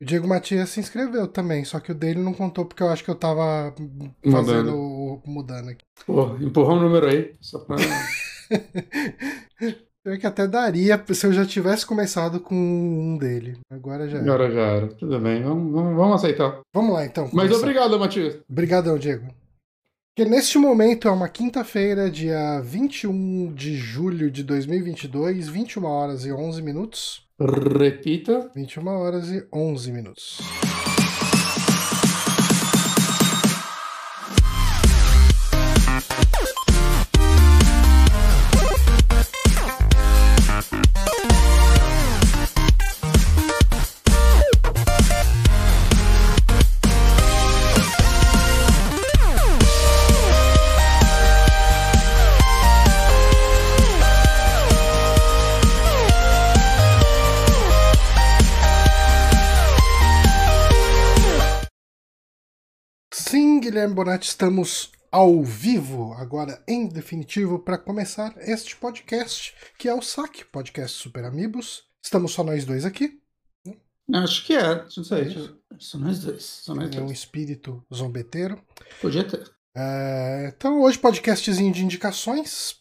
O Diego Matias se inscreveu também, só que o dele não contou porque eu acho que eu tava fazendo mudando, mudando aqui. Pô, empurra um número aí, só pra. Eu que até daria se eu já tivesse começado com um dele. Agora já. Agora já era. Tudo bem, vamos, vamos, vamos aceitar. Vamos lá então. Mas começar. obrigado, Matias. Obrigadão, Diego. Porque neste momento é uma quinta-feira, dia 21 de julho de 2022, 21 horas e 11 minutos. Repita. 21 horas e 11 minutos. Guilherme Bonatti, estamos ao vivo, agora em definitivo, para começar este podcast, que é o SAC, podcast Super Amigos. Estamos só nós dois aqui. Acho que é, não sei. São nós dois. São nós dois. É um espírito zombeteiro. Podia ter. É, então, hoje, podcastzinho de indicações.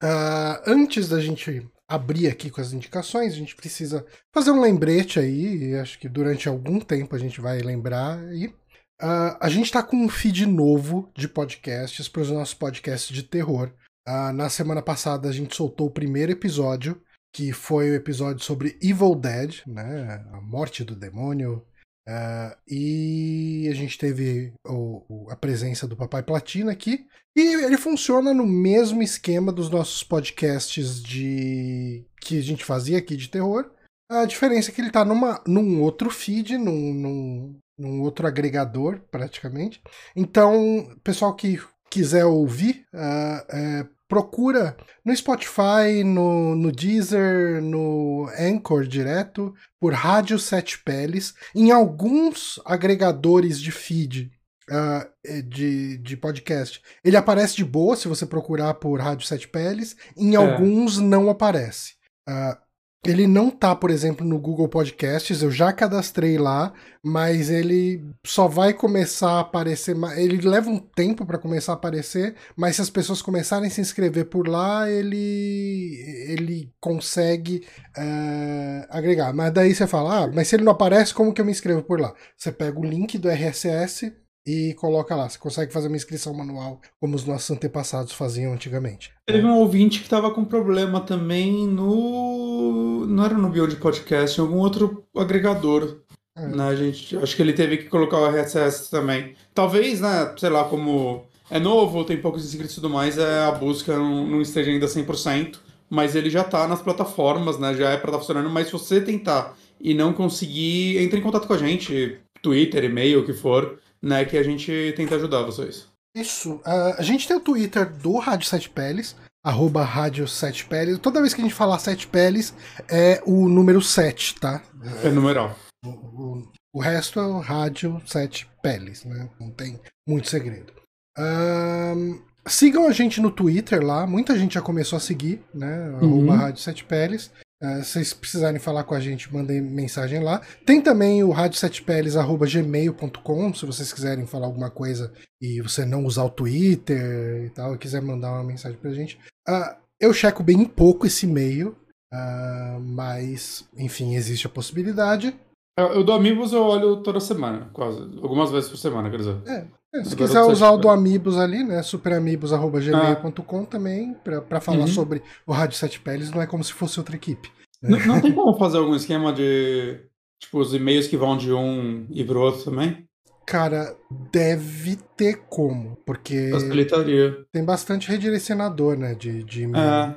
Uh, antes da gente abrir aqui com as indicações, a gente precisa fazer um lembrete aí. Acho que durante algum tempo a gente vai lembrar aí. Uh, a gente está com um feed novo de podcasts para os nossos podcasts de terror. Uh, na semana passada a gente soltou o primeiro episódio, que foi o episódio sobre Evil Dead, né? A morte do demônio. Uh, e a gente teve o, a presença do Papai Platina aqui. E ele funciona no mesmo esquema dos nossos podcasts de que a gente fazia aqui de terror. A diferença é que ele está numa, num outro feed, num, num, num outro agregador, praticamente. Então, pessoal que quiser ouvir, uh, uh, procura no Spotify, no, no Deezer, no Anchor direto, por Rádio Sete Peles. Em alguns agregadores de feed uh, de, de podcast, ele aparece de boa se você procurar por Rádio Sete Peles. Em é. alguns não aparece. Uh, ele não tá, por exemplo, no Google Podcasts, eu já cadastrei lá, mas ele só vai começar a aparecer. Ele leva um tempo para começar a aparecer, mas se as pessoas começarem a se inscrever por lá, ele, ele consegue uh, agregar. Mas daí você fala, ah, mas se ele não aparece, como que eu me inscrevo por lá? Você pega o link do RSS, e coloca lá. Você consegue fazer uma inscrição manual, como os nossos antepassados faziam antigamente. Teve um ouvinte que estava com problema também no. Não era no Build Podcast, em algum outro agregador. É. Né, gente? Acho que ele teve que colocar o RSS também. Talvez, né, sei lá, como é novo, tem poucos inscritos e tudo mais, é, a busca não, não esteja ainda 100%, mas ele já está nas plataformas, né, já é para estar tá funcionando, mas se você tentar e não conseguir, entre em contato com a gente, Twitter, e-mail, o que for, né, que a gente tenta ajudar vocês. Isso. Uh, a gente tem o Twitter do Rádio Sete Peles, arroba Rádio Sete Peles. Toda vez que a gente falar Sete Peles, é o número 7, tá? É numeral. O, o, o, resto é o Rádio Sete Peles, né? Não tem muito segredo. Uh, sigam a gente no Twitter lá, muita gente já começou a seguir, né? Uhum. Arroba Rádio Sete Peles. Uh, se vocês precisarem falar com a gente, mandem mensagem lá. Tem também o radiosetepeles.gmail.com, se vocês quiserem falar alguma coisa e você não usar o Twitter e tal, e quiser mandar uma mensagem pra gente. Uh, eu checo bem pouco esse e-mail, uh, mas, enfim, existe a possibilidade. Eu, do Amigos eu olho toda semana, quase. Algumas vezes por semana, quer dizer. É, é, se quiser usar o do Amigos ali, né? superamigos.gmail.com ah. também, pra, pra falar uhum. sobre o Rádio Sete Peles, não é como se fosse outra equipe. Não, não tem como fazer algum esquema de. Tipo, os e-mails que vão de um e pro outro também? Cara, deve ter como, porque. Facilitaria. Tem bastante redirecionador, né? De, de e-mail. É.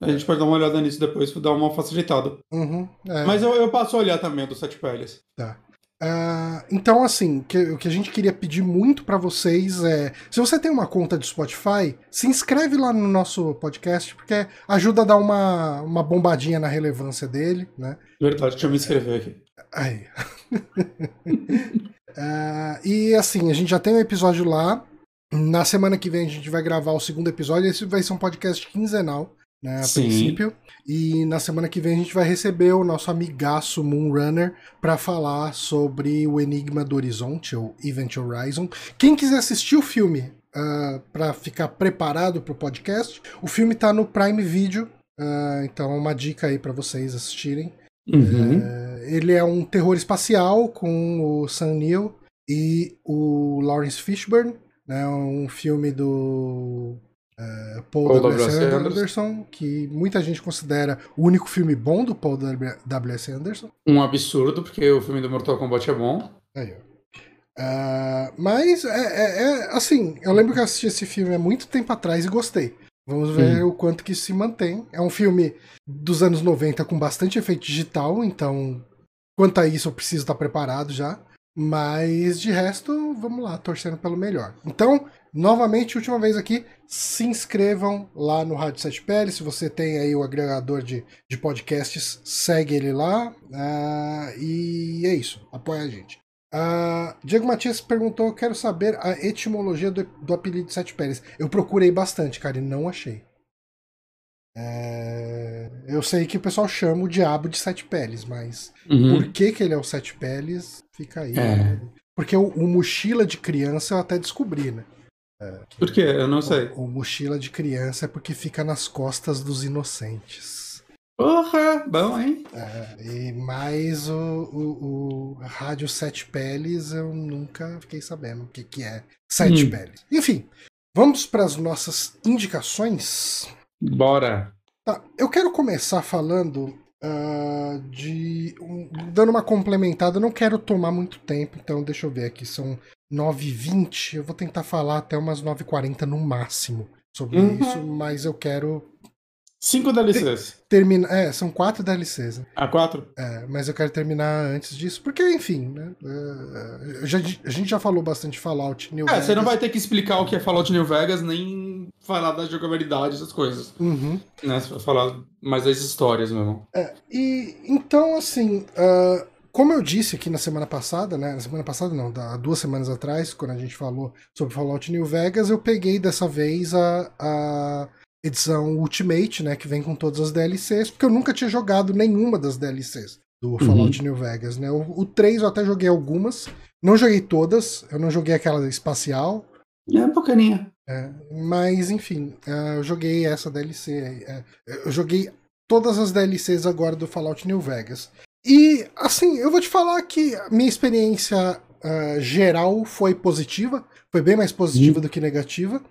A gente pode dar uma olhada nisso depois, dar uma facilitada. Uhum, é. Mas eu, eu passo a olhar também do Sete Peles. Tá. Uh, então, assim, que, o que a gente queria pedir muito para vocês é: se você tem uma conta de Spotify, se inscreve lá no nosso podcast, porque ajuda a dar uma, uma bombadinha na relevância dele, né? Verdade, deixa eu me inscrever aqui. Aí. uh, e assim, a gente já tem um episódio lá. Na semana que vem a gente vai gravar o segundo episódio. Esse vai ser um podcast quinzenal. Né, a Sim. princípio. E na semana que vem a gente vai receber o nosso amigaço Moonrunner para falar sobre o Enigma do Horizonte, ou Event Horizon. Quem quiser assistir o filme uh, ah, para ficar preparado para o podcast, o filme está no Prime Video, uh, então uma dica aí para vocês assistirem. Uhum. Uh, ele é um terror espacial com o Sam Neill e o Lawrence Fishburne, né, um filme do Uh, Paul, Paul W. S. Anderson, Anderson, que muita gente considera o único filme bom do Paul W. S. Anderson. Um absurdo, porque o filme do Mortal Kombat é bom. Aí, uh, mas, é, é, é, assim, eu lembro que eu assisti esse filme há muito tempo atrás e gostei. Vamos ver hum. o quanto que se mantém. É um filme dos anos 90 com bastante efeito digital, então, quanto a isso, eu preciso estar preparado já. Mas de resto, vamos lá, torcendo pelo melhor. Então, novamente, última vez aqui, se inscrevam lá no Rádio Sete Pele. Se você tem aí o agregador de, de podcasts, segue ele lá. Uh, e é isso, apoia a gente. Uh, Diego Matias perguntou: quero saber a etimologia do, do apelido Sete Peles. Eu procurei bastante, cara, e não achei. É... Eu sei que o pessoal chama o diabo de sete peles, mas uhum. por que, que ele é o sete peles, fica aí. É. Né? Porque o, o, mochila de criança eu até descobri, né? É, por quê? Eu não sei. O, o, mochila de criança é porque fica nas costas dos inocentes. Porra, bom, hein? É, e mais o, o, o Rádio Sete Peles eu nunca fiquei sabendo o que, que é Sete hum. Peles. Enfim, vamos para as nossas indicações. Bora! Tá, eu quero começar falando uh, de. Um, dando uma complementada, eu não quero tomar muito tempo, então deixa eu ver aqui, são 9h20, eu vou tentar falar até umas 9h40 no máximo sobre uhum. isso, mas eu quero Cinco DLCs. Termina, é, são quatro DLCs. Né? Ah, quatro? É, mas eu quero terminar antes disso, porque, enfim, né? Uh, já, a gente já falou bastante Fallout New é, Vegas. É, você não vai ter que explicar o que é Fallout New Vegas, nem falar da jogabilidade, essas coisas. Uhum. Né? Você vai falar mais das histórias mesmo. É, e então, assim. Uh, como eu disse aqui na semana passada, né? Na semana passada não, há duas semanas atrás, quando a gente falou sobre Fallout New Vegas, eu peguei dessa vez a, a edição Ultimate, né, que vem com todas as DLCs, porque eu nunca tinha jogado nenhuma das DLCs do uhum. Fallout uhum. New Vegas, né? O, o 3 eu até joguei algumas, não joguei todas, eu não joguei aquela espacial. É, bacaninha. É, mas, enfim, uh, eu joguei essa DLC. É, eu joguei todas as DLCs agora do Fallout New Vegas. E, assim, eu vou te falar que a minha experiência uh, geral foi positiva, foi bem mais positiva uhum. do que negativa.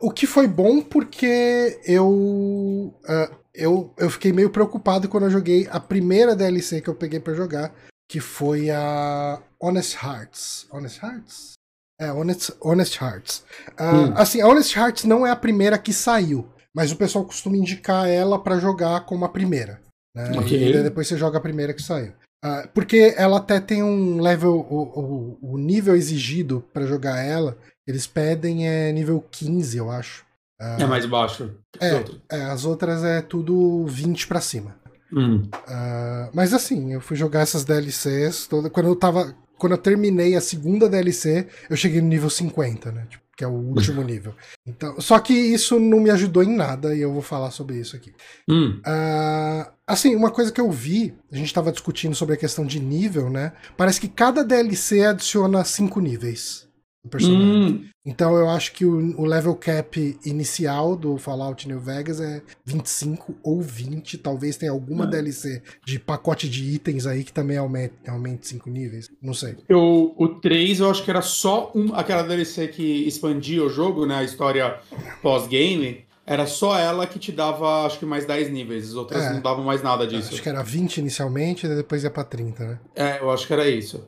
O que foi bom porque eu, uh, eu, eu fiquei meio preocupado quando eu joguei a primeira DLC que eu peguei para jogar, que foi a Honest Hearts. Honest Hearts? É, Honest, Honest Hearts. Uh, hum. Assim, a Honest Hearts não é a primeira que saiu, mas o pessoal costuma indicar ela para jogar como a primeira. Né? Okay. E depois você joga a primeira que saiu. Uh, porque ela até tem um level, o, o, o nível exigido para jogar ela eles pedem é nível 15, eu acho. Uh, é mais baixo. É, é, as outras é tudo 20 para cima. Hum. Uh, mas assim, eu fui jogar essas DLCs toda. Quando eu tava. Quando eu terminei a segunda DLC, eu cheguei no nível 50, né? Tipo, que é o último nível. Então, só que isso não me ajudou em nada e eu vou falar sobre isso aqui. Hum. Uh, assim, uma coisa que eu vi, a gente estava discutindo sobre a questão de nível, né? Parece que cada DLC adiciona cinco níveis personagem. Hum. Então eu acho que o, o, level cap inicial do Fallout New Vegas é 25 ou 20. Talvez tenha alguma é. DLC de pacote de itens aí que também aumente, aumente 5 níveis. Não sei. Eu, o 3 eu acho que era só um, aquela DLC que expandia o jogo, né? A história pós-game. Era só ela que te dava, acho que mais 10 níveis. As outras é. não davam mais nada disso. Acho que era 20 inicialmente e depois ia pra 30, né? É, eu acho que era isso.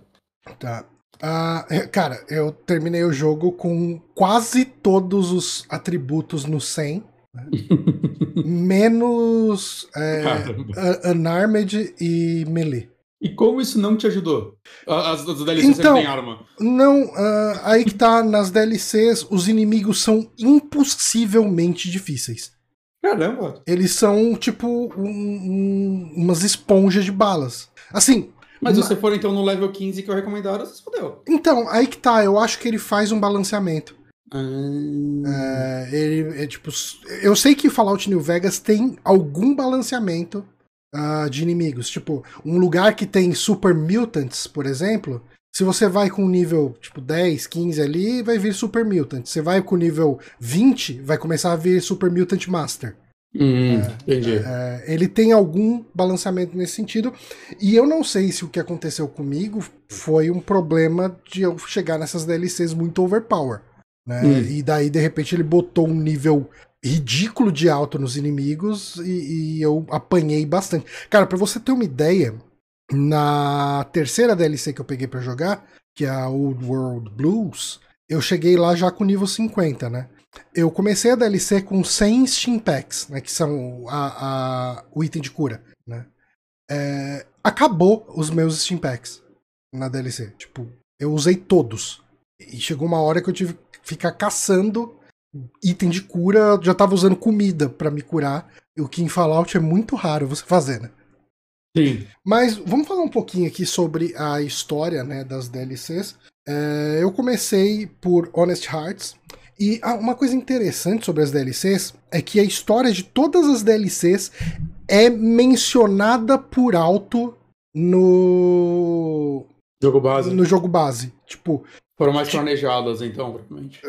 Tá. Uh, cara, eu terminei o jogo com quase todos os atributos no 100. Né? menos é, Unarmed e Melee. E como isso não te ajudou? As, as DLCs então, têm arma. Não, uh, aí que tá, nas DLCs, os inimigos são impossivelmente difíceis. Caramba! Eles são tipo um, um, umas esponjas de balas. Assim, mas se você for então no level 15 que eu recomendaram, você fodeu. Então, aí que tá, eu acho que ele faz um balanceamento. É, ele é tipo. Eu sei que Fallout New Vegas tem algum balanceamento uh, de inimigos. Tipo, um lugar que tem Super Mutants, por exemplo. Se você vai com nível tipo 10, 15 ali, vai vir Super Mutant. Você vai com nível 20, vai começar a vir Super Mutant Master. Hum, é, entendi. É, ele tem algum balanceamento nesse sentido. E eu não sei se o que aconteceu comigo foi um problema de eu chegar nessas DLCs muito overpower. Né? Hum. E daí, de repente, ele botou um nível ridículo de alto nos inimigos e, e eu apanhei bastante. Cara, para você ter uma ideia, na terceira DLC que eu peguei para jogar, que é a Old World Blues, eu cheguei lá já com nível 50, né? Eu comecei a DLC com 100 Steam Packs, né, que são a, a, o item de cura, né? É, acabou os meus Steam Packs na DLC. Tipo, eu usei todos. E chegou uma hora que eu tive que ficar caçando item de cura. Já tava usando comida para me curar. O que em Fallout é muito raro você fazer, né? Sim. Mas vamos falar um pouquinho aqui sobre a história né, das DLCs. É, eu comecei por Honest Hearts. E uma coisa interessante sobre as DLCs é que a história de todas as DLCs é mencionada por alto no jogo base. No jogo base. Tipo, foram mais planejadas, então, provavelmente.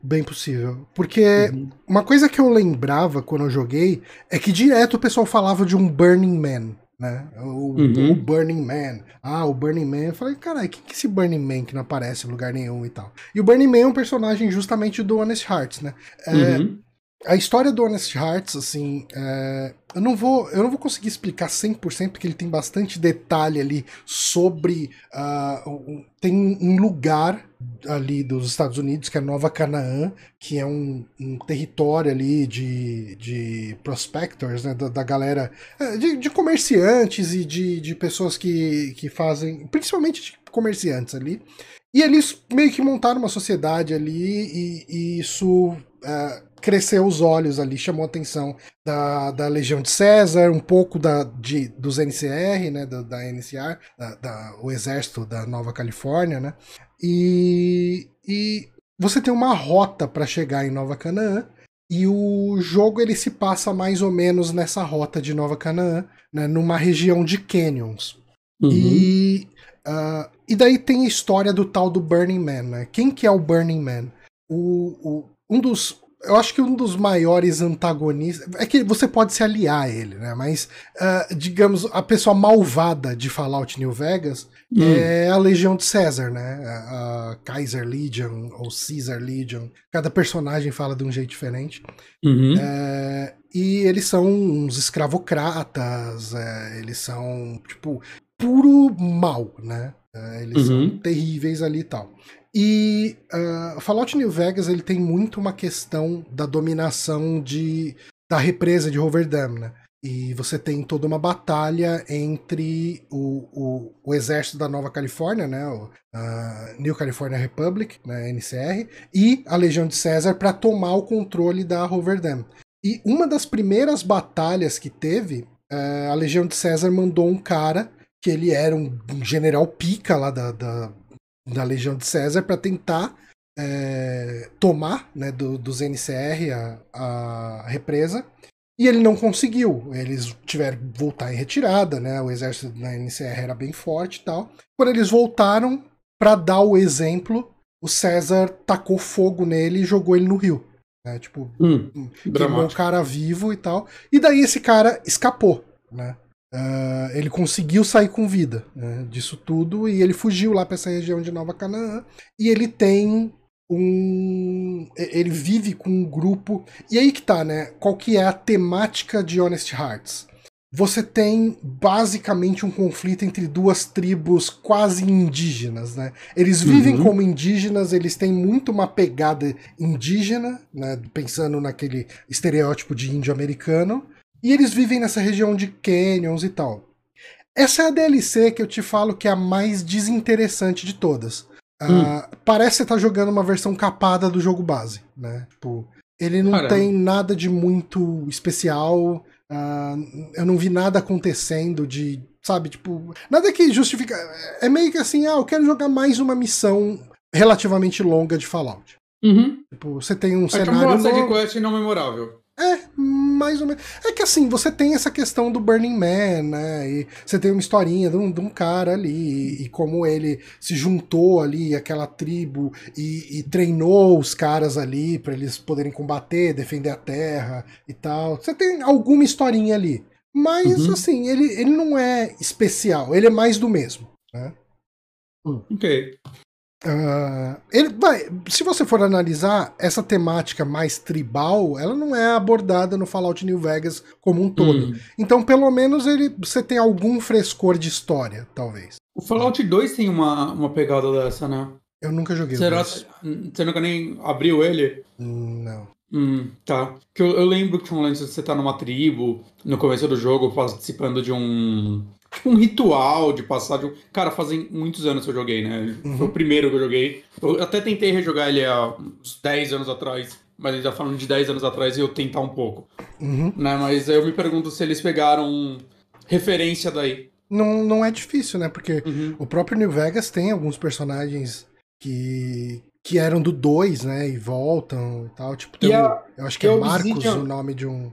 Bem possível. Porque uhum. uma coisa que eu lembrava quando eu joguei é que direto o pessoal falava de um Burning Man né? O, uhum. o, Burning Man. Ah, o Burning Man. Eu falei, caralho, quem que é esse Burning Man que não aparece em lugar nenhum e tal? E o Burning Man é um personagem justamente do Honest Hearts, né? É, uhum. A história do Honest Hearts, assim, é, eu não vou eu não vou conseguir explicar 100% porque ele tem bastante detalhe ali sobre uh, tem um lugar ali dos Estados Unidos que é Nova Canaã que é um, um território ali de, de prospectors né da, da galera é, de, de, comerciantes e de, de pessoas que, que fazem principalmente de comerciantes ali. E eles meio que montaram uma sociedade ali e, e isso uh, cresceu os olhos ali, chamou a atenção da, da Legião de César, um pouco da, de, dos NCR, né, da, da NCR, da, da, o exército da Nova Califórnia, né, e, e você tem uma rota para chegar em Nova Canaã, e o jogo ele se passa mais ou menos nessa rota de Nova Canaã, né, numa região de canyons. Uhum. E, uh, e daí tem a história do tal do Burning Man. Né? Quem que é o Burning Man? O, o, um dos eu acho que um dos maiores antagonistas. É que você pode se aliar a ele, né? Mas, uh, digamos, a pessoa malvada de Fallout New Vegas hum. é a Legião de César, né? A Kaiser Legion ou Caesar Legion. Cada personagem fala de um jeito diferente. Uhum. É, e eles são uns escravocratas, é, eles são, tipo, puro mal, né? É, eles uhum. são terríveis ali e tal. E uh, Fallout New Vegas ele tem muito uma questão da dominação de, da represa de Dam, né? E você tem toda uma batalha entre o, o, o exército da Nova Califórnia, né, o uh, New California Republic, né, NCR, e a Legião de César para tomar o controle da Dam. E uma das primeiras batalhas que teve, uh, a Legião de César mandou um cara que ele era um, um general pica lá da, da da Legião de César para tentar é, tomar né, do, dos NCR a, a, represa. E ele não conseguiu. Eles tiveram que voltar em retirada, né? O exército da NCR era bem forte e tal. Quando eles voltaram, para dar o exemplo, o César tacou fogo nele e jogou ele no rio. Né? Tipo, hum, queimou o cara vivo e tal. E daí esse cara escapou, né? Uh, ele conseguiu sair com vida né, disso tudo e ele fugiu lá para essa região de Nova Canaã e ele tem um ele vive com um grupo e aí que tá né qual que é a temática de Honest Hearts você tem basicamente um conflito entre duas tribos quase indígenas, né? Eles vivem uhum. como indígenas, eles têm muito uma pegada indígena, né? Pensando naquele estereótipo de índio americano, e eles vivem nessa região de canyons e tal. Essa é a DLC que eu te falo que é a mais desinteressante de todas. Ah, hum. Uh, parece que você tá jogando uma versão capada do jogo base, né? Tipo, ele não Caramba. tem nada de muito especial. Uh, eu não vi nada acontecendo de. Sabe, tipo. Nada que justifica. É meio que assim, ah, eu quero jogar mais uma missão relativamente longa de Fallout. Uhum. Tipo, você tem um é cenário. Tipo uma side quest não memorável. É, mais ou menos. É que assim, você tem essa questão do Burning Man, né? E você tem uma historinha de um, de um cara ali, e, e como ele se juntou ali, aquela tribo, e, e treinou os caras ali para eles poderem combater, defender a terra e tal. Você tem alguma historinha ali. Mas, Uhum. assim, ele, ele não é especial, ele é mais do mesmo. Né? Ok. Ah, ele vai, se você for analisar essa temática mais tribal, ela não é abordada no Fallout New Vegas como um todo. Hum. Então, pelo menos ele, você tem algum frescor de história, talvez. O Fallout 2 tem uma, uma pegada dessa, né? Eu nunca joguei Será. Você nunca nem abriu ele? Não. Hum, tá. Que eu, eu lembro que tinha um lance de você tá numa tribo no começo do jogo participando de um. Tipo um ritual de passar de um. Cara, fazem muitos anos que eu joguei, né? Uhum. Foi o primeiro que eu joguei. Eu até tentei rejogar ele há uns 10 anos atrás. Mas ele tá falando de 10 anos atrás e eu tentar um pouco. Uhum. Né? Mas eu me pergunto se eles pegaram referência daí. Não, não é difícil, né? Porque Uhum. o próprio New Vegas tem alguns personagens que, que eram do 2, né? E voltam e tal. Tipo, tem um- a- eu acho que é Marcos Obsidian- o nome de um,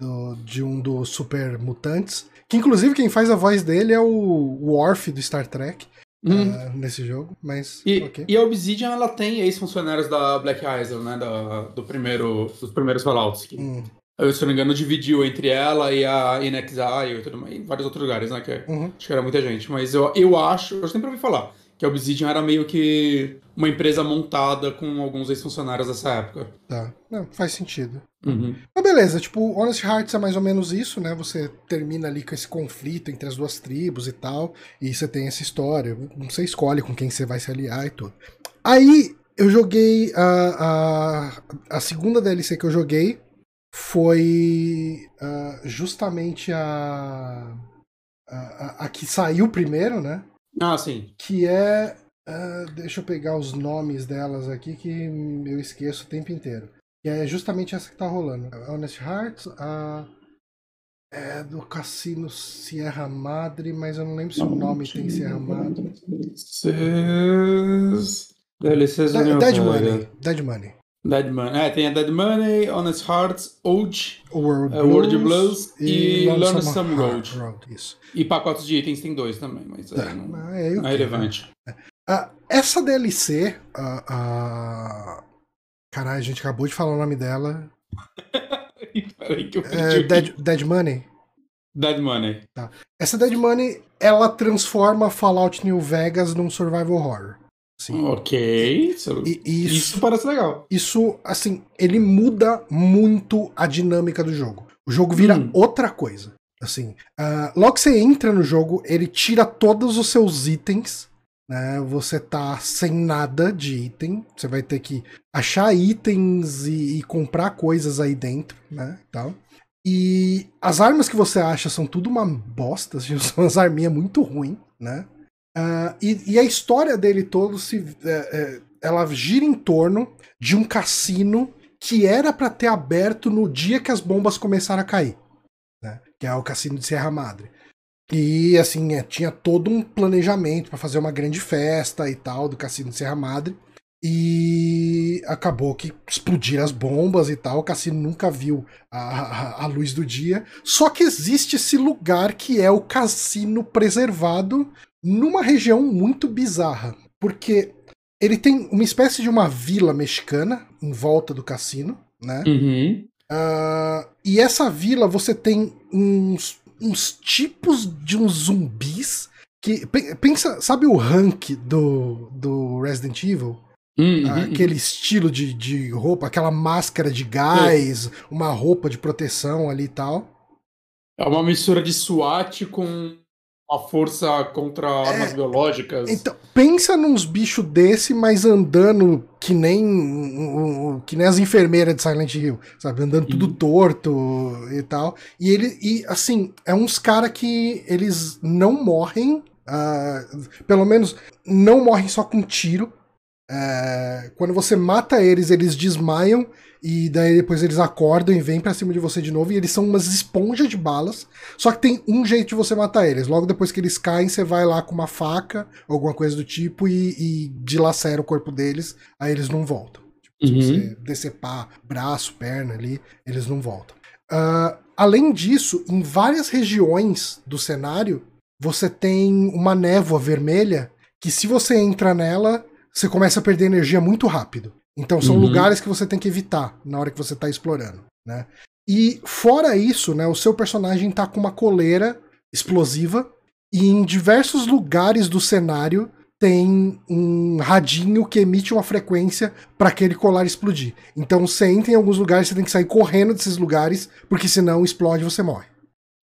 do, de um dos super mutantes. Que inclusive quem faz a voz dele é o Worf do Star Trek ah, nesse jogo. Mas, E, ok. e a Obsidian, ela tem ex-funcionários da Black Isle, né? Da, do primeiro, dos primeiros Fallouts. Que, Hum, eu, se não me engano, dividiu entre ela e a Inexile e tudo mais. E vários outros lugares, né? Que uhum. acho que era muita gente. Mas eu, eu acho, eu sempre ouvi falar, que a Obsidian era meio que uma empresa montada com alguns ex-funcionários dessa época. Tá. Não, faz sentido. Uhum. Mas beleza, tipo, Honest Hearts é mais ou menos isso, né? Você termina ali com esse conflito entre as duas tribos e tal, e você tem essa história. Você escolhe com quem você vai se aliar e tudo. Aí eu joguei a, a, a segunda DLC que eu joguei foi ah, justamente a, a- a que saiu primeiro, né? Ah, sim. Que é. ah, deixa eu pegar os nomes delas aqui que eu esqueço o tempo inteiro. Que é justamente essa que tá rolando. A Honest Hearts, a. É do Cassino Sierra Madre, mas eu não lembro se o nome tem Sierra Madre. União Dead. Money. Dead Money. Dead Money. É, tem a Dead Money, Honest Hearts, Ode World É, World Blues e Lonesome Lonesome Road. Road. Isso. e pacotes de itens tem dois também, mas não, é, eu não é relevante. Ah, essa DLC, a, a... Caralho, a gente acabou de falar o nome dela. Peraí que eu É. Dead, Dead Money. Dead Money. Essa Dead Money, ela transforma Fallout New Vegas num survival horror. Assim, Ok. Isso, isso isso, parece legal. isso, assim, ele muda muito a dinâmica do jogo. O jogo vira Hum. outra coisa. Assim, ah, logo que você entra no jogo, ele tira todos os seus itens. Né? Você tá sem nada de item. Você vai ter que achar itens e, e comprar coisas aí dentro, né? Tal. E as armas que você acha são tudo uma bosta, são umas arminhas muito ruins, né? Ah, e, e a história dele todo se, é, é, ela gira em torno de um cassino que era para ter aberto no dia que as bombas começaram a cair, né? Que é o cassino de Serra Madre. E assim, é, tinha todo um planejamento para fazer uma grande festa e tal do cassino de Serra Madre. E acabou que explodiram as bombas e tal. O cassino nunca viu a, a- a luz do dia. Só que existe esse lugar que é o cassino preservado numa região muito bizarra. Porque ele tem uma espécie de uma vila mexicana em volta do cassino, né? Uhum. Ah, e essa vila você tem uns, uns tipos de uns zumbis que. pe- Pensa, sabe o Hank do, do Resident Evil? Uhum. Aquele estilo de, de roupa, aquela máscara de gás, uma roupa de proteção ali e tal. É uma mistura de SWAT com uma força contra armas biológicas. Então, pensa nos bichos desse, mas andando que nem que nem as enfermeiras de Silent Hill, sabe? Andando tudo Uhum. torto e tal. E ele, e assim, é uns cara que eles não morrem, ah, pelo menos não morrem só com tiro. É, quando você mata eles, eles desmaiam e daí depois eles acordam e vêm pra cima de você de novo. E eles são umas esponjas de balas. Só que tem um jeito de você matar eles. Logo depois que eles caem, você vai lá com uma faca, alguma coisa do tipo, e, e dilacera o corpo deles. Aí eles não voltam. Se uhum. você decepar braço, perna ali, eles não voltam. Uh, além disso, em várias regiões do cenário, você tem uma névoa vermelha que, se você entra nela, você começa a perder energia muito rápido. Então, são uhum. lugares que você tem que evitar na hora que você está explorando. Né? E, fora isso, né, o seu personagem tá com uma coleira explosiva e em diversos lugares do cenário tem um radinho que emite uma frequência para aquele colar explodir. Então você entra em alguns lugares, você tem que sair correndo desses lugares, porque senão explode e você morre.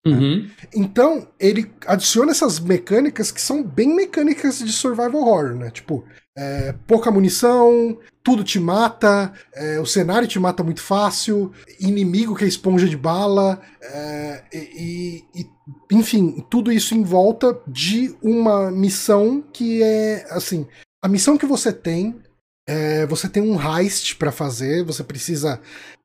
Né? Uhum. Né? Então, ele adiciona essas mecânicas que são bem mecânicas de survival horror, né? Tipo, é, pouca munição, tudo te mata, é, o cenário te mata muito fácil, inimigo que é esponja de bala, é, e, e, enfim, tudo isso em volta de uma missão que é assim: a missão que você tem, é, você tem um heist para fazer, você precisa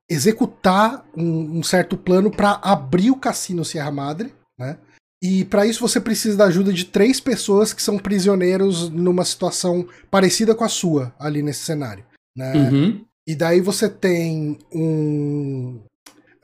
executar um, um certo plano para abrir o cassino Sierra Madre, né? E para isso você precisa da ajuda de três pessoas que são prisioneiros numa situação parecida com a sua ali nesse cenário. Né? Uhum. E daí você tem um,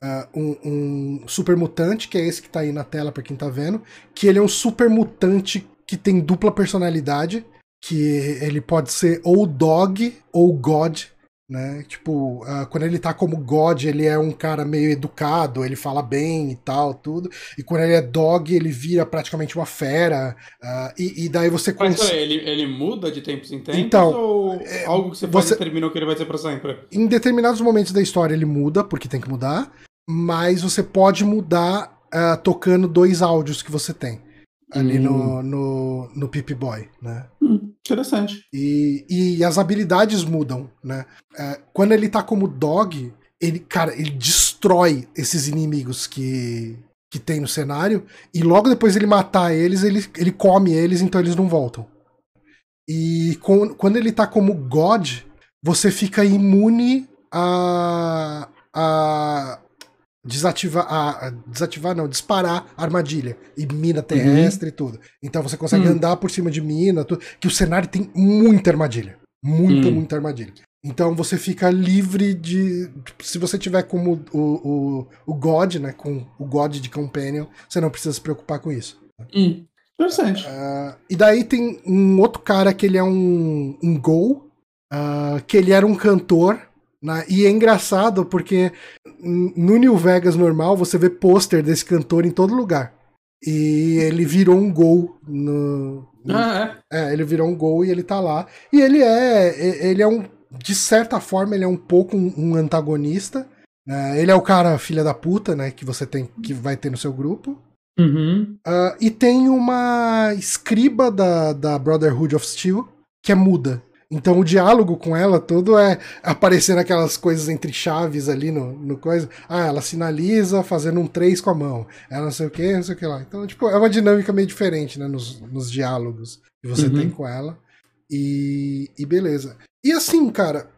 uh, um, um, super mutante, que é esse que tá aí na tela para quem tá vendo, que ele é um super mutante que tem dupla personalidade, que ele pode ser ou dog ou god, né? Tipo, uh, quando ele tá como God, ele é um cara meio educado, ele fala bem e tal, tudo. E quando ele é dog, ele vira praticamente uma fera. Uh, e, e, daí você Mas cons... ele, ele muda de tempos em tempos? Então, ou é, algo que você, você determinou que ele vai ser pra sempre? Em determinados momentos da história ele muda, porque tem que mudar. Mas você pode mudar uh, tocando dois áudios que você tem ali hum. no, no, no Pip Boy, né? Hum, interessante. E, e as habilidades mudam, né? É, quando ele tá como dog, ele, cara, ele destrói esses inimigos que, que tem no cenário, e logo depois ele matar eles, ele, ele come eles, então eles não voltam. E com, quando ele tá como God, você fica imune a, a, desativar, a, desativar não, disparar armadilha e mina terrestre uhum. e tudo. Então você consegue uhum. andar por cima de mina, tudo, que o cenário tem muita armadilha, muita, uhum. muita armadilha. Então você fica livre de. Se você tiver como o, o, o God, né? Com o God de Companion, você não precisa se preocupar com isso. Hum, interessante. Uh, e daí tem um outro cara que ele é um, um Gol, uh, que ele era um cantor né? E é engraçado porque no New Vegas normal você vê pôster desse cantor em todo lugar. E ele virou um gol no. no ah, é? é? ele virou um gol e ele tá lá. E ele é. Ele é um. De certa forma, ele é um pouco um, um antagonista. Né? Ele é o cara filha da puta, né? Que você tem. que vai ter no seu grupo. Uhum. Uh, e tem uma escriba da, da Brotherhood of Steel que é muda. Então o diálogo com ela todo é aparecendo aquelas coisas entre chaves ali no, no coisa. Ah, ela sinaliza fazendo um 3 com a mão. Ela não sei o que, não sei o que lá. Então, tipo, é uma dinâmica meio diferente, né, nos, nos diálogos que você uhum. tem com ela. E, e beleza. E assim, cara,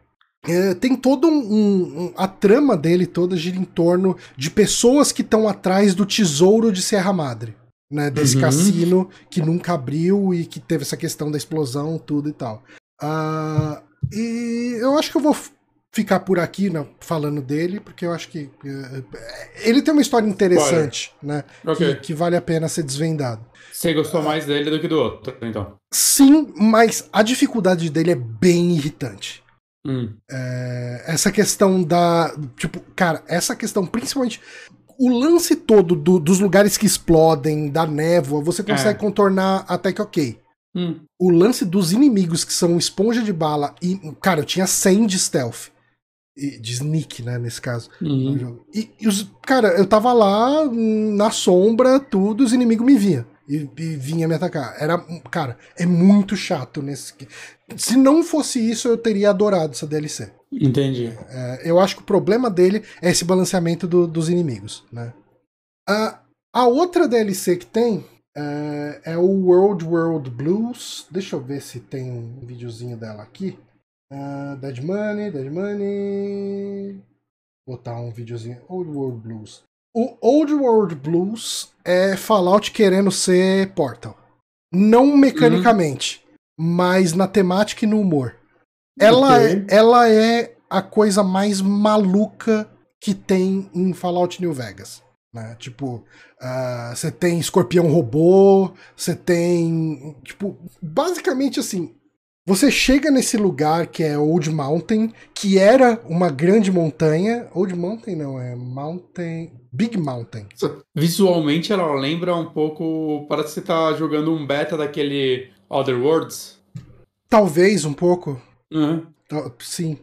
é, tem todo um, um, A trama dele toda gira em torno de pessoas que estão atrás do tesouro de Serra Madre. Né, desse uhum. cassino que nunca abriu e que teve essa questão da explosão, tudo e tal. Uh, e eu acho que eu vou ficar por aqui né, falando dele, porque eu acho que uh, ele tem uma história interessante, né? Okay. Que, que, vale a pena ser desvendado. Você gostou mais dele do que do outro, então? Sim, mas a dificuldade dele é bem irritante. Hum. É, essa questão da. Tipo, cara, essa questão, principalmente. O lance todo do, dos lugares que explodem, da névoa, você consegue é. contornar até que ok. Hum. O lance dos inimigos que são esponja de bala e, cara, eu tinha 100 de stealth. De sneak, né, nesse caso. Uhum. E, e os, cara, eu tava lá na sombra, tudo, os inimigos me vinham. E, e vinha me atacar. Era, cara, é muito chato nesse. Se não fosse isso, eu teria adorado essa DLC. Entendi. É, eu acho que o problema dele é esse balanceamento do, dos inimigos, né? A, a outra DLC que tem é, é, o World World Blues. Deixa eu ver se tem um videozinho dela aqui. Uh, Dead Money, Dead Money. Vou botar um videozinho. Old World Blues. O Old World Blues é Fallout querendo ser Portal. Não mecanicamente, hum. mas na temática e no humor. Ela, okay. é, ela é a coisa mais maluca que tem em Fallout New Vegas. Né? Tipo, uh, você tem escorpião robô, você tem. Tipo, basicamente assim. Você chega nesse lugar que é Old Mountain, que era uma grande montanha. Old Mountain não, é Mountain. Big Mountain. Visualmente ela lembra um pouco. Parece que você tá jogando um beta daquele Other Worlds. Talvez um pouco. Uhum. Sim.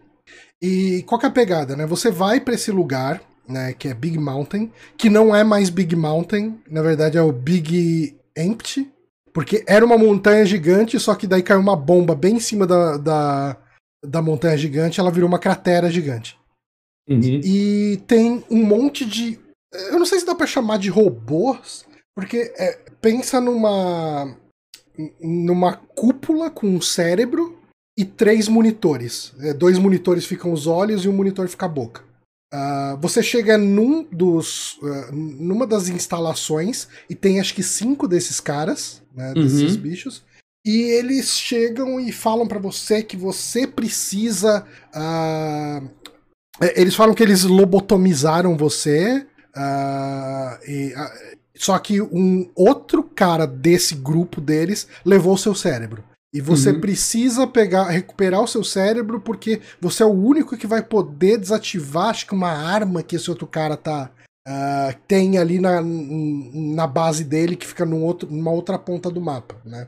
E qual que é a pegada, né? Você vai para esse lugar, né, que é Big Mountain, que não é mais Big Mountain, na verdade é o Big Empty, porque era uma montanha gigante, só que daí caiu uma bomba bem em cima da, da, da montanha gigante, ela virou uma cratera gigante. Uhum. E tem um monte de. Eu não sei se dá pra chamar de robôs, porque é, pensa numa. numa cúpula com um cérebro e três monitores. É, dois monitores ficam os olhos e um monitor fica a boca. Uh, você chega num dos, uh, numa das instalações e tem acho que cinco desses caras, né, desses uhum. bichos, e eles chegam e falam para você que você precisa. Uh, eles falam que eles lobotomizaram você, e, só que um outro cara desse grupo deles levou o seu cérebro. E você uhum. precisa pegar, recuperar o seu cérebro porque você é o único que vai poder desativar, acho que uma arma que esse outro cara tá uh, tem ali na, na base dele que fica num outro, numa outra ponta do mapa, né?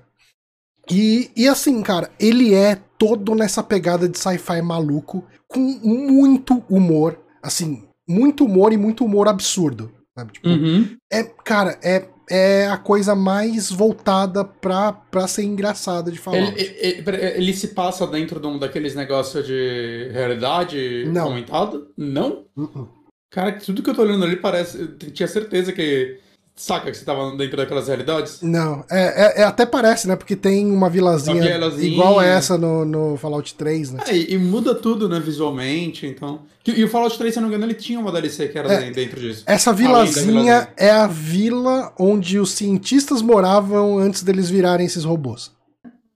E, e assim, cara, ele é todo nessa pegada de sci-fi maluco, com muito humor, assim, muito humor e muito humor absurdo. Sabe? Tipo, uhum. é, cara, é é a coisa mais voltada pra, pra ser engraçada de falar. Ele, ele, ele, se passa dentro de um daqueles negócios de realidade Não. aumentada? Não? Uh -uh. Cara, tudo que eu tô olhando ali parece. Eu tinha certeza que Saca que você tava dentro daquelas realidades? Não, é, é, é até parece, né? Porque tem uma vilazinha, igual essa no, no Fallout 3, né? É, e, e, muda tudo, né, visualmente, então... E, o Fallout 3, se eu não me engano, ele tinha uma DLC que era é, dentro disso. Essa vilazinha é a vila onde os cientistas moravam antes deles virarem esses robôs.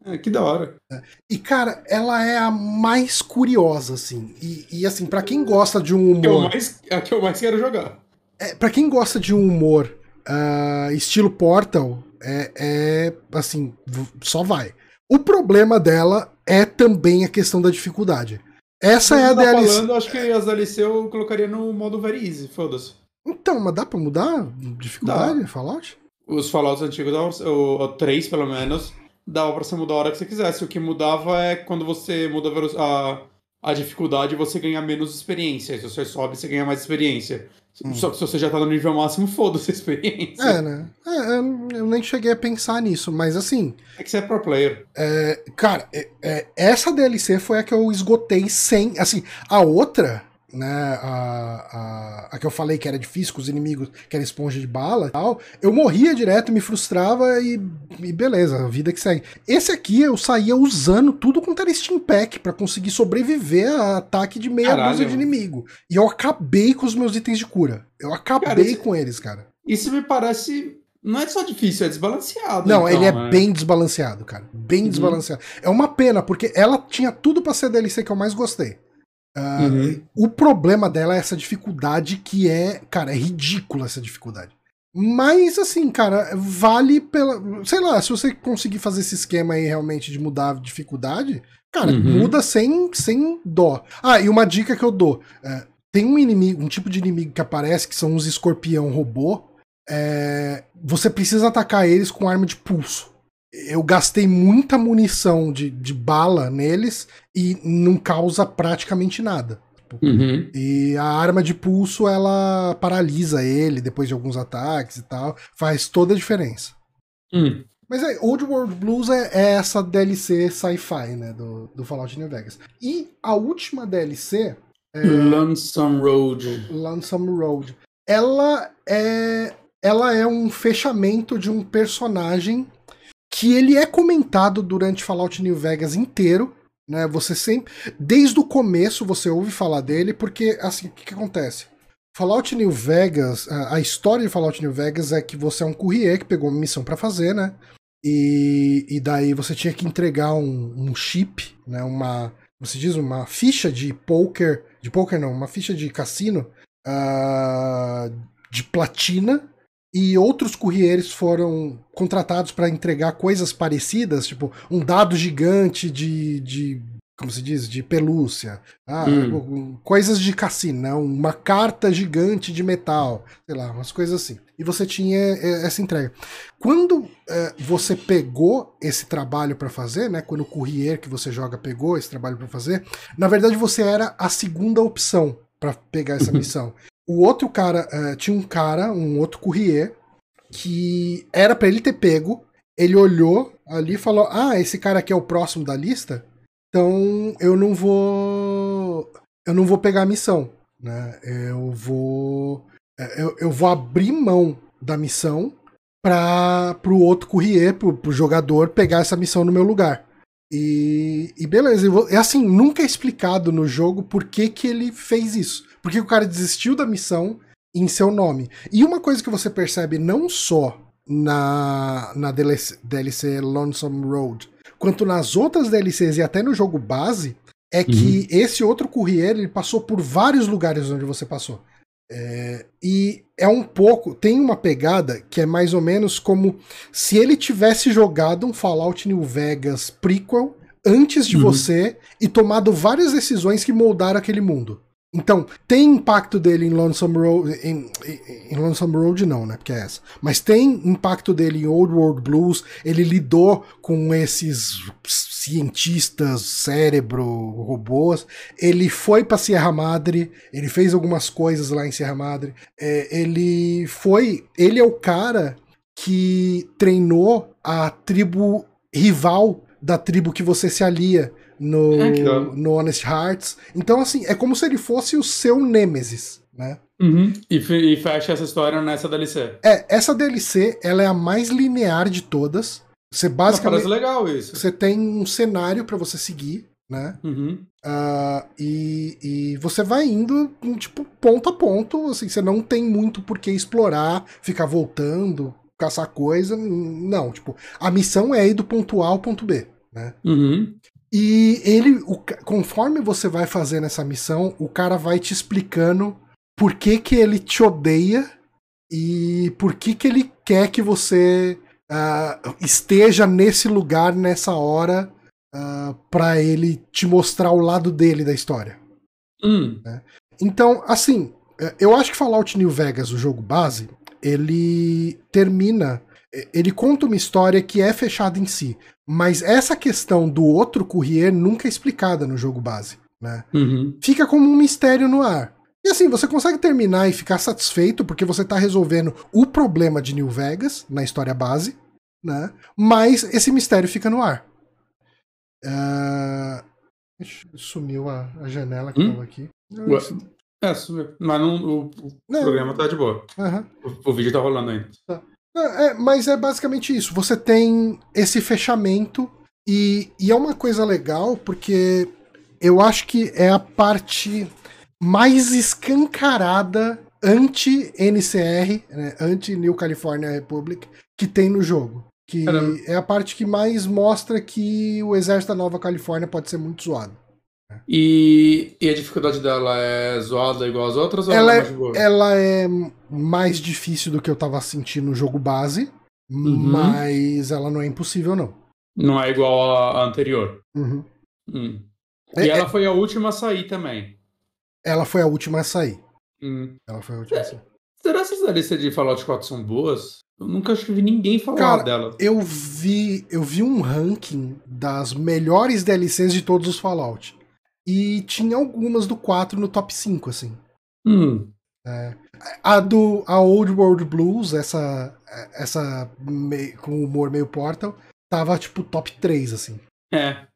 É, que da hora. É. E, cara, ela é a mais curiosa, assim. E, e assim, para quem gosta de um humor... Mais, a que eu mais quero jogar. É, pra quem gosta de um humor uh, estilo Portal, é, é assim, só vai. O problema dela é também a questão da dificuldade. Essa é a tá DLC. Falando, acho que as DLC eu colocaria no modo very easy, foda-se. Então, mas dá pra mudar dificuldade, dá. Fallout? Os Fallouts antigos, o, o 3 pelo menos, dava pra você mudar a hora que você quisesse. O que mudava é quando você muda a, a dificuldade, você ganha menos experiência. Se você sobe, você ganha mais experiência. Hum. Só que se você já tá no nível máximo, foda-se a experiência. É, né? É, eu nem cheguei a pensar nisso, mas assim. É que você é pro player. É, cara, é, é, essa DLC foi a que eu esgotei sem. Assim, a outra né, a, a, a, que eu falei que era difícil com os inimigos, que era esponja de bala e tal, eu morria direto, me frustrava e, e beleza, a vida que segue. Esse aqui eu saía usando tudo com era Steam Pack pra conseguir sobreviver a ataque de meia Caralho. dúzia de inimigo. E eu acabei com os meus itens de cura. Eu acabei cara, com eles, cara. Isso me parece não é só difícil, é desbalanceado. Não, então, ele é né? bem desbalanceado, cara. Bem uhum. desbalanceado. É uma pena, porque ela tinha tudo para ser a DLC que eu mais gostei. Uh, uhum. O problema dela é essa dificuldade que é, cara, é ridícula essa dificuldade. Mas assim, cara, vale pela. Sei lá, se você conseguir fazer esse esquema aí realmente de mudar a dificuldade, cara, uhum. muda sem, sem dó. Ah, e uma dica que eu dou: é, tem um inimigo, um tipo de inimigo que aparece, que são uns escorpião robô. É, você precisa atacar eles com arma de pulso eu gastei muita munição de, de bala neles e não causa praticamente nada. Uhum. E a arma de pulso ela paralisa ele depois de alguns ataques e tal. Faz toda a diferença. Uhum. Mas é, Old World Blues é, é essa DLC sci-fi, né? Do, do Fallout New Vegas. E a última DLC. É, Lonesome Road. Lonesome Road. Ela é. Ela é um fechamento de um personagem que ele é comentado durante Fallout New Vegas inteiro, né? Você sempre, desde o começo você ouve falar dele, porque assim, o que, que acontece? Fallout New Vegas, a história de Fallout New Vegas é que você é um courrier que pegou uma missão para fazer, né? E, e daí você tinha que entregar um, um chip, né? Uma, se diz, uma ficha de poker, de poker não, uma ficha de cassino uh, de platina e outros courriers foram contratados para entregar coisas parecidas, tipo um dado gigante de, de como se diz, de pelúcia, ah, hum. coisas de cassino, né? uma carta gigante de metal, sei lá, umas coisas assim. E você tinha é, essa entrega. Quando é, você pegou esse trabalho para fazer, né? Quando o courrier que você joga pegou esse trabalho para fazer, na verdade você era a segunda opção para pegar essa uhum. missão. O outro cara, uh, tinha um cara, um outro courrier, que era para ele ter pego, ele olhou ali e falou: Ah, esse cara aqui é o próximo da lista, então eu não vou. Eu não vou pegar a missão. Né? Eu vou. É, eu, eu vou abrir mão da missão para o outro courrier, pro, pro jogador, pegar essa missão no meu lugar. E, e beleza, é assim, nunca é explicado no jogo por que, que ele fez isso. Porque o cara desistiu da missão em seu nome. E uma coisa que você percebe não só na, na DLC, DLC Lonesome Road, quanto nas outras DLCs e até no jogo base, é que uhum. esse outro courrier ele passou por vários lugares onde você passou. É, e é um pouco. Tem uma pegada que é mais ou menos como se ele tivesse jogado um Fallout New Vegas prequel antes de uhum. você e tomado várias decisões que moldaram aquele mundo. Então, tem impacto dele em Lonesome Road. Em, em, Lonesome Road, não, né? Porque é essa. Mas tem impacto dele em Old World Blues. Ele lidou com esses cientistas, cérebro, robôs. Ele foi pra Sierra Madre. Ele fez algumas coisas lá em Sierra Madre. É, ele foi. Ele é o cara que treinou a tribo rival da tribo que você se alia no, é, no Honest Hearts. Então, assim, é como se ele fosse o seu Nemesis, né? Uhum. E, e, fecha essa história nessa DLC. É, essa DLC, ela é a mais linear de todas. Você basicamente. Não, legal isso. Você tem um cenário para você seguir, né? Uhum. Uh, e, e você vai indo, tipo, ponto a ponto. Assim, você não tem muito por que explorar, ficar voltando, caçar coisa. Não, tipo, a missão é ir do ponto A ao ponto B, né? Uhum. E ele, o, conforme você vai fazendo essa missão, o cara vai te explicando por que, que ele te odeia e por que, que ele quer que você uh, esteja nesse lugar, nessa hora, uh, ah, para ele te mostrar o lado dele da história. Hum. Né? Então, assim, eu acho que Fallout New Vegas, o jogo base, ele termina ele conta uma história que é fechada em si, mas essa questão do outro courrier nunca é explicada no jogo base, né? Uhum. Fica como um mistério no ar. E assim, você consegue terminar e ficar satisfeito porque você está resolvendo o problema de New Vegas na história base, né? Mas esse mistério fica no ar. Uh... Sumiu a, a janela que estava hum? aqui. É, sumiu. Mas não, o, o não. programa tá de boa. Uhum. O, o, vídeo tá rolando ainda. Tá. É, mas é basicamente isso. Você tem esse fechamento e, e é uma coisa legal porque eu acho que é a parte mais escancarada anti-NCR, né, anti-New California Republic, que tem no jogo. Que Caramba. é a parte que mais mostra que o exército da Nova Califórnia pode ser muito zoado. E, e, a dificuldade dela é zoada igual as outras? Ela, ela, é, ela é mais difícil do que eu tava sentindo no jogo base, uhum. mas ela não é impossível, não. Não é igual a anterior. Uhum. Hum. E é, ela é... foi a última a sair também. Ela foi a última a sair. Hum. Ela foi a última é. a sair. Será que essas DLC de Fallout 4 são boas? Eu nunca acho que vi ninguém falar Cara, dela. Eu vi, eu vi um ranking das melhores DLCs de todos os Fallout. E tinha algumas do 4 no top 5, assim. Hum. É. A do a Old World Blues, essa, essa meio, com humor meio Portal, tava tipo top 3, assim. É.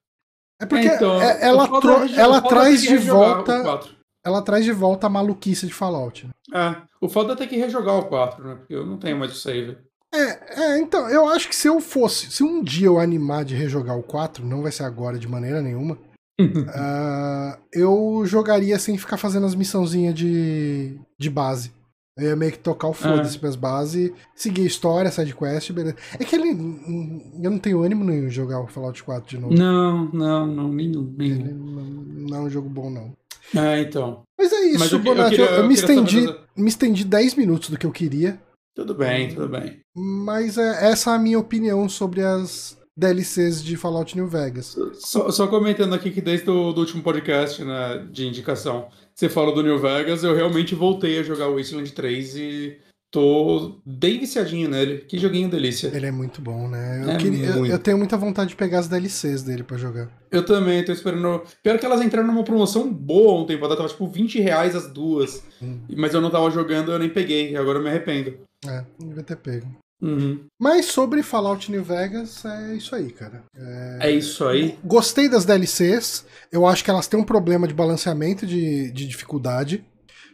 É porque então, é, ela, é ela traz de volta. Ela traz de volta a maluquice de Fallout. Né? É. O foda é ter que rejogar o 4, né? Porque eu não tenho mais o save. É, é, então, eu acho que se eu fosse. Se um dia eu animar de rejogar o 4, não vai ser agora de maneira nenhuma uh, eu jogaria sem ficar fazendo as missãozinhas de, de base. Eu ia meio que tocar o foda-se é. pras bases, seguir a história, sidequest, beleza. É que ele. Eu não tenho ânimo nenhum de jogar o Fallout 4 de novo. Não, não, não, nenhum. nenhum. não é um jogo bom, não. É, então. Mas é isso, Mas eu, Bonatti. Eu, eu, eu me, estendi, me estendi 10 minutos do que eu queria. Tudo bem, tudo bem. Mas é, essa é a minha opinião sobre as DLCs de Fallout New Vegas. Só, só comentando aqui que desde o do último podcast né, de indicação, você falou do New Vegas, eu realmente voltei a jogar o Wasteland 3 e tô bem viciadinho nele. Que joguinho delícia. Ele é muito bom, né? Eu, é queria, eu, eu, tenho muita vontade de pegar as DLCs dele para jogar. Eu também, tô esperando. Pior que elas entraram numa promoção boa um tempo atrás, tava tipo 20 reais as duas. Hum. Mas eu não tava jogando, eu nem peguei, agora eu me arrependo. É, devia ter pego. Uhum. Mas sobre Fallout New Vegas, é isso aí, cara. É... é, isso aí. Gostei das DLCs. Eu acho que elas têm um problema de balanceamento de, de dificuldade.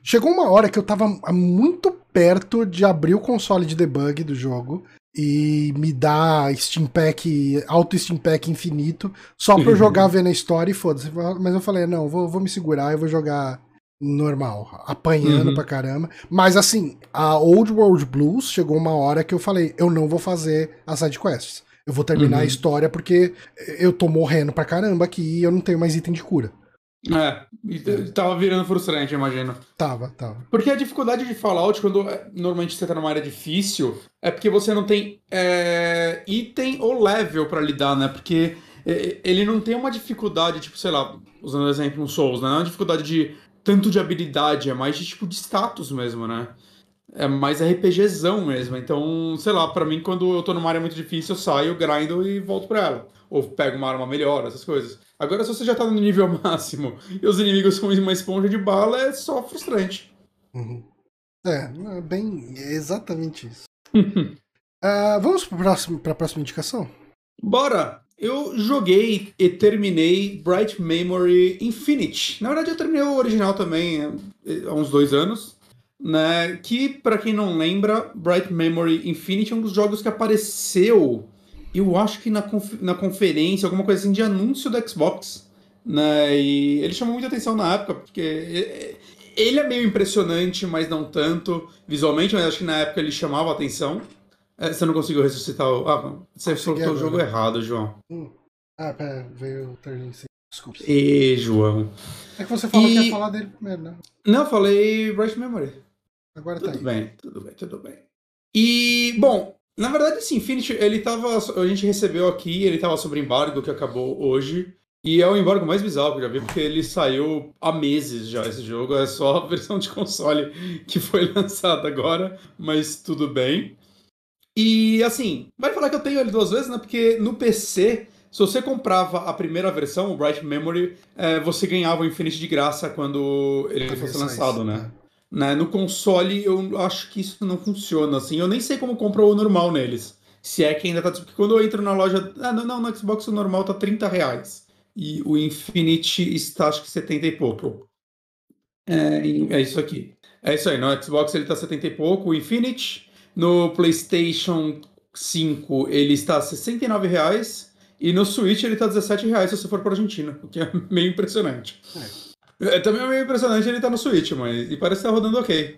Chegou uma hora que eu tava muito perto de abrir o console de debug do jogo e me dar Steam Pack, auto Steam Pack infinito, só pra eu jogar vendo a história e foda-se. Mas eu falei, não, vou, vou me segurar, eu vou jogar normal, apanhando uhum. pra caramba. Mas assim, a Old World Blues chegou uma hora que eu falei, eu não vou fazer as side quests. Eu vou terminar uhum. a história porque eu tô morrendo pra caramba aqui e eu não tenho mais item de cura. É, tava virando frustrante, imagino. Tava, tava. Porque a dificuldade de Fallout, quando é, normalmente você tá numa área difícil, é porque você não tem é, item ou level para lidar, né? Porque é, ele não tem uma dificuldade, tipo, sei lá, usando o exemplo um Souls, né? Não é uma dificuldade de tanto de habilidade, é mais de tipo de status mesmo, né? É mais RPGzão mesmo. Então, sei lá, para mim, quando eu tô numa área muito difícil, eu saio, grindo e volto pra ela. Ou pego uma arma melhor, essas coisas. Agora, se você já tá no nível máximo e os inimigos são uma esponja de bala, é só frustrante. Uhum. É, é bem. É exatamente isso. uh, vamos pro próximo, pra próxima indicação? Bora! Eu joguei e terminei Bright Memory Infinite. Na verdade, eu terminei o original também é, há uns dois anos. Né? Que, para quem não lembra, Bright Memory Infinite é um dos jogos que apareceu, eu acho que na, conf na conferência, alguma coisa assim, de anúncio do Xbox. Né? E ele chamou muita atenção na época, porque ele é meio impressionante, mas não tanto visualmente, mas acho que na época ele chamava atenção. É, você não conseguiu ressuscitar o. Ah, você soltou o jogo errado, João. Hum. Ah, pera, veio o turn Desculpa. E, João. É que você falou e... que ia falar dele primeiro, né? Não, falei Bright Memory. Agora tudo tá Tudo bem, tudo bem, tudo bem. E, bom, na verdade, sim, Infinity, ele tava. A gente recebeu aqui, ele tava sobre embargo que acabou hoje. E é o embargo mais bizarro que eu já vi, porque ele saiu há meses já esse jogo. É só a versão de console que foi lançada agora, mas tudo bem. E assim, vai falar que eu tenho ele duas vezes, né? Porque no PC, se você comprava a primeira versão, o Bright Memory, é, você ganhava o Infinite de graça quando ele fosse lançado, né? né? No console, eu acho que isso não funciona assim. Eu nem sei como compra o normal neles. Se é que ainda tá. Porque quando eu entro na loja. Ah, não, não, no Xbox o normal tá 30 reais. E o Infinite está, acho que 70 e pouco. É, é isso aqui. É isso aí. No Xbox ele tá 70 e pouco. O Infinite. No PlayStation 5 ele está a 69 reais e no Switch ele está a 17 reais se você for para Argentina, o que é meio impressionante. É. é também é meio impressionante ele estar tá no Switch, mas e parece estar tá rodando ok.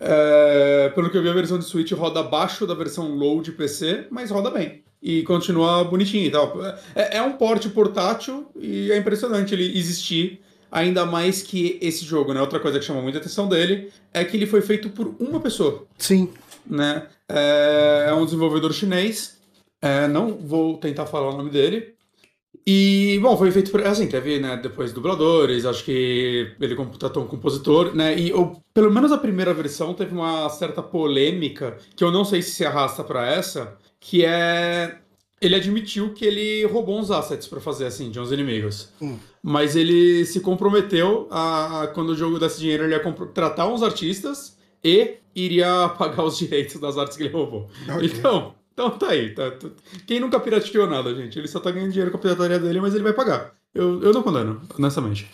É, pelo que eu vi, a versão de Switch roda abaixo da versão low de PC, mas roda bem. E continua bonitinho e tal. É, é um porte portátil e é impressionante ele existir. Ainda mais que esse jogo, né? Outra coisa que chama muita atenção dele é que ele foi feito por uma pessoa. Sim né? É, é um desenvolvedor chinês. É, não vou tentar falar o nome dele. E, bom, foi feito por. Assim, teve, né, depois dubladores, acho que ele contratou um compositor, né? E ou, pelo menos a primeira versão teve uma certa polêmica, que eu não sei se se arrasta para essa, que é. Ele admitiu que ele roubou uns assets para fazer assim, de uns inimigos. Hum. Mas ele se comprometeu a, a, quando o jogo desse dinheiro, ele ia contratar uns artistas e iria pagar os direitos das artes que ele roubou. Okay. Então, então tá aí. Tá, tá, Quem nunca pirateou nada, gente? Ele só tá ganhando dinheiro com a pirataria dele, mas ele vai pagar. Eu, eu não condeno, honestamente.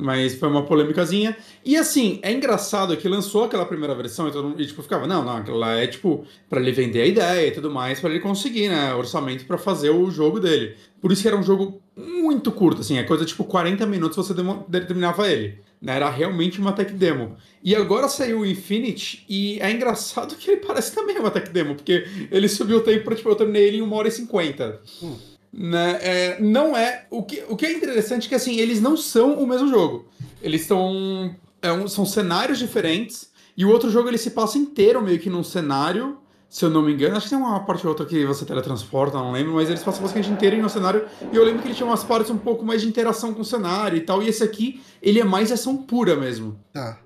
Mas foi uma polêmicazinha. E assim, é engraçado que lançou aquela primeira versão e todo mundo e, tipo, ficava, não, não, aquilo lá é tipo para ele vender a ideia e tudo mais, para ele conseguir, né, orçamento para fazer o jogo dele. Por isso que era um jogo muito curto, assim, é coisa tipo 40 minutos você terminava ele. Né? Era realmente uma tech demo. E agora saiu o Infinite e é engraçado que ele parece também uma tech demo, porque ele subiu o tempo pra, tipo, eu terminei ele em 1 hora e 50. Hum. Né? É, não é. O que, o que é interessante é que assim, eles não são o mesmo jogo. Eles estão. É um, são cenários diferentes. E o outro jogo ele se passa inteiro meio que num cenário se eu não me engano. Acho que tem uma parte ou outra que você teletransporta, não lembro, mas eles passam basicamente inteiro um cenário. E eu lembro que ele tinha umas partes um pouco mais de interação com o cenário e tal. E esse aqui, ele é mais ação pura mesmo. Tá.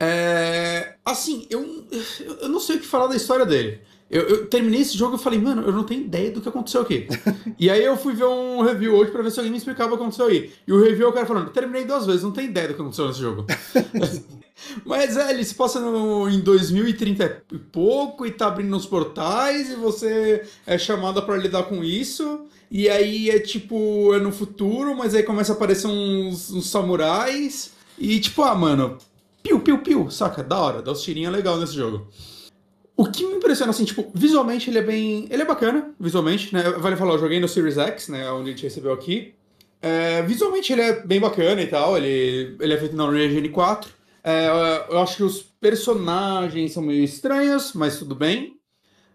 É... Assim, eu, eu não sei o que falar da história dele. Eu, eu, terminei esse jogo e falei, mano, eu não tenho ideia do que aconteceu aqui. e aí eu fui ver um review hoje pra ver se alguém me explicava o que aconteceu aí. E o review é o cara falando, terminei duas vezes, não tenho ideia do que aconteceu nesse jogo. Mas é, ele se passa no, em 2030 e pouco e tá abrindo os portais e você é chamada para lidar com isso. E aí é tipo, é no futuro, mas aí começa a aparecer uns, uns samurais. E tipo, ah, mano, piu, piu, piu, saca? Da hora, dá uns tirinhos legal nesse jogo. O que me impressiona, assim, tipo, visualmente ele é bem. Ele é bacana, visualmente, né? Vale falar, eu joguei no Series X, né? Onde a gente recebeu aqui. É, visualmente ele é bem bacana e tal, ele, ele é feito na Unreal Engine 4. É, eu acho que os personagens são meio estranhos, mas tudo bem.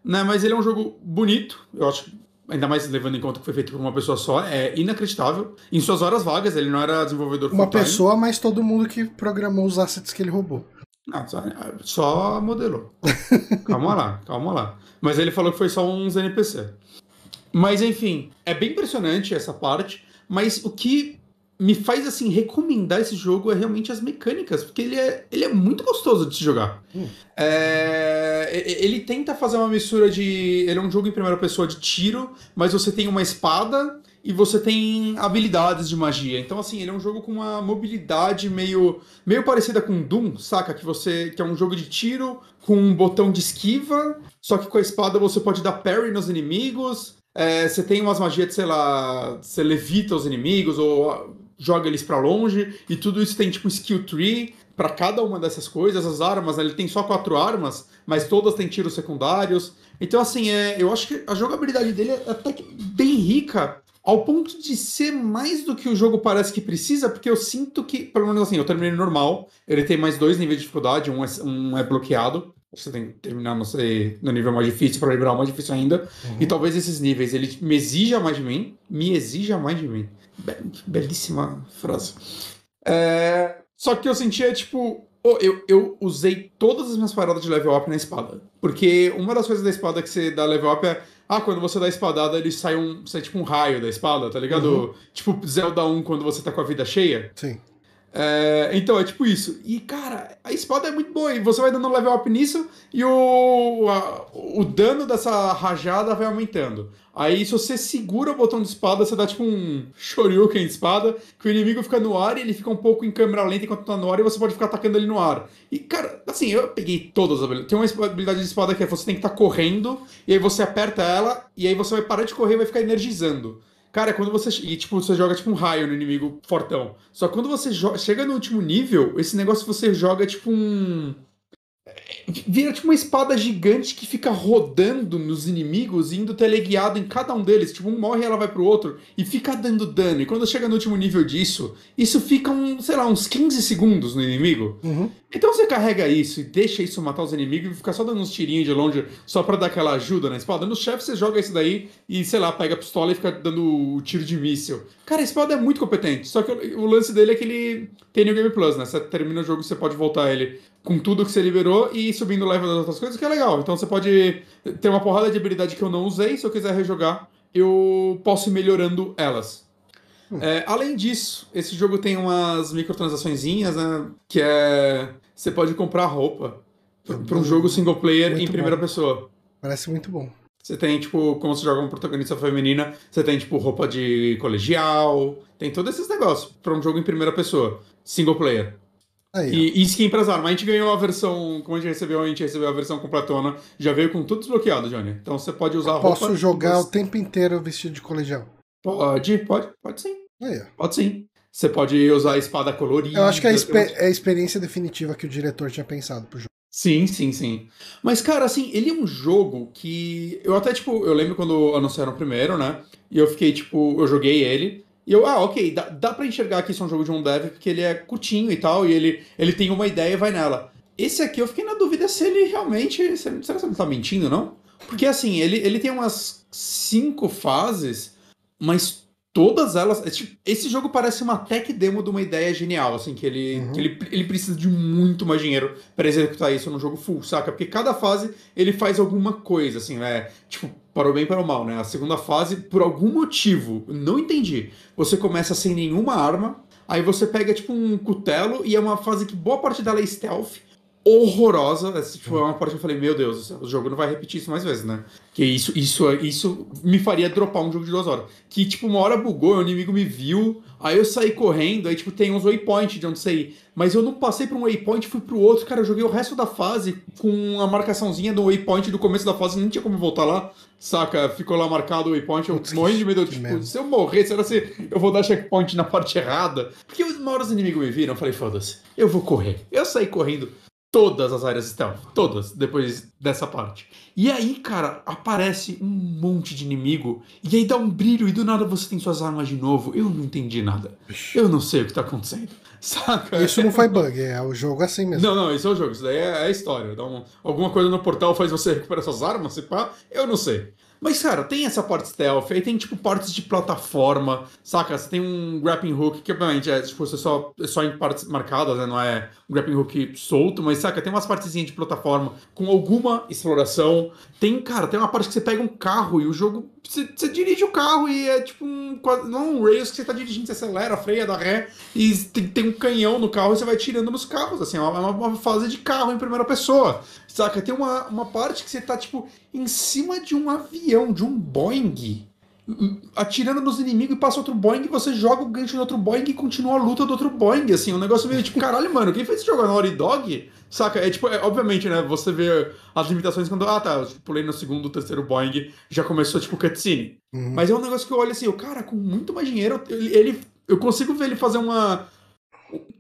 Né? Mas ele é um jogo bonito, eu acho ainda mais levando em conta que foi feito por uma pessoa só, é inacreditável. Em suas horas vagas, ele não era desenvolvedor Uma pessoa, mas todo mundo que programou os assets que ele roubou. Não, só, só modelou. calma lá, calma lá. Mas ele falou que foi só uns NPC. Mas enfim, é bem impressionante essa parte. Mas o que me faz assim recomendar esse jogo é realmente as mecânicas, porque ele é, ele é muito gostoso de se jogar. Hum. É, ele tenta fazer uma mistura de. Ele é um jogo em primeira pessoa de tiro, mas você tem uma espada e você tem habilidades de magia. Então, assim, ele é um jogo com uma mobilidade meio, meio parecida com Doom, saca? Que você que é um jogo de tiro com um botão de esquiva, só que com a espada você pode dar parry nos inimigos. É, você tem umas magias de, sei lá, você levita os inimigos ou joga eles para longe, e tudo isso tem tipo skill tree para cada uma dessas coisas. As armas, né, ele tem só quatro armas, mas todas têm tiros secundários. Então, assim, é, eu acho que a jogabilidade dele é até que bem rica, ao ponto de ser mais do que o jogo parece que precisa, porque eu sinto que, pelo menos assim, eu terminei normal, ele tem mais dois níveis de dificuldade, um é, um é bloqueado, você tem que terminar, sei, no nível mais difícil para liberar o mais difícil ainda. Uhum. E talvez esses níveis ele me exija mais de mim, me exija mais de mim. Be belíssima frase. É... Só que eu sentia, tipo, oh, eu, eu usei todas as minhas paradas de level up na espada. Porque uma das coisas da espada que você dá level up é. Ah, quando você dá a espadada, ele sai um. Sai tipo um raio da espada, tá ligado? Uhum. Tipo Zelda 1 quando você tá com a vida cheia. Sim. É, então, é tipo isso. E, cara, a espada é muito boa. E você vai dando level up nisso e o, a, o dano dessa rajada vai aumentando. Aí, se você segura o botão de espada, você dá tipo um shoryuken de espada, que o inimigo fica no ar e ele fica um pouco em câmera lenta enquanto tá no ar e você pode ficar atacando ele no ar. E, cara, assim, eu peguei todas as habilidades. Tem uma habilidade de espada que é você tem que estar tá correndo, e aí você aperta ela, e aí você vai parar de correr e vai ficar energizando. Cara, quando você. E, tipo, você joga tipo um raio no inimigo fortão. Só que quando você chega no último nível, esse negócio você joga tipo um vira tipo uma espada gigante que fica rodando nos inimigos, indo teleguiado em cada um deles. Tipo, um morre e ela vai pro outro e fica dando dano. E quando chega no último nível disso, isso fica, um, sei lá, uns 15 segundos no inimigo. Uhum. Então você carrega isso e deixa isso matar os inimigos e fica só dando uns tirinhos de longe só pra dar aquela ajuda na espada. No chefe você joga isso daí e, sei lá, pega a pistola e fica dando o tiro de míssil. Cara, a espada é muito competente. Só que o lance dele é que ele tem New Game Plus, né? Você termina o jogo, você pode voltar ele com tudo que você liberou e subindo o level das outras coisas, que é legal. Então você pode ter uma porrada de habilidade que eu não usei, se eu quiser rejogar, eu posso ir melhorando elas. Hum. É, além disso, esse jogo tem umas microtransaçõezinhas, né? Que é. Você pode comprar roupa para um jogo single player muito em primeira bom. pessoa. Parece muito bom. Você tem, tipo, como você joga uma protagonista feminina, você tem, tipo, roupa de colegial, tem todos esses negócios para um jogo em primeira pessoa, single player. Aí, e, e skin pras armas. A gente ganhou a versão, como a gente recebeu, a gente recebeu a versão completona. Já veio com tudo desbloqueado, Johnny. Então você pode usar a roupa. Posso jogar o tempo inteiro vestido de colegial? Pode, pode, pode sim. Aí, pode sim. Você pode usar a espada colorida. Eu acho que é a, é a experiência definitiva que o diretor tinha pensado pro jogo. Sim, sim, sim. Mas, cara, assim, ele é um jogo que. Eu até, tipo, eu lembro quando anunciaram o primeiro, né? E eu fiquei, tipo, eu joguei ele. E eu, ah, ok, dá, dá pra enxergar que isso é um jogo de um dev, porque ele é curtinho e tal, e ele, ele tem uma ideia e vai nela. Esse aqui eu fiquei na dúvida se ele realmente. Será que não tá mentindo, não? Porque assim, ele, ele tem umas cinco fases, mas todas elas. É, tipo, esse jogo parece uma tech demo de uma ideia genial, assim, que ele, uhum. que ele, ele precisa de muito mais dinheiro para executar isso num jogo full, saca? Porque cada fase ele faz alguma coisa, assim, né? Tipo, para o bem e para o mal, né? A segunda fase, por algum motivo, não entendi. Você começa sem nenhuma arma, aí você pega, tipo, um cutelo, e é uma fase que boa parte dela é stealth horrorosa. Essa, tipo, é uma parte que eu falei, meu Deus, o jogo não vai repetir isso mais vezes, né? Que isso, isso, isso me faria dropar um jogo de duas horas. Que, tipo, uma hora bugou, o inimigo me viu, aí eu saí correndo, aí, tipo, tem uns waypoint de onde sair. Mas eu não passei pra um waypoint fui pro outro. Cara, eu joguei o resto da fase com a marcaçãozinha do waypoint do começo da fase, não tinha como voltar lá. Saca? Ficou lá marcado o waypoint, eu morri de medo. Tipo, se eu morrer, será que eu vou dar checkpoint na parte errada? Porque uma hora os inimigos me viram, eu falei, foda-se, eu vou correr. Eu saí correndo todas as áreas stealth, todas, depois dessa parte. E aí, cara, aparece um monte de inimigo, e aí dá um brilho, e do nada você tem suas armas de novo. Eu não entendi nada. Eu não sei o que tá acontecendo. Saca? Isso não foi bug, é o jogo assim mesmo. Não, não, isso é o jogo, isso daí é a história. Então, alguma coisa no portal faz você recuperar suas armas, se pá, eu não sei. Mas, cara, tem essa parte stealth, aí tem, tipo, partes de plataforma, saca? Você tem um grappling hook, que obviamente é, tipo, você só, é só em partes marcadas, né? Não é um grappling hook solto, mas, saca? Tem umas partezinhas de plataforma com alguma exploração. Tem, cara, tem uma parte que você pega um carro e o jogo. Você, você dirige o carro e é tipo um. Não um Rails que você tá dirigindo, você acelera, freia, dá ré, e tem, tem um canhão no carro e você vai tirando nos carros, assim, é uma, uma fase de carro em primeira pessoa. Saca? Tem uma, uma parte que você tá, tipo, em cima de um avião, de um Boeing, atirando nos inimigos e passa outro Boeing, você joga o gancho no outro Boeing e continua a luta do outro Boeing, assim, um negócio meio tipo, caralho, mano, quem fez esse jogo? Naughty Dog? Saca? É tipo, é, obviamente, né, você vê as limitações quando, ah tá, eu pulei no segundo, terceiro Boeing, já começou, tipo, cutscene. Uhum. Mas é um negócio que eu olho assim, o cara, com muito mais dinheiro, ele, ele eu consigo ver ele fazer uma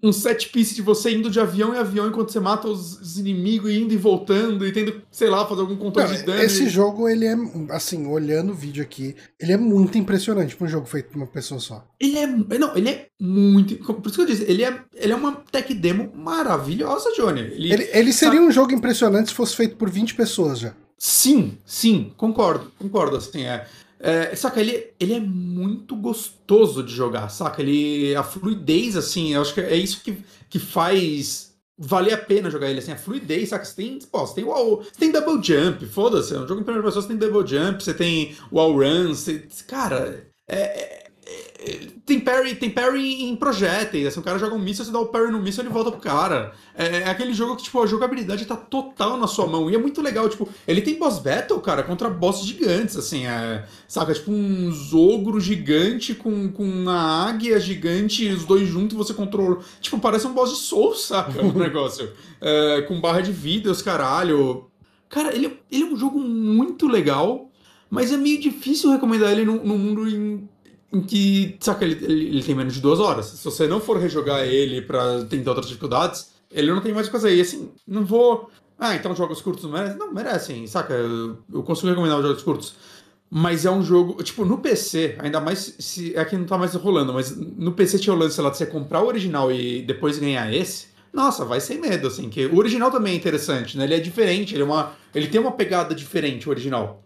um set piece de você indo de avião em avião enquanto você mata os inimigos e indo e voltando e tendo, sei lá, fazer algum controle Não, de dano. Esse e... jogo, ele é, assim, olhando o vídeo aqui, ele é muito impressionante para um jogo feito por uma pessoa só. Ele é, não, ele é muito, por isso que eu disse, ele é, ele é uma tech demo maravilhosa, Johnny. Ele, ele, ele seria sabe... um jogo impressionante se fosse feito por 20 pessoas já. Sim, sim, concordo, concordo, assim, é... É, saca, ele, ele é muito gostoso de jogar, saca? Ele, a fluidez, assim, eu acho que é isso que, que faz valer a pena jogar ele, assim, a fluidez, saca? Você tem, pô, você tem wall, você tem double jump, foda-se, é um jogo em primeira pessoa, você tem double jump, você tem wall run, você, cara, é, é tem parry, tem parry em projéteis. Assim, o cara joga um míssil, você dá o parry no míssil, ele volta pro cara. É, é, aquele jogo que, tipo, a jogabilidade tá total na sua mão. E é muito legal, tipo, ele tem boss battle, cara, contra bosses gigantes, assim, é, saca? Tipo, um ogro gigante com, com uma águia gigante, os dois juntos você controla. Tipo, parece um boss de Soul, saca? O negócio. É, com barra de vida, os caralho. Cara, ele, ele é um jogo muito legal, mas é meio difícil recomendar ele no, no mundo em em que, saca, ele, ele, ele, tem menos de duas horas. Se você não for rejogar ele pra tentar outras dificuldades, ele não tem mais o que fazer. E assim, não vou. Ah, então jogos curtos não merecem? Não, merecem, saca? Eu, eu consigo recomendar os jogos curtos. Mas é um jogo, tipo, no PC, ainda mais se. É que não tá mais rolando, mas no PC tinha o lance, sei lá, de você comprar o original e depois ganhar esse. Nossa, vai sem medo, assim, que o original também é interessante, né? Ele é diferente, ele é uma. Ele tem uma pegada diferente, o original.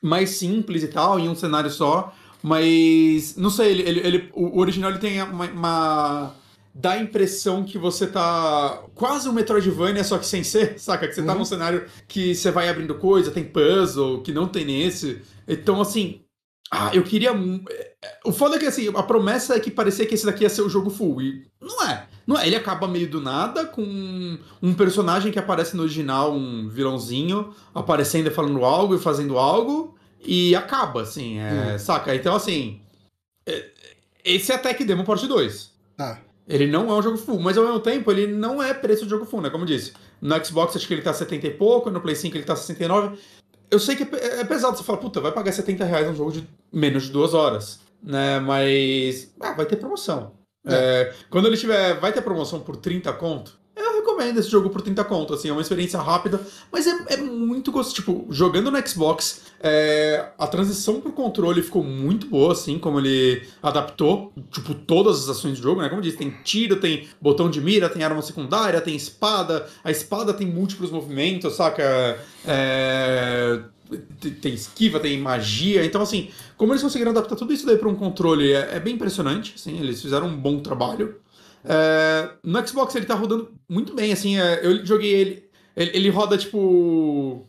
Mais simples e tal, em um cenário só. Mas, não sei, ele, ele, ele o original ele tem uma, uma, dá a impressão que você tá quase um Metroidvania, só que sem ser, saca? Que você tá uhum. num cenário que você vai abrindo coisa, tem puzzle, que não tem nesse. Então, assim, ah, eu queria. O foda é que assim, a promessa é que parecia que esse daqui ia ser o jogo full. E não é. Não é. Ele acaba meio do nada com um personagem que aparece no original, um vilãozinho, aparecendo e falando algo e fazendo algo e acaba, assim, é, hum. saca? Então, assim, é, esse é Tech Demo Parte 2. Ah. Ele não é um jogo full, mas ao mesmo tempo ele não é preço de jogo full, né? Como eu disse. No Xbox acho que ele tá 70 e pouco, no Play 5 ele tá 69. Eu sei que é, é pesado, você fala, puta, vai pagar 70 reais num jogo de menos de duas horas, né? Mas, ah, vai ter promoção. É. É, quando ele tiver, vai ter promoção por 30 conto, recomendo esse jogo por 30 conto, assim, é uma experiência rápida, mas é, é muito gostoso. Tipo, jogando no Xbox, é, a transição pro controle ficou muito boa, assim, como ele adaptou, tipo, todas as ações do jogo, né? Como eu disse, tem tiro, tem botão de mira, tem arma secundária, tem espada, a espada tem múltiplos movimentos, saca? É, tem esquiva, tem magia. Então, assim, como eles conseguiram adaptar tudo isso daí para um controle é, é, bem impressionante. Assim, eles fizeram um bom trabalho. É, no Xbox ele tá rodando muito bem, assim, é, eu joguei ele, ele, ele. roda tipo.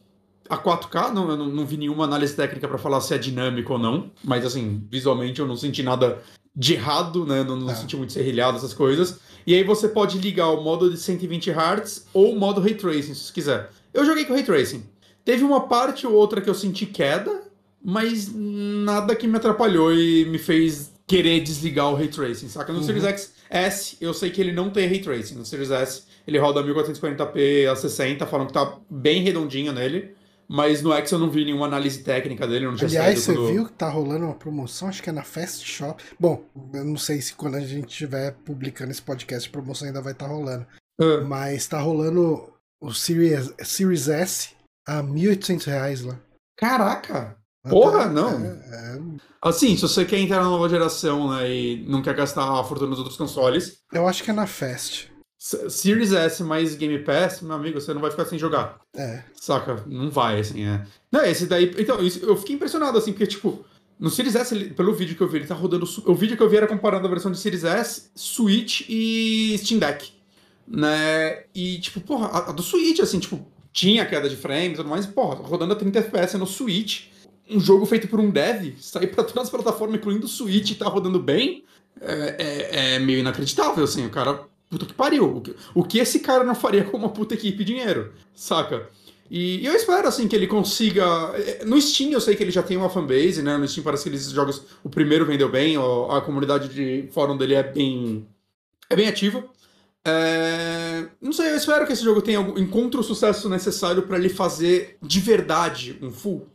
A 4K, não, eu não, não vi nenhuma análise técnica para falar se é dinâmico ou não, mas assim, visualmente eu não senti nada de errado, né? Não, não é. senti muito serrilhado, essas coisas. E aí você pode ligar o modo de 120 Hz ou o modo Ray Tracing, se você quiser. Eu joguei com Ray Tracing. Teve uma parte ou outra que eu senti queda, mas nada que me atrapalhou e me fez querer desligar o Ray Tracing, saca? No uhum. Series X S, eu sei que ele não tem Ray Tracing. No Series S, ele roda 1440p a 60, falam que tá bem redondinho nele. Mas no X eu não vi nenhuma análise técnica dele, não tinha Aliás, você viu que tá rolando uma promoção, acho que é na Fast Shop. Bom, eu não sei se quando a gente estiver publicando esse podcast, a promoção ainda vai estar tá rolando. Uh. Mas tá rolando o Series, Series S a R$ 1.800 lá. Caraca! Porra, não! É, é... Assim, se você quer entrar na nova geração né, e não quer gastar a fortuna dos outros consoles. Eu acho que é na Fast. Series S mais Game Pass, meu amigo, você não vai ficar sem jogar. É. Saca? Não vai, assim, é. Não, esse daí. Então, isso, eu fiquei impressionado, assim, porque, tipo, no Series S, ele, pelo vídeo que eu vi, ele tá rodando. O vídeo que eu vi era comparando a versão de Series S, Switch e Steam Deck. Né? E, tipo, porra, a, a do Switch, assim, tipo, tinha queda de frames e tudo mais, porra, rodando a 30 FPS no Switch. Um jogo feito por um dev, sair pra todas as plataformas, incluindo o Switch, e tá rodando bem. É, é, é meio inacreditável, assim, o cara puta que pariu. O que, esse cara não faria com uma puta equipe dinheiro, saca? E, e, eu espero, assim, que ele consiga. É, no Steam eu sei que ele já tem uma fanbase, né? No Steam parece que esses jogos. O primeiro vendeu bem, a comunidade de fórum dele é bem. É bem ativa. É... Não sei, eu espero que esse jogo tenha encontre o sucesso necessário para ele fazer de verdade um full.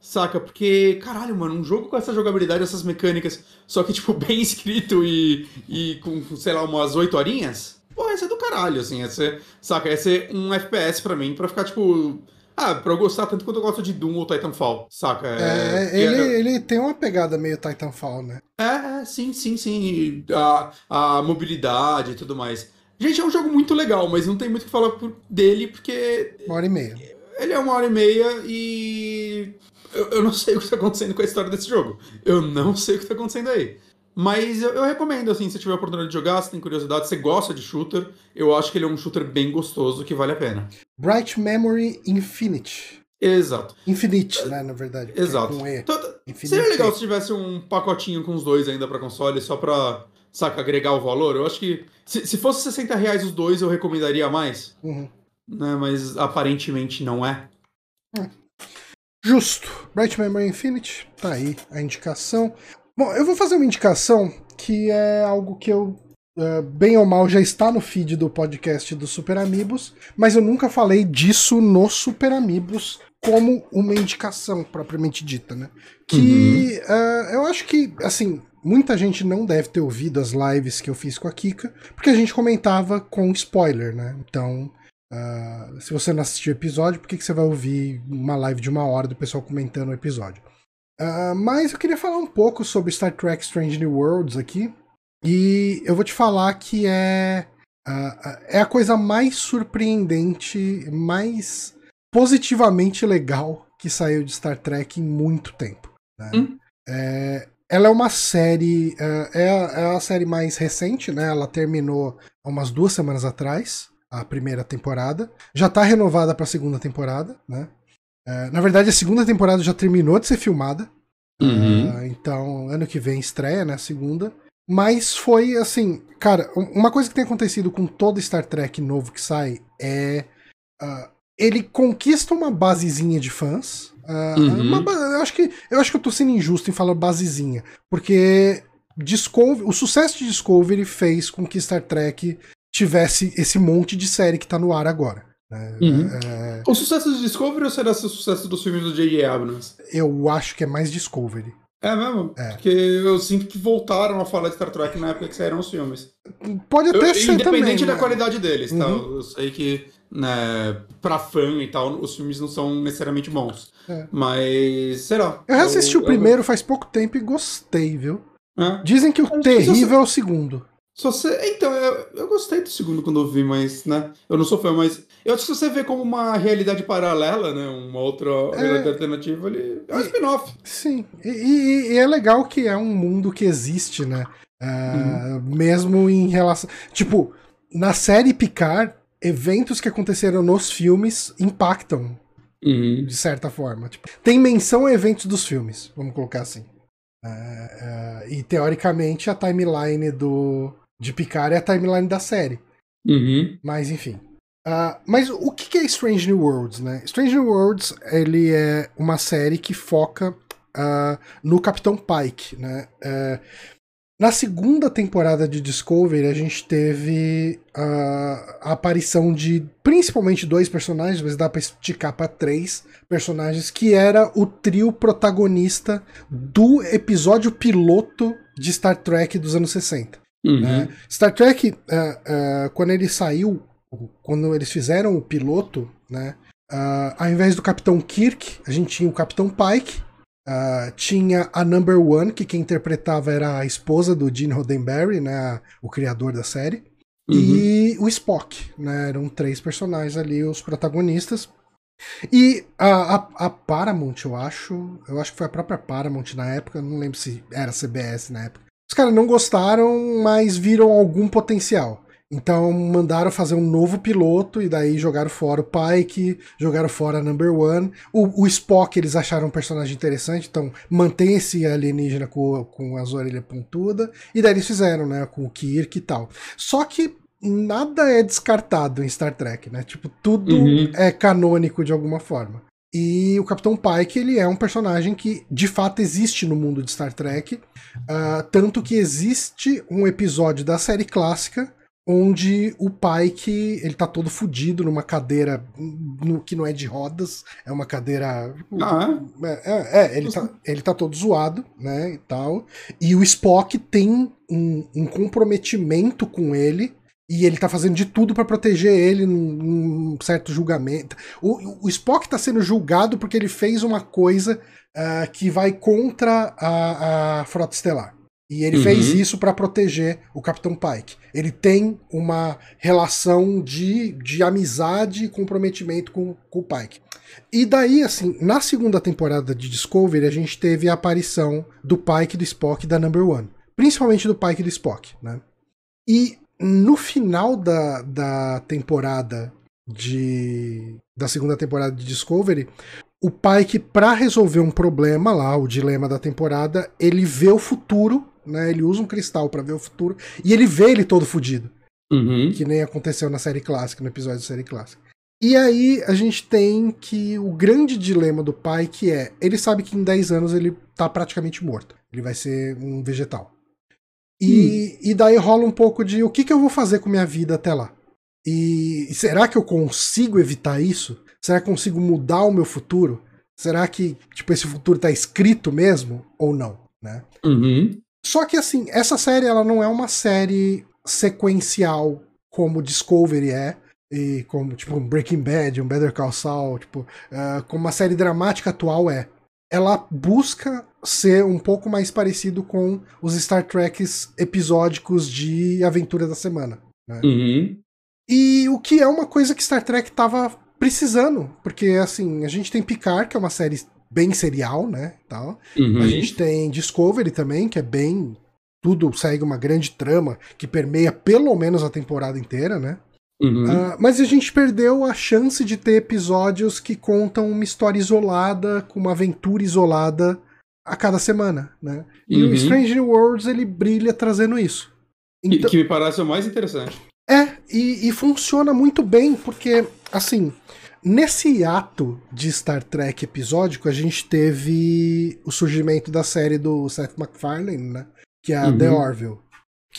Saca? Porque, caralho, mano, um jogo com essa jogabilidade, essas mecânicas, só que, tipo, bem escrito e, e com, sei lá, umas 8 horinhas, pô, esse é do caralho, assim, esse, é saca? Esse é um FPS pra mim, pra ficar, tipo. Ah, pra eu gostar tanto quanto eu gosto de Doom ou Titanfall, saca? É, é ele, é... ele tem uma pegada meio Titanfall, né? É, sim, sim, sim. A, a mobilidade e tudo mais. Gente, é um jogo muito legal, mas não tem muito o que falar dele, porque. Uma hora e meia. Ele é uma hora e meia e eu, eu não sei o que está acontecendo com a história desse jogo. Eu não sei o que está acontecendo aí. Mas eu, eu, recomendo, assim, se tiver a oportunidade de jogar, se tem curiosidade, se gosta de shooter, eu acho que ele é um shooter bem gostoso que vale a pena. Bright Memory Infinite. Exato. Infinite, né, na verdade. Exato. Com e. Então, seria legal se tivesse um pacotinho com os dois ainda para console, só pra, saca, agregar o valor. Eu acho que se, se fosse 60 reais os dois, eu recomendaria mais. Uhum. Né, mas aparentemente não é. Hum. Justo. Bright Memory Infinite, tá aí a indicação. Bom, eu vou fazer uma indicação que é algo que eu, uh, bem ou mal, já está no feed do podcast do Super Amigos, mas eu nunca falei disso no Super Amigos como uma indicação propriamente dita, né? Que uhum. uh, eu acho que, assim, muita gente não deve ter ouvido as lives que eu fiz com a Kika, porque a gente comentava com spoiler, né? Então, Uh, se você não assistiu o episódio, por que, que você vai ouvir uma live de uma hora do pessoal comentando o episódio? Uh, mas eu queria falar um pouco sobre Star Trek Strange New Worlds aqui. E eu vou te falar que é, uh, é a coisa mais surpreendente, mais positivamente legal que saiu de Star Trek em muito tempo. Né? Hum? É, ela é uma série. É, é a série mais recente, né? Ela terminou há umas duas semanas atrás a primeira temporada. Já está renovada para a segunda temporada, né? É, na verdade, a segunda temporada já terminou de ser filmada. Uhum. Uh, então, ano que vem estreia, né? A segunda. Mas foi assim, cara, uma coisa que tem acontecido com todo Star Trek novo que sai é. Uh, ele conquista uma basezinha de fãs. Uh, uhum. uma, eu, acho que, eu acho que eu tô sendo injusto em falar basezinha. Porque Discovery, o sucesso de Discovery fez com que Star Trek tivesse esse monte de série que tá no ar agora. Né? Uhum. É... O sucesso de Discovery ou será o sucesso dos filmes do J.J. Abrams? Eu acho que é mais Discovery. É mesmo? É. Porque eu sinto que voltaram a falar de Star Trek na época que saíram os filmes. Pode até eu, ser Independente também, da né? qualidade deles, tá? uhum. tá? Eu sei que, né, pra fã e tal, os filmes não são necessariamente bons. É. Mas, será? Eu assisti eu, o primeiro faz pouco tempo e gostei, viu? É. Dizem que o terrível é o segundo. Se você... Então, eu, eu gostei do segundo quando eu vi, mas, né? Eu não sou fã, mas. Eu acho que se você vê como uma realidade paralela, né? Uma outra é... realidade alternativa, ele é um spin-off. Sim. E, e, e, é legal que é um mundo que existe, né? Uh, uhum. Mesmo em relação. Tipo, na série Picard, eventos que aconteceram nos filmes impactam. Uhum. De certa forma. Tipo, tem menção a eventos dos filmes, vamos colocar assim. Uh, uh, e teoricamente a timeline do, de Picard é a timeline da série. Uhum. Mas enfim. Uh, mas o que é Strange New Worlds, né? Strange New Worlds ele é uma série que foca uh, no Capitão Pike, né? Uh, na segunda temporada de Discovery, a gente teve a aparição de principalmente dois personagens, mas dá pra esticar pra três personagens, que era o trio protagonista do episódio piloto de Star Trek dos anos 60. Uhum. Né? Star Trek, uh, uh, quando ele saiu, quando eles fizeram o piloto, né? Uh, ao invés do Capitão Kirk, a gente tinha o Capitão Pike, uh, tinha a Number One, que quem interpretava era a esposa do Gene Roddenberry, né? O criador da série. Uhum. E o Spock, né? Eram três personagens ali, os protagonistas. E a, a, a, Paramount, eu acho, eu acho que foi a própria Paramount na época, não lembro se era CBS na época, os caras não gostaram, mas viram algum potencial. Então mandaram fazer um novo piloto e daí jogaram fora o Pike, jogaram fora a Number One. O, o Spock eles acharam um personagem interessante, então mantém esse alienígena com, com as orelhas pontudas. E daí eles fizeram, né, com o Kirk e tal. Só que nada é descartado em Star Trek, né? Tipo, tudo uhum. é canônico de alguma forma. E o Capitão Pike, ele é um personagem que de fato existe no mundo de Star Trek, uh, tanto que existe um episódio da série clássica onde o Pike, ele tá todo fudido numa cadeira no, que não é de rodas, é uma cadeira... Ah, é? É, é ele, tá, ele tá todo zoado, né, e tal. E o Spock tem um, um comprometimento com ele e ele tá fazendo de tudo para proteger ele num, num, certo julgamento. O, o Spock tá sendo julgado porque ele fez uma coisa uh, que vai contra a, a Frota Estelar. E ele uhum. fez isso para proteger o Capitão Pike. Ele tem uma relação de, de amizade e comprometimento com, com o Pike. E daí, assim, na segunda temporada de Discovery, a gente teve a aparição do Pike, do Spock e da Number One. Principalmente do Pike e do Spock, né? E no final da, da temporada de da segunda temporada de Discovery, o Pike para resolver um problema lá, o dilema da temporada, ele vê o futuro, né? Ele usa um cristal para ver o futuro e ele vê ele todo fudido. Uhum. Que nem aconteceu na série clássica, no episódio da série clássica. E aí a gente tem que o grande dilema do Pike é, ele sabe que em 10 anos ele tá praticamente morto. Ele vai ser um vegetal. E, hum. e daí rola um pouco de o que, que eu vou fazer com minha vida até lá? E será que eu consigo evitar isso? Será que eu consigo mudar o meu futuro? Será que tipo esse futuro está escrito mesmo ou não, né? Uhum. Só que assim, essa série ela não é uma série sequencial como Discovery é e como tipo um Breaking Bad, um Better Call Saul, tipo, uh, como uma série dramática atual é. Ela busca ser um pouco mais parecido com os Star Treks episódicos de Aventura da Semana. Né? Uhum. E o que é uma coisa que Star Trek tava precisando, porque assim, a gente tem Picard, que é uma série bem serial, né, tal. Uhum. A gente tem Discovery também, que é bem tudo segue uma grande trama que permeia pelo menos a temporada inteira, né? Uhum. Uh, mas a gente perdeu a chance de ter episódios que contam uma história isolada, com uma aventura isolada a cada semana, né? E uhum. o Strange Worlds ele brilha trazendo isso. Então, que me parece o mais interessante. É, e, e funciona muito bem, porque, assim, nesse ato de Star Trek episódico, a gente teve o surgimento da série do Seth MacFarlane, né? Que é a uhum. The Orville.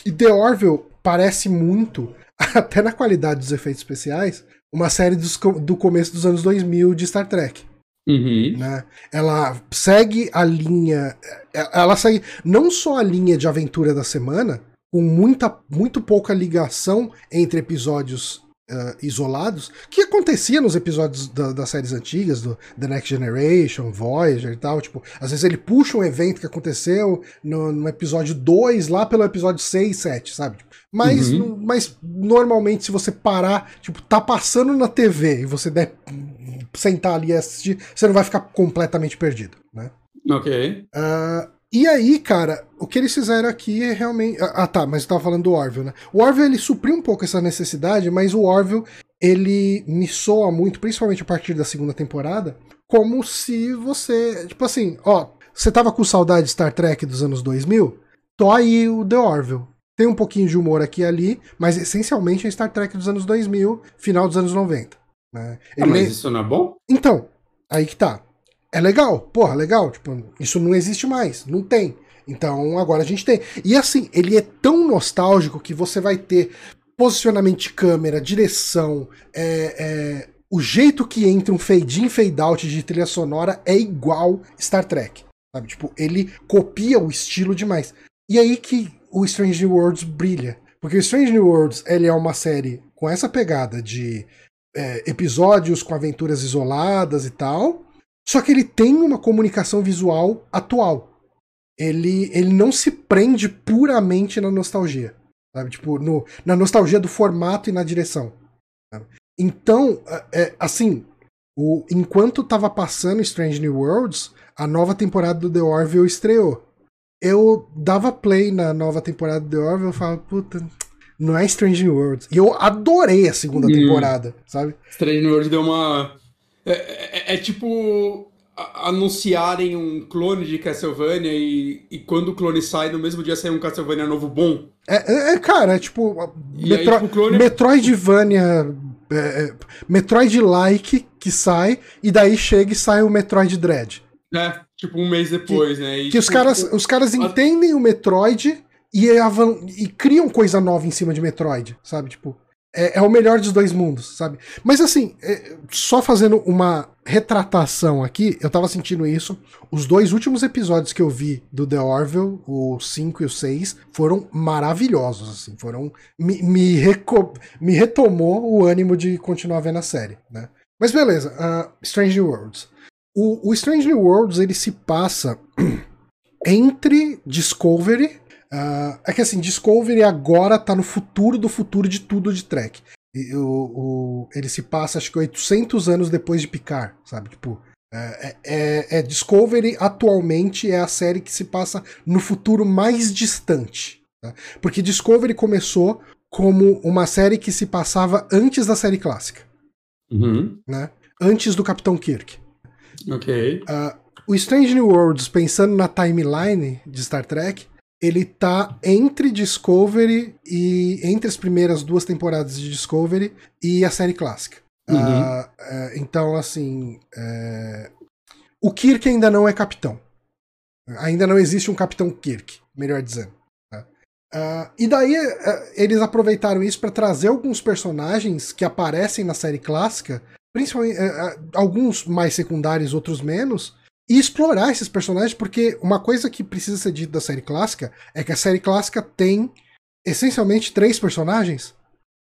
E The Orville parece muito, até na qualidade dos efeitos especiais, uma série dos, do começo dos anos 2000 de Star Trek. Uhum. Né? Ela segue a linha. É, ela segue não só a linha de aventura da semana, com muita, muito pouca ligação entre episódios uh, isolados, que acontecia nos episódios da, das séries antigas, do The Next Generation, Voyager e tal. Tipo, às vezes ele puxa um evento que aconteceu no, no episódio 2, lá pelo episódio 6, 7, sabe? Mas, uhum. mas normalmente, se você parar, tipo, tá passando na TV e você der sentar ali e assistir, você não vai ficar completamente perdido, né? Ok. Uh, e aí, cara, o que eles fizeram aqui é realmente. Ah, tá, mas eu tava falando do Orville, né? O Orville ele supriu um pouco essa necessidade, mas o Orville ele me soa muito, principalmente a partir da segunda temporada, como se você. Tipo assim, ó, você tava com saudade de Star Trek dos anos 2000? Tô aí o The Orville. Tem um pouquinho de humor aqui e ali, mas essencialmente é Star Trek dos anos 2000, final dos anos 90. Né? Ah, mas isso não é bom? Então, aí que tá é legal, porra, legal. Tipo, isso não existe mais, não tem. Então agora a gente tem. E assim, ele é tão nostálgico que você vai ter posicionamento de câmera, direção, é, é, o jeito que entra um fade in, fade out de trilha sonora é igual Star Trek. Sabe? Tipo, ele copia o estilo demais. E aí que o Strange New Worlds brilha. Porque o Strange New Worlds ele é uma série com essa pegada de é, episódios com aventuras isoladas e tal. Só que ele tem uma comunicação visual atual. Ele, ele não se prende puramente na nostalgia. Sabe? Tipo, no, na nostalgia do formato e na direção. Sabe? Então, é, é, assim, o, enquanto tava passando Strange New Worlds, a nova temporada do The Orville estreou. Eu dava play na nova temporada do The Orville e falava, puta, não é Strange New Worlds. E eu adorei a segunda hum. temporada, sabe? Strange New Worlds deu uma é, é, é, tipo anunciarem um clone de Castlevania e, e quando o clone sai, no mesmo dia sai um Castlevania novo bom. É, é, é cara, é tipo. Metro... aí, tipo clone... Metroidvania. É, Metroid-like que sai, e daí chega e sai o Metroid Dread. É, tipo um mês depois, que, né? E, que tipo, os caras, os caras entendem o Metroid e, e criam coisa nova em cima de Metroid, sabe? Tipo. É, é, o melhor dos dois mundos, sabe? Mas assim, é, só fazendo uma retratação aqui, eu tava sentindo isso. Os dois últimos episódios que eu vi do The Orville, o 5 e o 6, foram maravilhosos, assim. Foram. Me, me, reco, me retomou o ânimo de continuar vendo a série, né? Mas beleza, uh, Strange Worlds. O, o Strange New Worlds ele se passa entre Discovery Uh, é que assim, Discovery agora tá no futuro do futuro de tudo de Trek. E, o, o, ele se passa, acho que 800 anos depois de Picard, sabe? Tipo, é, é, é, Discovery atualmente é a série que se passa no futuro mais distante. Tá? Porque Discovery começou como uma série que se passava antes da série clássica. Uhum. Né? Antes do Capitão Kirk. Ok. Uh, o Strange New Worlds, pensando na timeline de Star Trek, ele tá entre Discovery e entre as primeiras duas temporadas de Discovery e a série clássica. Uhum. Uh, uh, então, assim, uh, o Kirk ainda não é capitão. Ainda não existe um capitão Kirk, melhor dizendo. Tá? Ah, e daí eh, eles aproveitaram isso para trazer alguns personagens que aparecem na série clássica, principalmente eh, eh, alguns mais secundários, outros menos, e explorar esses personagens, porque uma coisa que precisa ser dita da série clássica é que a série clássica tem essencialmente três personagens.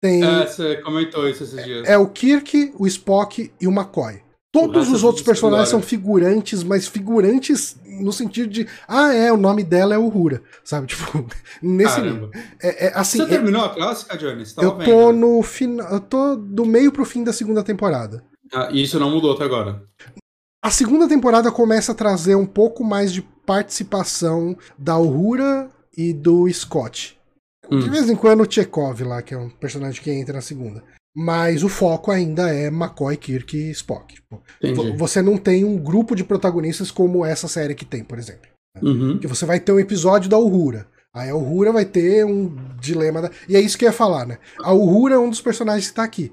Tem, é, você comentou isso esses dias. É, o Kirk, o Spock e o McCoy. Todos os outros personagens são figurantes, mas figurantes no sentido de, ah, é, o nome dela é Uhura, sabe? Tipo, nesse. É, é, assim, Você terminou a clássica, Johnny? eu tô vendo. no final, eu tô do meio pro fim da segunda temporada. Ah, e isso não mudou até agora? A segunda temporada começa a trazer um pouco mais de participação da Uhura e do Scott. Hum. De vez em quando o Chekhov lá, que é um personagem que entra na segunda. Mas o foco ainda é McCoy, Kirk e Spock. Tipo, você não tem um grupo de protagonistas como essa série que tem, por exemplo. Uhum. Que você vai ter um episódio da Uhura. Aí a Uhura vai ter um dilema. Da... E é isso que eu ia falar, né? A Uhura é um dos personagens que tá aqui.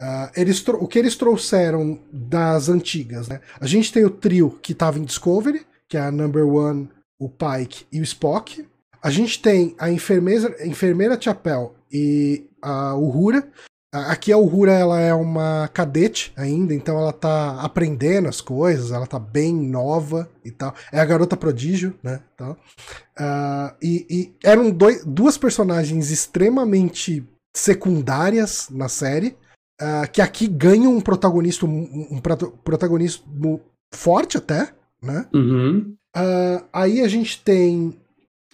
Uh, eles o que eles trouxeram das antigas, né? A gente tem o trio que estava em Discovery, que é a Number One, o Pike e o Spock. A gente tem a enfermeira, a enfermeira Chapel e a Uhura. Aqui a Uhura ela é uma cadete ainda, então ela tá aprendendo as coisas, ela tá bem nova e tal. É a garota prodígio, né? Tal. Uh, e, e eram dois, duas personagens extremamente secundárias na série, uh, que aqui ganham um protagonista, um, um protagonismo forte até, né? Uhum. Uh, aí a gente tem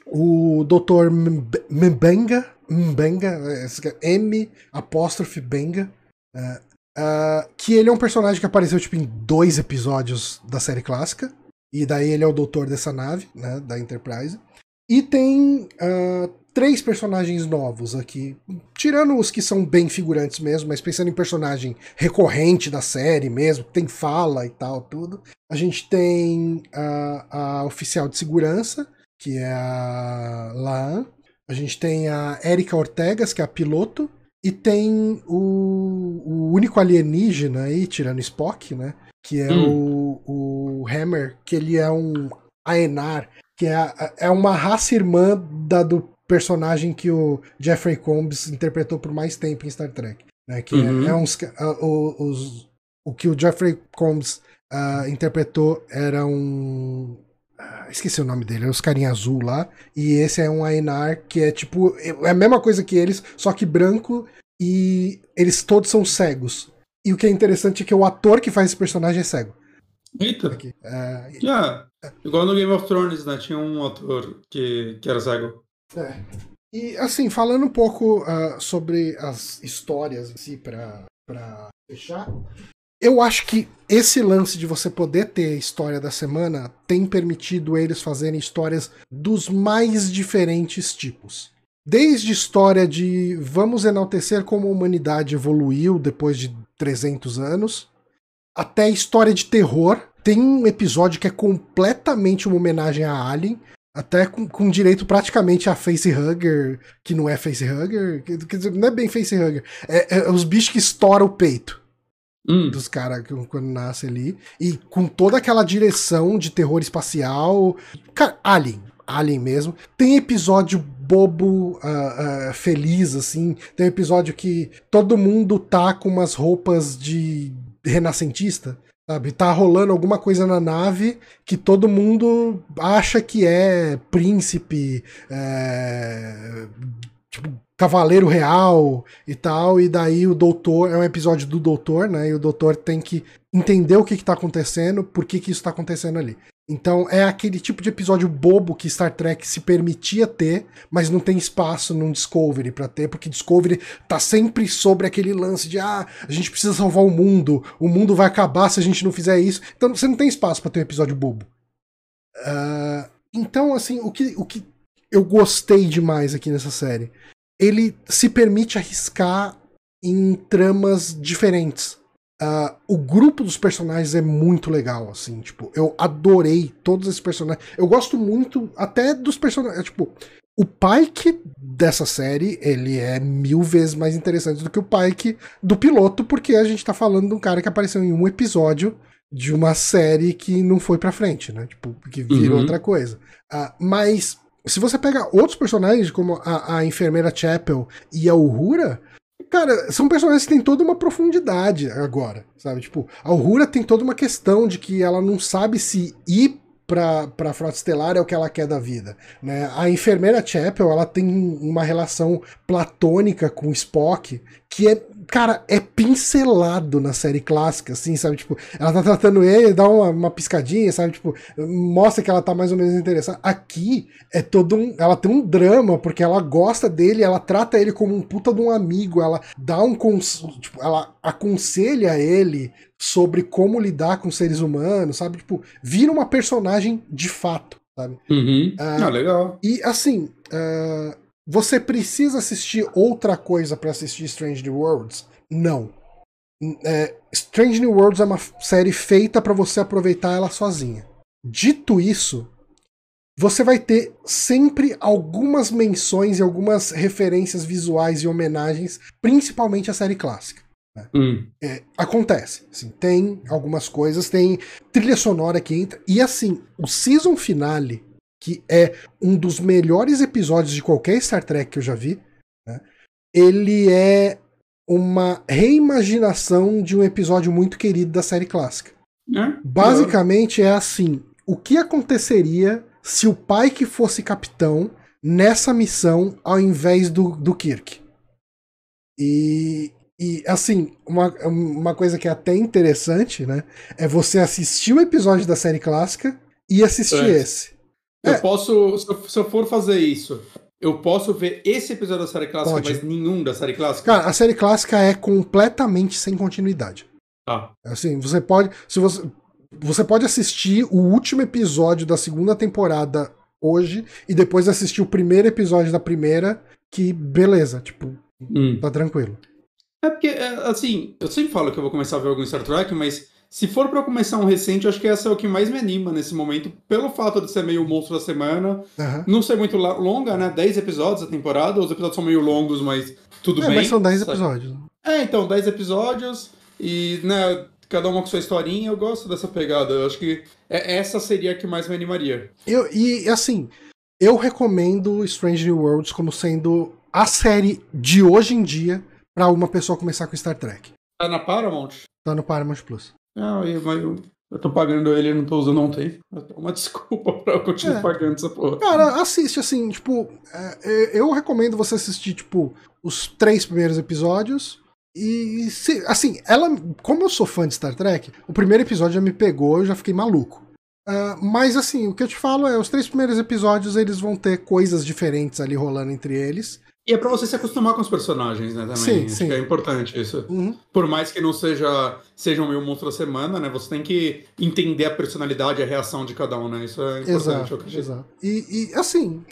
o Dr. Mbenga, Mbenga, M apóstrofe Benga, uh, uh, que ele é um personagem que apareceu tipo em dois episódios da série clássica, e daí ele é o doutor dessa nave, né, da Enterprise. E tem uh, três personagens novos aqui, tirando os que são bem figurantes mesmo, mas pensando em personagem recorrente da série mesmo, que tem fala e tal, tudo. A gente tem a, a oficial de segurança, que é a Laan. A gente tem a Erika Ortegas, que é a piloto. E tem o, o único alienígena aí, tirando Spock, né? Que é hum. o, o Hammer, que ele é um Aenar, que é, é uma raça irmã da do personagem que o Jeffrey Combs interpretou por mais tempo em Star Trek. Né? Que é, uhum. é, é uns, uh, os, o que o Jeffrey Combs uh, interpretou era um esqueci o nome dele, é os carinha azul lá. E esse é um Aenar que é tipo. É a mesma coisa que eles, só que branco e eles todos são cegos. E o que é interessante é que o ator que faz esse personagem é cego. Eita! Aqui. É, yeah. Igual no Game of Thrones, né? Tinha um ator que, que era cego. É. E assim, falando um pouco uh, sobre as histórias si, pra, pra fechar, eu acho que esse lance de você poder ter a história da semana tem permitido eles fazerem histórias dos mais diferentes tipos. Desde história de vamos enaltecer como a humanidade evoluiu depois de 300 anos, até história de terror. Tem um episódio que é completamente uma homenagem a Alien, até com, com, direito praticamente a facehugger, que não é facehugger, quer dizer, não é bem facehugger, é, é os bichos que estouram o peito hum. dos caras quando nasce ali. E com toda aquela direção de terror espacial. Cara, Alien. Alien mesmo. Tem episódio bobo, uh, uh, feliz, assim. Tem episódio que todo mundo tá com umas roupas de renascentista. Sabe, tá rolando alguma coisa na nave que todo mundo acha que é príncipe, é, tipo, cavaleiro real e tal, e daí o doutor, é um episódio do doutor, né, e o doutor tem que entender o que que tá acontecendo, por que que isso tá acontecendo ali. Então é aquele tipo de episódio bobo que Star Trek se permitia ter, mas não tem espaço num Discovery para ter, porque Discovery tá sempre sobre aquele lance de ah, a gente precisa salvar o mundo, o mundo vai acabar se a gente não fizer isso. Então você não tem espaço para ter um episódio bobo. Uh, então, assim, o que, o que eu gostei demais aqui nessa série ele se permite arriscar em tramas diferentes. Uh, o grupo dos personagens é muito legal, assim, tipo, eu adorei todos esses personagens. Eu gosto muito até dos personagens, tipo, o Pike dessa série, ele é mil vezes mais interessante do que o Pike do piloto, porque a gente tá falando de um cara que apareceu em um episódio de uma série que não foi pra frente, né? Tipo, que virou uhum. outra coisa. Uh, mas se você pega outros personagens, como a, a enfermeira Chapel e a Uhura, Cara, são personagens que têm toda uma profundidade agora, sabe? Tipo, a Uhura tem toda uma questão de que ela não sabe se ir pra, pra Frota Estelar é o que ela quer da vida, né? A enfermeira Chapel, ela tem uma relação platônica com Spock que é cara, é pincelado na série clássica, assim, sabe? Tipo, ela tá tratando ele, dá uma, uma piscadinha, sabe? Tipo, mostra que ela tá mais ou menos interessada. Aqui é todo um. Ela tem um drama, porque ela gosta dele, ela trata ele como um puta de um amigo, ela dá um. Cons... Tipo, ela aconselha ele sobre como lidar com seres humanos, sabe? Tipo, vira uma personagem de fato, sabe? Uhum. Uh, ah, legal. E assim. Uh, você precisa assistir outra coisa para assistir Strange New Worlds? Não. É, Strange New Worlds é uma série feita para você aproveitar ela sozinha. Dito isso, você vai ter sempre algumas menções e algumas referências visuais e homenagens, principalmente à série clássica. Né? Hum. É, acontece, assim, tem algumas coisas, tem trilha sonora que entra, e assim, o season finale que é um dos melhores episódios de qualquer Star Trek que eu já vi. Né? Ele é uma reimaginação de um episódio muito querido da série clássica. É? Basicamente é assim: o que aconteceria se o pai que fosse capitão nessa missão ao invés do, do Kirk? E, e assim, uma, uma coisa que é até interessante, né? É você assistir o episódio da série clássica e assistir é. esse. Eu é. posso, se eu, se eu for fazer isso, eu posso ver esse episódio da série clássica, Pode. mas nenhum da série clássica? Cara, a série clássica é completamente sem continuidade. Ah. Assim, você pode. Se você, você pode assistir o último episódio da segunda temporada hoje e depois assistir o primeiro episódio da primeira, que beleza, tipo, hum. tá tranquilo. É porque, é, assim, eu sempre falo que eu vou começar a ver algum Star Trek, mas se for para começar um recente, eu acho que essa é o que mais me anima nesse momento, pelo fato de ser meio monstro da semana, uhum. não ser muito longa, né? 10 episódios a temporada, os episódios são meio longos, mas tudo é, bem. Mas são 10 episódios. É, então, 10 episódios e, né, cada uma com sua historinha, eu gosto dessa pegada. Eu acho que é, essa seria a que mais me animaria. Eu, e, assim, eu recomendo Strange New Worlds como sendo a série de hoje em dia para uma pessoa começar com Star Trek. Tá na Paramount? Tá no Paramount Plus. Não, mas eu, eu tô pagando ele e não tô usando ontem. Uma desculpa pra eu continuar é. pagando essa porra. Cara, assiste, assim, tipo, é, é, eu recomendo você assistir, tipo, os três primeiros episódios. E, se, assim, ela, como eu sou fã de Star Trek, o primeiro episódio já me pegou, eu já fiquei maluco. Uh, mas assim, o que eu te falo é, os três primeiros episódios eles vão ter coisas diferentes ali rolando entre eles. E é pra você se acostumar com os personagens, né, também. Sim, Acho sim. que é importante isso. Uhum. Por mais que não seja, seja um meio monstro da semana, né, você tem que entender a personalidade, a reação de cada um, né, isso é importante. Exato, exato. E, e assim,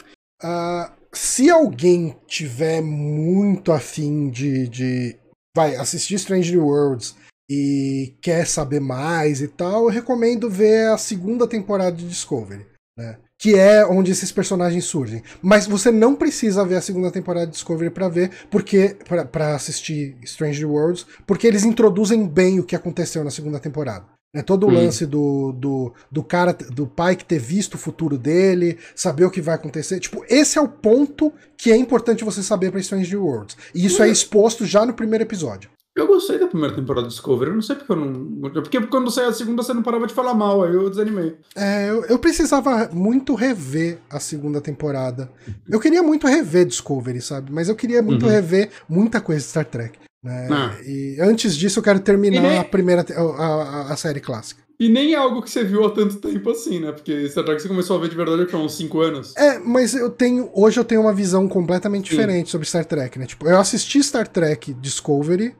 uh, se alguém tiver muito afim de, de vai assistir Strange New Worlds e quer saber mais e tal, eu recomendo ver a segunda temporada de Discovery, né? Que é onde esses personagens surgem. Mas você não precisa ver a segunda temporada de Discovery para ver, porque para assistir Strange Worlds, porque eles introduzem bem o que aconteceu na segunda temporada. Né, todo o hum. lance do, do, do cara, do pai que ter visto o futuro dele, saber o que vai acontecer. Tipo, esse é o ponto que é importante você saber para Strange Worlds. E isso é exposto já no primeiro episódio. Eu gostei da primeira temporada de Discovery, eu não sei porque eu não. Porque quando saiu a segunda você não parava de falar mal, aí eu desanimei. É, eu, eu precisava muito rever a segunda temporada. Eu queria muito rever Discovery, sabe? Mas eu queria muito uhum. rever muita coisa de Star Trek. Né? Ah. E antes disso eu quero terminar nem... a primeira a, a, a, série clássica. E nem é algo que você viu há tanto tempo assim, né? Porque Star Trek você começou a ver de verdade há uns 5 anos. É, mas eu tenho. Hoje eu tenho uma visão completamente Sim. diferente sobre Star Trek, né? Tipo, eu assisti Star Trek Discovery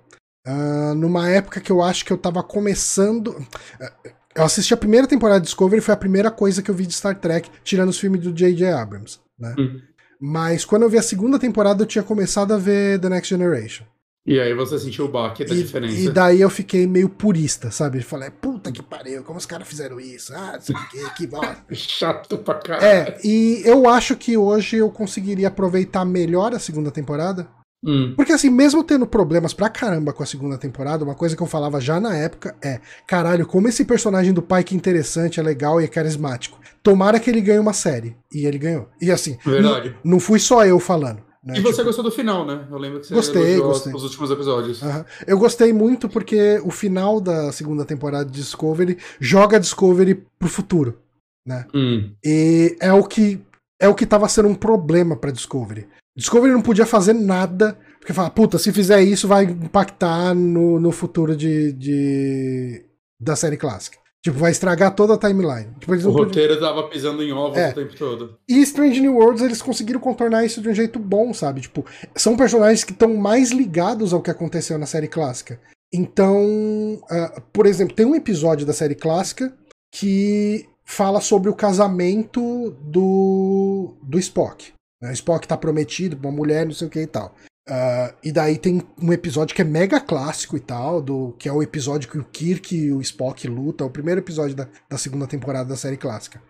Uh, numa época que eu acho que eu tava começando. Uh, eu assisti a primeira temporada de Discovery, foi a primeira coisa que eu vi de Star Trek, tirando os filmes do J.J. Abrams, né? Uhum. Mas quando eu vi a segunda temporada, eu tinha começado a ver The Next Generation. E aí você sentiu o baque da e, diferença. E daí eu fiquei meio purista, sabe? Falei, puta que pariu, como os caras fizeram isso? Ah, não sei o que, que bosta. Chato pra caralho. É, e eu acho que hoje eu conseguiria aproveitar melhor a segunda temporada. Hum. Porque assim, mesmo tendo problemas pra caramba com a segunda temporada, uma coisa que eu falava já na época é: caralho, como esse personagem do pai que é interessante, é legal e é carismático. Tomara que ele ganhe uma série. E ele ganhou. E assim, Verdade. Não, fui só eu falando. Né? E você tipo, gostou do final, né? Eu lembro que você gostei, gostei. os últimos episódios. Uhum. Eu gostei muito porque o final da segunda temporada de Discovery joga Discovery pro futuro, né? Hum. E é o que é o que tava sendo um problema para Discovery. Discovery não podia fazer nada, porque fala, puta, se fizer isso vai impactar no, no futuro de, de da série clássica. Tipo, vai estragar toda a timeline. Tipo, o roteiro podiam... tava pisando em ovos é. o tempo todo. E Strange New Worlds, eles conseguiram contornar isso de um jeito bom, sabe? Tipo, são personagens que estão mais ligados ao que aconteceu na série clássica. Então, uh, por exemplo, tem um episódio da série clássica que fala sobre o casamento do, do Spock. Né? Spock tá prometido pra uma mulher, não sei o que e tal. Uh, e daí tem um episódio que é mega clássico e tal, do que é o episódio que o Kirk e o Spock lutam, o primeiro episódio da, da segunda temporada da série clássica.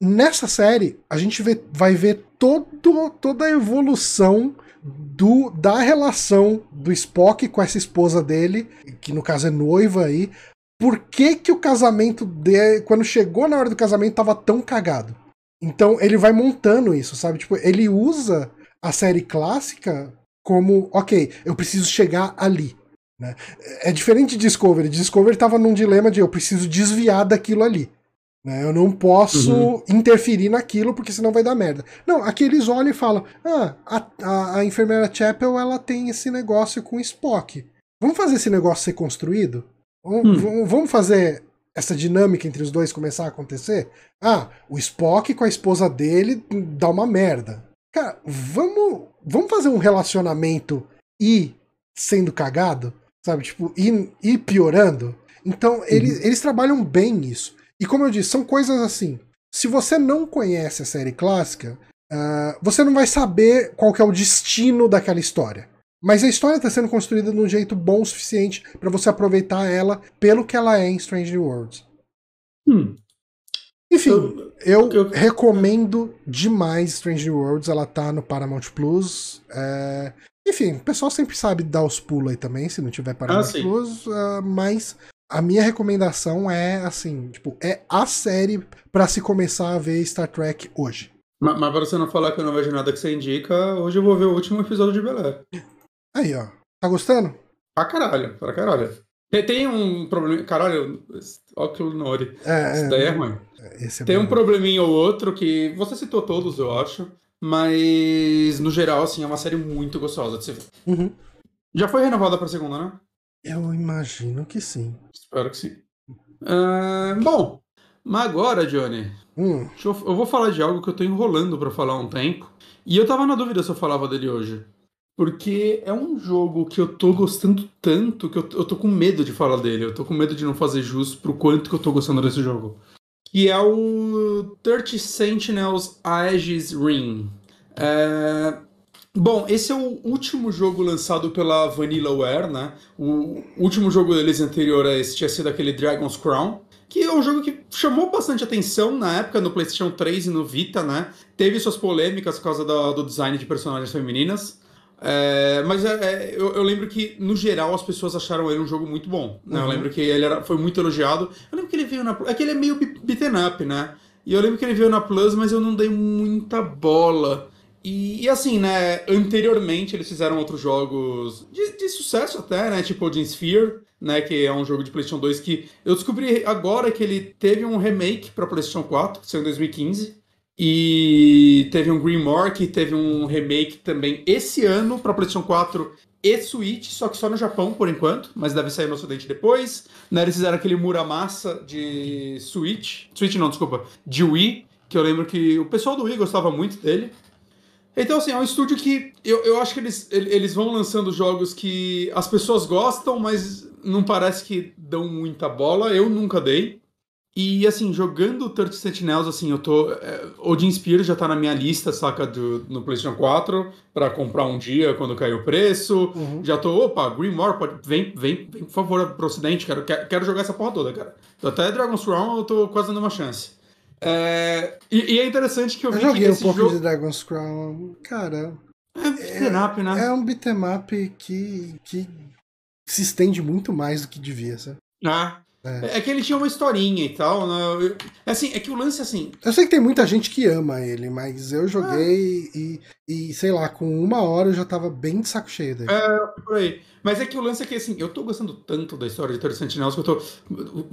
Nessa série, a gente vê, vai ver todo, toda a evolução do, da relação do Spock com essa esposa dele, que no caso é noiva aí. Por que, que o casamento quando chegou na hora do casamento, tava tão cagado? Então ele vai montando isso, sabe? Tipo, ele usa a série clássica como, ok, eu preciso chegar ali. Né? É diferente de Discovery. Discovery estava num dilema de eu preciso desviar daquilo ali. Né? Eu não posso uhum. interferir naquilo porque senão vai dar merda. Não, aqui eles olham e falam: ah, a, a, a enfermeira Chapel ela tem esse negócio com Spock. Vamos fazer esse negócio ser construído? Vamos, hum. vamos fazer essa dinâmica entre os dois começar a acontecer? Ah, o Spock com a esposa dele dá uma merda. Cara, vamos, vamos fazer um relacionamento e sendo cagado? Sabe? Tipo, e, e piorando? Então, eles, uhum. eles trabalham bem nisso. E como eu disse, são coisas assim. Se você não conhece a série clássica, uh, você não vai saber qual é o destino daquela história. Mas a história está sendo construída de um jeito bom o suficiente para você aproveitar ela pelo que ela é em Strange Worlds. Hum. Enfim, eu, eu, recomendo demais Strange Worlds. Ela tá no Paramount Plus. É... Enfim, o pessoal sempre sabe dar os pulos aí também, se não tiver Paramount ah, Plus. Uh, mas a minha recomendação é assim, tipo, é a série para se começar a ver Star Trek hoje. Mas, mas pra você não falar que eu não vejo nada que você indica, hoje eu vou ver o último episódio de Bel Aí, ó. Tá gostando? Pra caralho, pra caralho. Tem, tem um problema. Caralho, que Nori. É, Isso daí é, é ruim. É tem um probleminha ou outro que. Você citou todos, eu acho. Mas, no geral, assim, é uma série muito gostosa de se ver. Uhum. Já foi renovada pra segunda, né? Eu imagino que sim. Espero que sim. Uh, bom, mas agora, Johnny, hum. eu, eu, vou falar de algo que eu tô enrolando para falar há um tempo. E eu tava na dúvida se eu falava dele hoje. Porque é um jogo que eu tô gostando tanto que eu, eu tô com medo de falar dele. Eu tô com medo de não fazer jus pro quanto que eu tô gostando desse jogo. Que é o 30 Sentinels Aegis Ring. É... Bom, esse é o último jogo lançado pela Vanillaware, né? O último jogo deles anterior a esse tinha sido aquele Dragon's Crown, que é um jogo que chamou bastante atenção na época no PlayStation 3 e no Vita, né? Teve suas polêmicas por causa do, do design de personagens femininas. É, mas é, é, eu, eu, lembro que, no geral, as pessoas acharam ele um jogo muito bom. Né? Uhum. Eu lembro que ele era, foi muito elogiado. Eu lembro que ele veio na. É que ele é meio beaten up, né? E eu lembro que ele veio na Plus, mas eu não dei muita bola. E, e, assim, né, anteriormente eles fizeram outros jogos de, de, sucesso até, né, tipo o Jim Sphere, né, que é um jogo de PlayStation 2 que eu descobri agora que ele teve um remake para PlayStation 4, que saiu em 2015, e teve um Greenmore que teve um remake também esse ano para PlayStation 4 e Switch, só que só no Japão por enquanto, mas deve sair no Ocidente depois. Né, eles fizeram aquele Muramasa de Switch, Switch não, desculpa, de Wii, que eu lembro que o pessoal do Wii gostava muito dele. Então, assim, é um estúdio que eu, eu acho que eles, eles vão lançando jogos que as pessoas gostam, mas não parece que dão muita bola. Eu nunca dei. E, assim, jogando 30 Sentinels, assim, eu tô. É, Odin Spear já tá na minha lista, saca, do, no PlayStation 4, pra comprar um dia quando cair o preço. Uhum. Já tô, opa, Greenmore, pode, vem, vem, vem, por favor, pro Ocidente, quero, quero jogar essa porra toda, cara. Até Dragon's Crown eu tô quase dando uma chance. É, e, e, é interessante que eu, eu vi joguei um pouco jogo... de Dragon's Crown. Cara. É um beat'em up, né? É um beat'em que, que se estende muito mais do que devia, sabe? Ah. É. é que ele tinha uma historinha e tal, né? É assim, é que o lance assim. Eu sei que tem muita gente que ama ele, mas eu joguei ah. e, e, sei lá, com uma hora eu já tava bem de saco cheio dele. É, por aí. Mas é que o lance é que, assim, eu tô gostando tanto da história de Terry Sentinels que eu tô.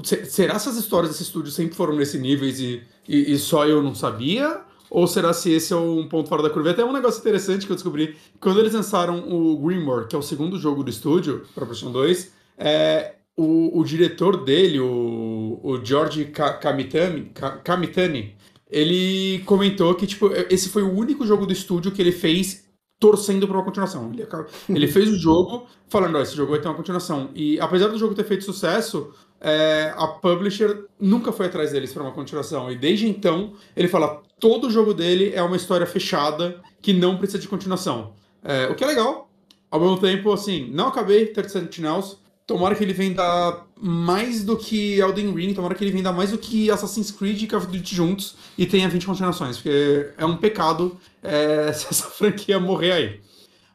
Será que essas histórias desse estúdio sempre foram nesse nível e, e, e, só eu não sabia? Ou será se esse é um ponto fora da curva? Até um negócio interessante que eu descobri. Quando eles lançaram o Greenmore, que é o segundo jogo do estúdio, para PlayStation 2, é, o, o diretor dele, o, o George Kamitani, Kamitani, ele comentou que, tipo, esse foi o único jogo do estúdio que ele fez torcendo para uma continuação. Ele, ele fez o jogo falando, ó, esse jogo vai ter uma continuação. E apesar do jogo ter feito sucesso, é, a publisher nunca foi atrás deles para uma continuação. E desde então, ele fala, todo jogo dele é uma história fechada que não precisa de continuação. É, o que é legal. Ao mesmo tempo, assim, não acabei 30 Sentinels, Tomara que ele venda mais do que Elden Ring, tomara que ele venda mais do que Assassin's Creed e Call of Duty juntos e tenha 20 continuações, porque é um pecado é, se essa franquia morrer aí.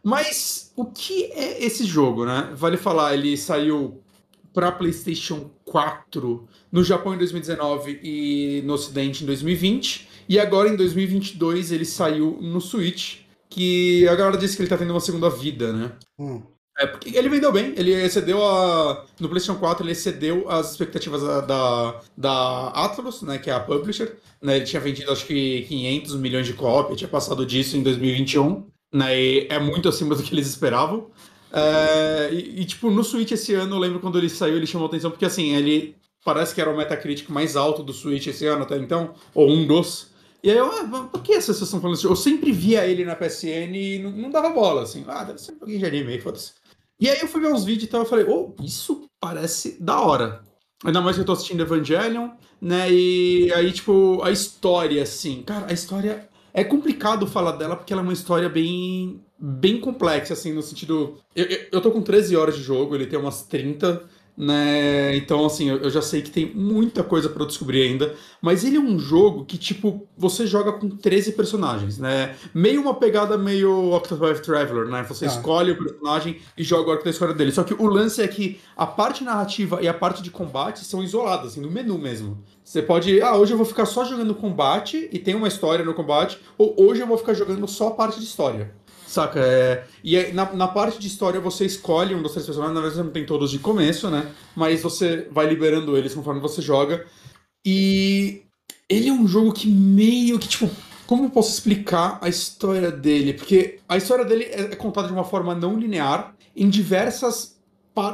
Mas o que é esse jogo, né? Vale falar, ele saiu para PlayStation 4 no Japão em 2019 e no Ocidente em 2020, e agora em 2022 ele saiu no Switch, que a galera disse que ele tá tendo uma segunda vida, né? Hum. É, porque ele vendeu bem, ele excedeu a. No PlayStation 4, ele excedeu as expectativas da, da, da Atlus, né, que é a publisher. Né, ele tinha vendido acho que 500 milhões de cópias, tinha passado disso em 2021. Né, e é muito acima do que eles esperavam. É, e, e, tipo, no Switch esse ano, eu lembro quando ele saiu, ele chamou atenção, porque assim, ele parece que era o Metacritic mais alto do Switch esse ano até então, ou um dos. E aí eu, ah, por que vocês estão falando isso? Eu sempre via ele na PSN e não, não dava bola, assim. Ah, deve ser um pouquinho de anime, foda-se. E aí eu fui ver uns vídeos e tal, eu falei, oh, isso parece da hora. Ainda mais que eu tô assistindo Evangelion, né? E aí, tipo, a história, assim, cara, a história. É complicado falar dela porque ela é uma história bem. bem complexa, assim, no sentido. Eu, eu, eu tô com 13 horas de jogo, ele tem umas 30 né? Então, assim, eu já sei que tem muita coisa para descobrir ainda, mas ele é um jogo que, tipo, você joga com 13 personagens, né? Meio uma pegada meio Octopath Traveler, né? Você ah. escolhe o personagem e joga o arco da história dele. Só que o lance é que a parte narrativa e a parte de combate são isoladas, assim, no menu mesmo. Você pode, ah, hoje eu vou ficar só jogando combate e tem uma história no combate, ou hoje eu vou ficar jogando só a parte de história. Saca? É... E aí, na, na parte de história você escolhe um dos três personagens, na verdade você não tem todos de começo, né? Mas você vai liberando eles conforme você joga. E ele é um jogo que meio que, tipo, como eu posso explicar a história dele? Porque a história dele é contada de uma forma não linear em diversas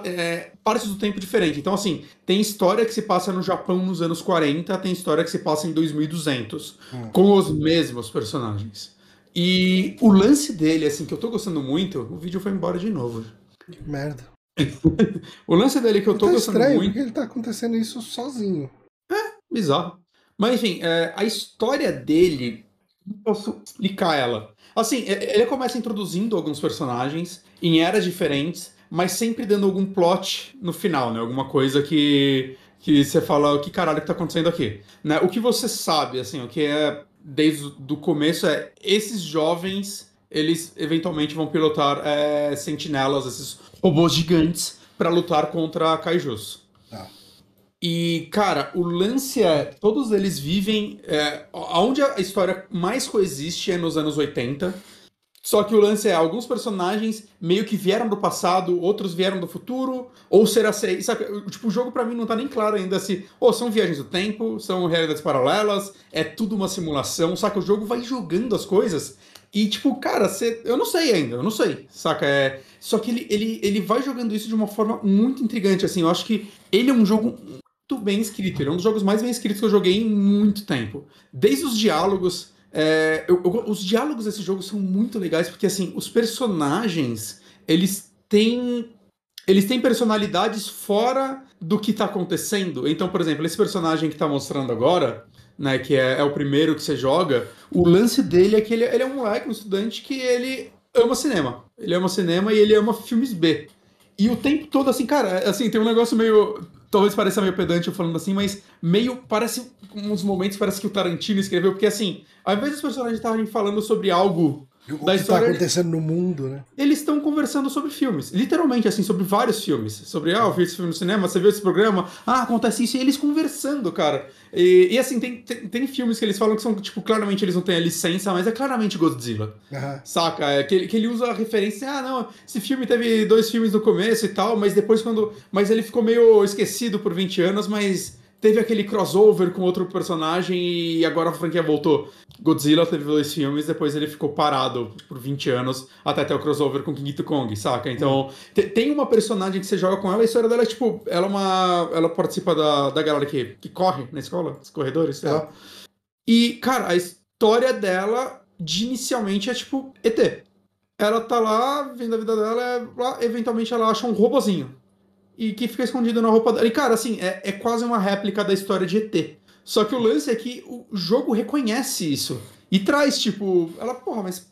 é, partes do tempo diferentes. Então, assim, tem história que se passa no Japão nos anos 40, tem história que se passa em 2200, hum. com os mesmos personagens. E o lance dele, assim, que eu tô gostando muito, o vídeo foi embora de novo. Que merda. o lance dele que eu tô tá gostando estranho, muito. Porque ele tá acontecendo isso sozinho. É, bizarro. Mas enfim, é, a história dele, não posso explicar ela. Assim, ele começa introduzindo alguns personagens em eras diferentes, mas sempre dando algum plot no final, né? Alguma coisa que que você fala o que caralho que tá acontecendo aqui, né? O que você sabe, assim, o que é desde o começo é esses jovens eles eventualmente vão pilotar é, sentinelas, esses robôs gigantes, para lutar contra kaijus. Tá. E, cara, o lance é. Todos eles vivem. É, onde a história mais coexiste é nos anos 80. Só que o lance é, alguns personagens meio que vieram do passado, outros vieram do futuro, ou será ser, sabe, tipo, o jogo para mim não tá nem claro ainda se, ou são viagens do tempo, são realidades paralelas, é tudo uma simulação, saca? O jogo vai jogando as coisas e tipo, cara, cê, eu não sei ainda, eu não sei, saca? É, só que ele, ele, ele vai jogando isso de uma forma muito intrigante, assim, eu acho que ele é um jogo muito bem escrito, ele é um dos jogos mais bem escritos que eu joguei em muito tempo. Desde os diálogos, é, eu, eu, os diálogos desse jogo são muito legais, porque assim, os personagens, eles têm. Eles têm personalidades fora do que tá acontecendo. Então, por exemplo, esse personagem que tá mostrando agora, né, que é, é o primeiro que você joga, o lance dele é que ele, ele é um moleque, um estudante que ele ama cinema. Ele ama cinema e ele ama filmes B. E o tempo todo, assim, cara, assim, tem um negócio meio talvez pareça meio pedante eu falando assim, mas meio parece uns momentos parece que o Tarantino escreveu, porque assim, ao invés dos personagens estarem falando sobre algo o da que está acontecendo no mundo, né? Eles estão conversando sobre filmes. Literalmente, assim, sobre vários filmes. Sobre, ah, eu vi esse filme no cinema, você viu esse programa, ah, acontece isso, e eles conversando, cara. E, e assim, tem, tem, tem, filmes que eles falam que são, tipo, claramente eles não têm a licença, mas é claramente Godzilla. Uhum. Saca? É, que, ele, que ele usa a referência, ah, não, esse filme teve dois filmes no começo e tal, mas depois quando. Mas ele ficou meio esquecido por 20 anos, mas teve aquele crossover com outro personagem e agora a franquia voltou. Godzilla teve dois filmes, depois ele ficou parado por 20 anos até ter o crossover com King Kong, saca? Então, hum. tem uma personagem que você joga com ela, a história dela é tipo, ela é uma. Ela participa da, da galera que, que corre na escola, os corredores, sei lá. E, cara, a história dela, de inicialmente, é tipo ET. Ela tá lá, vendo a vida dela, é, lá, eventualmente ela acha um robozinho e que fica escondido na roupa dela. E, cara, assim, é, é quase uma réplica da história de ET. Só que o lance é que o jogo reconhece isso. E traz, tipo, ela, porra, mas.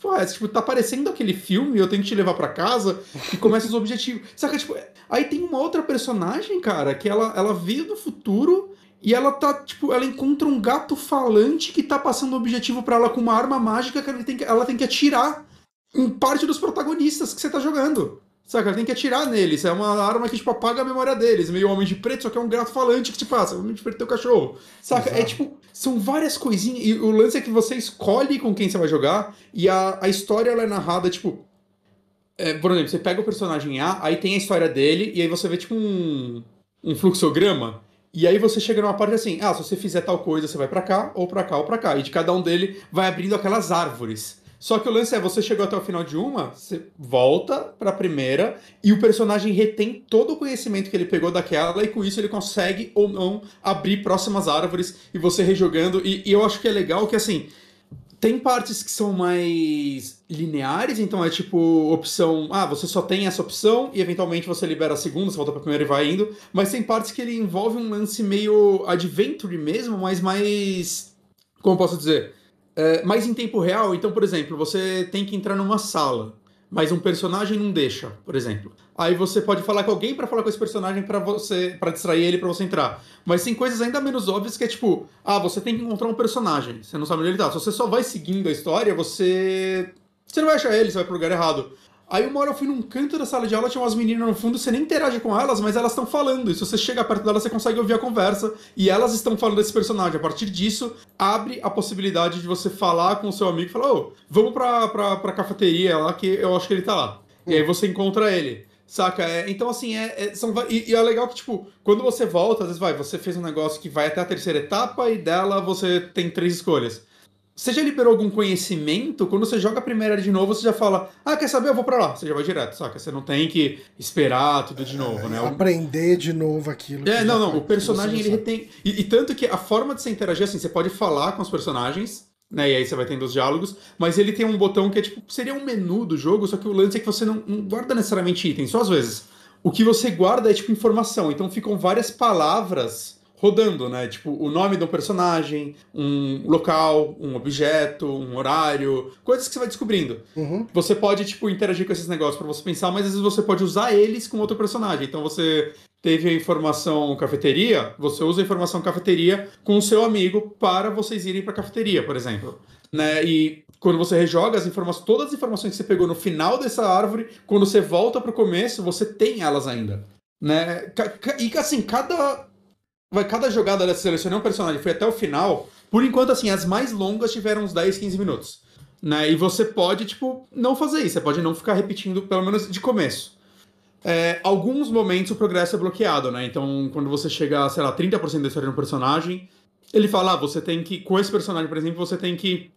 Porra, é, tipo, tá parecendo aquele filme, eu tenho que te levar para casa, e começa os objetivos. Saca, tipo, aí tem uma outra personagem, cara, que ela, ela veio do futuro e ela tá, tipo, ela encontra um gato falante que tá passando o objetivo para ela com uma arma mágica que ela tem que, ela tem que atirar em parte dos protagonistas que você tá jogando. Saca? Tem que atirar neles. É uma arma que, tipo, apaga a memória deles. Meio homem de preto, só que é um gato falante que te passa. Homem de preto teu cachorro. Saca? É, Exato. É tipo, são várias coisinhas. E o lance é que você escolhe com quem você vai jogar. E a, a história ela é narrada, tipo. É, por exemplo, você pega o personagem A, aí tem a história dele, e aí você vê tipo um, um fluxograma. E aí você chega numa parte assim, ah, se você fizer tal coisa, você vai para cá, ou para cá, ou para cá. E de cada um dele vai abrindo aquelas árvores. Só que o lance é, você chegou até o final de uma, você volta pra primeira e o personagem retém todo o conhecimento que ele pegou daquela e com isso ele consegue ou não abrir próximas árvores e você rejogando. E, e eu acho que é legal que assim, tem partes que são mais lineares, então é tipo opção, ah, você só tem essa opção e eventualmente você libera a segunda, você volta pra primeira e vai indo. Mas tem partes que ele envolve um lance meio adventure mesmo, mas mais. Como posso dizer? É, mais em tempo real. Então, por exemplo, você tem que entrar numa sala, mas um personagem não deixa, por exemplo. Aí você pode falar com alguém para falar com esse personagem para você para distrair ele para você entrar. Mas tem coisas ainda menos óbvias que é tipo, ah, você tem que encontrar um personagem, você não sabe onde ele tá. Se você só vai seguindo a história, você você não vai achar ele, você vai pro lugar errado. Aí uma hora eu fui num canto da sala de aula, tinha umas meninas no fundo, você nem interage com elas, mas elas estão falando. E se você chega perto delas, você consegue ouvir a conversa. E elas estão falando desse personagem. A partir disso, abre a possibilidade de você falar com o seu amigo e falar, ô, vamos pra, pra, pra cafeteria lá que eu acho que ele tá lá. E aí você encontra ele. Saca? É, então, assim, é, é são, e, e, é legal que, tipo, quando você volta, às vezes vai, você fez um negócio que vai até a terceira etapa e dela você tem três escolhas. Você já liberou algum conhecimento? Quando você joga a primeira de novo, você já fala, ah, quer saber? Eu vou pra lá. Você já vai direto, saca? Você não tem que esperar tudo de novo, né? Aprender de novo aquilo. É, não, não. O personagem, ele tem. E, e tanto que a forma de você interagir, assim, você pode falar com os personagens, né? E aí você vai tendo os diálogos, mas ele tem um botão que é tipo, seria um menu do jogo, só que o lance é que você não, não guarda necessariamente itens, só às vezes. O que você guarda é tipo informação, então ficam várias palavras rodando, né? Tipo, o nome do personagem, um local, um objeto, um horário, coisas que você vai descobrindo. Uhum. Você pode, tipo, interagir com esses negócios para você pensar, mas às vezes você pode usar eles com outro personagem. Então você teve a informação cafeteria, você usa a informação cafeteria com o seu amigo para vocês irem para a cafeteria, por exemplo. Né? E quando você rejoga as informações, todas as informações que você pegou no final dessa árvore, quando você volta para o começo, você tem elas ainda. Né? E assim, cada vai cada jogada dessa selecionar um personagem foi até o final. Por enquanto, assim, as mais longas tiveram uns 10, 15 minutos. Né? E você pode, tipo, não fazer isso. Você pode não ficar repetindo, pelo menos de começo. É, alguns momentos o progresso é bloqueado, né? Então, quando você chega sei lá, 30% da história de um personagem, ele fala, ah, você tem que, com esse personagem, por exemplo, você tem que.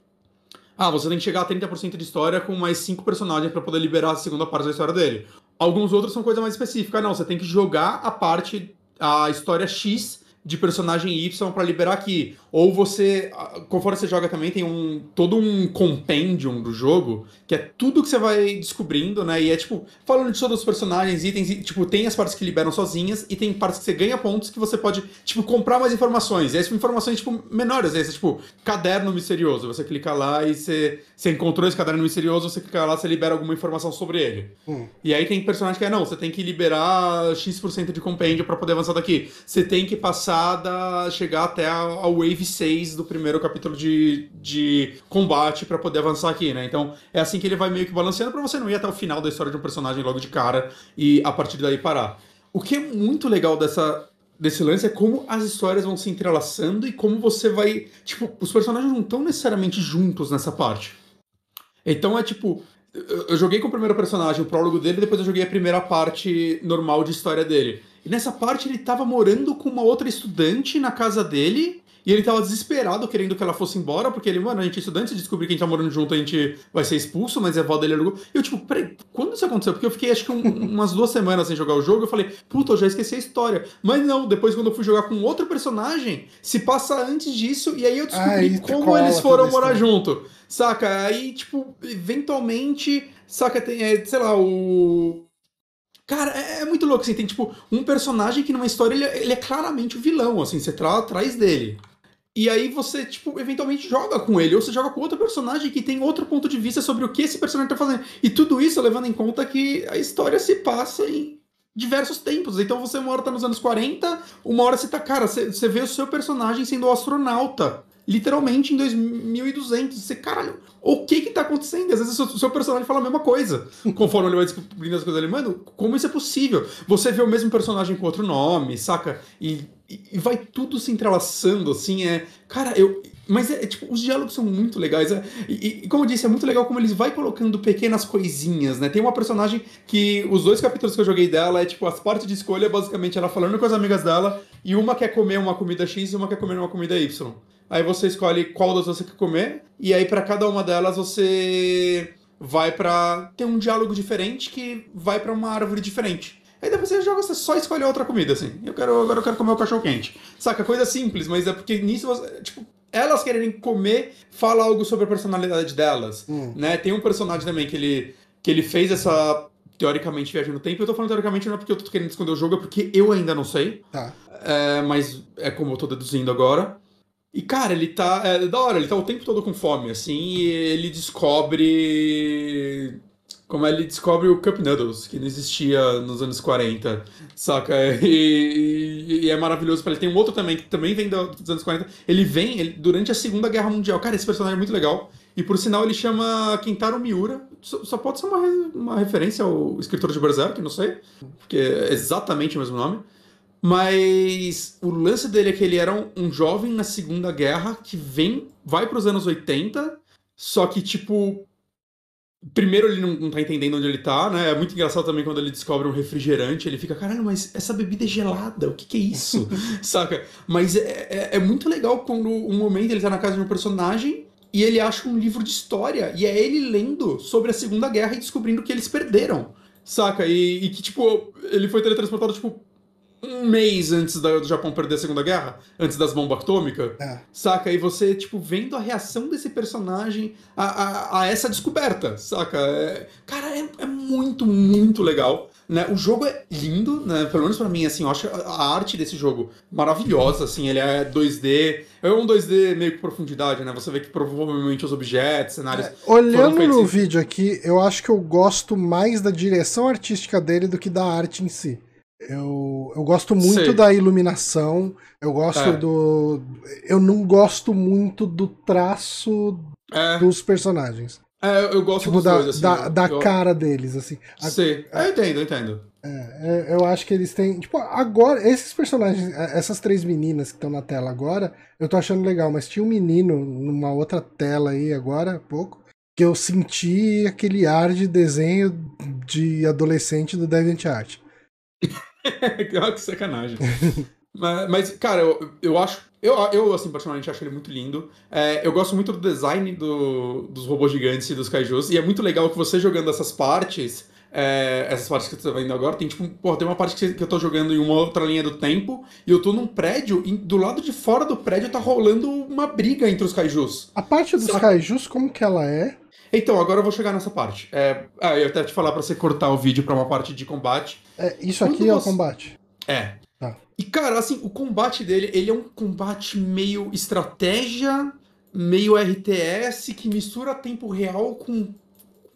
Ah, você tem que chegar a 30% de história com mais 5 personagens para poder liberar a segunda parte da história dele. Alguns outros são coisa mais específica. Não, você tem que jogar a parte, a história X de personagem Y para liberar aqui. Ou você, conforme você joga também, tem um todo um compendium do jogo, que é tudo que você vai descobrindo, né? E é tipo, falando de todos os personagens, itens, e, tipo, tem as partes que liberam sozinhas e tem partes que você ganha pontos que você pode, tipo, comprar mais informações. E essas informações, tipo, menores, essas, tipo, caderno misterioso. Você clica lá e você, você encontrou esse caderno misterioso, você clica lá, você libera alguma informação sobre ele. Hum. E aí tem personagem que é, não, você tem que liberar X% de compêndio para poder avançar daqui. Você tem que passar da, chegar até a, a Wave Wave 6 do primeiro capítulo de, de combate para poder avançar aqui, né? Então é assim que ele vai meio que balanceando para você não ir até o final da história de um personagem logo de cara e a partir daí parar. O que é muito legal dessa, desse lance é como as histórias vão se entrelaçando e como você vai. Tipo, os personagens não estão necessariamente juntos nessa parte. Então é tipo. Eu joguei com o primeiro personagem, o prólogo dele, depois eu joguei a primeira parte normal de história dele. E nessa parte ele tava morando com uma outra estudante na casa dele e ele tava desesperado, querendo que ela fosse embora, porque ele, mano, a gente é estudante, se descobrir que a gente tá morando junto, a gente vai ser expulso, mas a avó dele alugou. E eu, tipo, peraí, quando isso aconteceu? Porque eu fiquei acho que um, umas duas semanas sem jogar o jogo, eu falei, puta, eu já esqueci a história. Mas não, depois quando eu fui jogar com outro personagem, se passa antes disso, e aí eu descobri como eles foram morar junto. Saca? Aí, tipo, eventualmente, saca, tem, é, sei lá, o Cara, é, é, muito louco, assim, tem tipo um personagem que numa história ele, é, ele é claramente o vilão, assim, você tá atrás dele. E aí você, tipo, eventualmente joga com ele, ou você joga com outro personagem que tem outro ponto de vista sobre o que esse personagem tá fazendo. E tudo isso levando em conta que a história se passa em diversos tempos. Então você uma hora tá nos anos 40, uma hora você tá, cara, você, você vê o seu personagem sendo astronauta literalmente em 2200. Você, caralho, o que que tá acontecendo? Às vezes o seu, o seu personagem fala a mesma coisa. Conforme ele vai descobrindo as coisas ali, mano, como isso é possível? Você vê o mesmo personagem com outro nome, saca? E, e, vai tudo se entrelaçando, assim, é... Cara, eu... Mas é, tipo, os diálogos são muito legais. É, e, e, como eu disse, é muito legal como eles vai colocando pequenas coisinhas, né? Tem uma personagem que os dois capítulos que eu joguei dela é tipo, as partes de escolha, basicamente, ela falando com as amigas dela, e uma quer comer uma comida X e uma quer comer uma comida Y. Aí você escolhe qual das você quer comer, e aí para cada uma delas você vai para ter um diálogo diferente que vai para uma árvore diferente. Aí depois você joga, você só escolhe outra comida, assim. Eu quero, agora eu quero comer o cachorro quente. Saca? Coisa simples, mas é porque nisso você, tipo, elas quererem comer fala algo sobre a personalidade delas, hum. né? Tem um personagem também que ele, que ele fez essa teoricamente viagem no tempo. Eu tô falando teoricamente não é porque eu tô querendo esconder o jogo, é porque eu ainda não sei. Tá. É, mas é como eu tô deduzindo agora. E, cara, ele tá. É da hora, ele tá o tempo todo com fome, assim, e ele descobre como ele descobre o Cup Noodles, que não existia nos anos 40, saca? E, e, e é maravilhoso para ele. Tem um outro também, que também vem dos anos 40. Ele vem ele, durante a Segunda Guerra Mundial. Cara, esse personagem é muito legal. E por sinal, ele chama Kentaro Miura. Só, só pode ser uma, uma referência ao escritor de Berserk, não sei. Porque é exatamente o mesmo nome. Mas o lance dele é que ele era um, um jovem na Segunda Guerra que vem, vai para os anos 80, só que, tipo, Primeiro, ele não, não tá entendendo onde ele tá, né? É muito engraçado também quando ele descobre um refrigerante. Ele fica, caralho, mas essa bebida é gelada, o que que é isso? Saca? Mas é, é, é, muito legal quando um momento ele tá na casa de um personagem e ele acha um livro de história. E é ele lendo sobre a Segunda Guerra e descobrindo que eles perderam. Saca? E, e que, tipo, ele foi teletransportado, tipo, um mês antes do Japão perder a Segunda Guerra, antes das bombas atômicas, é. saca? E você, tipo, vendo a reação desse personagem a, a, a essa descoberta, saca? É, cara, é, é, muito, muito legal. Né? O jogo é lindo, né? Pelo menos pra mim, assim, eu acho a arte desse jogo maravilhosa, assim, ele é 2D, é um 2D meio que profundidade, né? Você vê que provavelmente os objetos, cenários... É, olhando no vídeo aqui, eu acho que eu gosto mais da direção artística dele do que da arte em si. Eu, eu gosto muito Sei. da iluminação, eu gosto é. do. Eu não gosto muito do traço é. dos personagens. É, eu gosto tipo, da, dois, assim, da, da eu... cara deles, assim. Sei. A... Eu entendo, eu entendo. É, é, eu acho que eles têm. Tipo, agora, esses personagens, é, essas três meninas que estão na tela agora, eu tô achando legal, mas tinha um menino numa outra tela aí agora, há pouco, que eu senti aquele ar de desenho de adolescente do DeviantArt. que sacanagem. mas, mas, cara, eu, eu acho. Eu, eu, assim, particularmente acho ele muito lindo. É, eu gosto muito do design do, dos robôs gigantes e dos kaijus. E é muito legal que você jogando essas partes. É, essas partes que você tá vendo agora, tem tipo, porra, tem uma parte que, que eu tô jogando em uma outra linha do tempo, e eu tô num prédio, e do lado de fora do prédio tá rolando uma briga entre os kaijus. A parte dos Sabe? kaijus, como que ela é? Então, agora eu vou chegar nessa parte. É, ah, eu até te falar para você cortar o vídeo para uma parte de combate. É, isso aqui Quando é você... o combate. É. Tá. E, cara, assim, o combate dele, ele é um combate meio estratégia, meio RTS, que mistura tempo real com.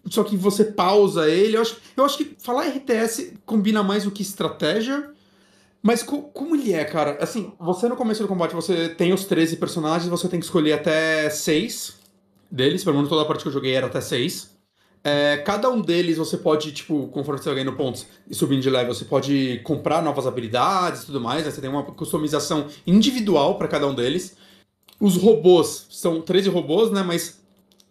Só que você pausa ele. Eu acho, eu acho que falar RTS combina mais do que estratégia. Mas co como ele é, cara? Assim, você no começo do combate, você tem os 13 personagens, você tem que escolher até 6 deles, pelo menos toda a parte que eu joguei era até 6. É, cada um deles você pode, tipo, conforme você vai ganhando pontos e subindo de level, você pode comprar novas habilidades e tudo mais, né? Você tem uma customização individual para cada um deles. Os robôs são 13 robôs, né? Mas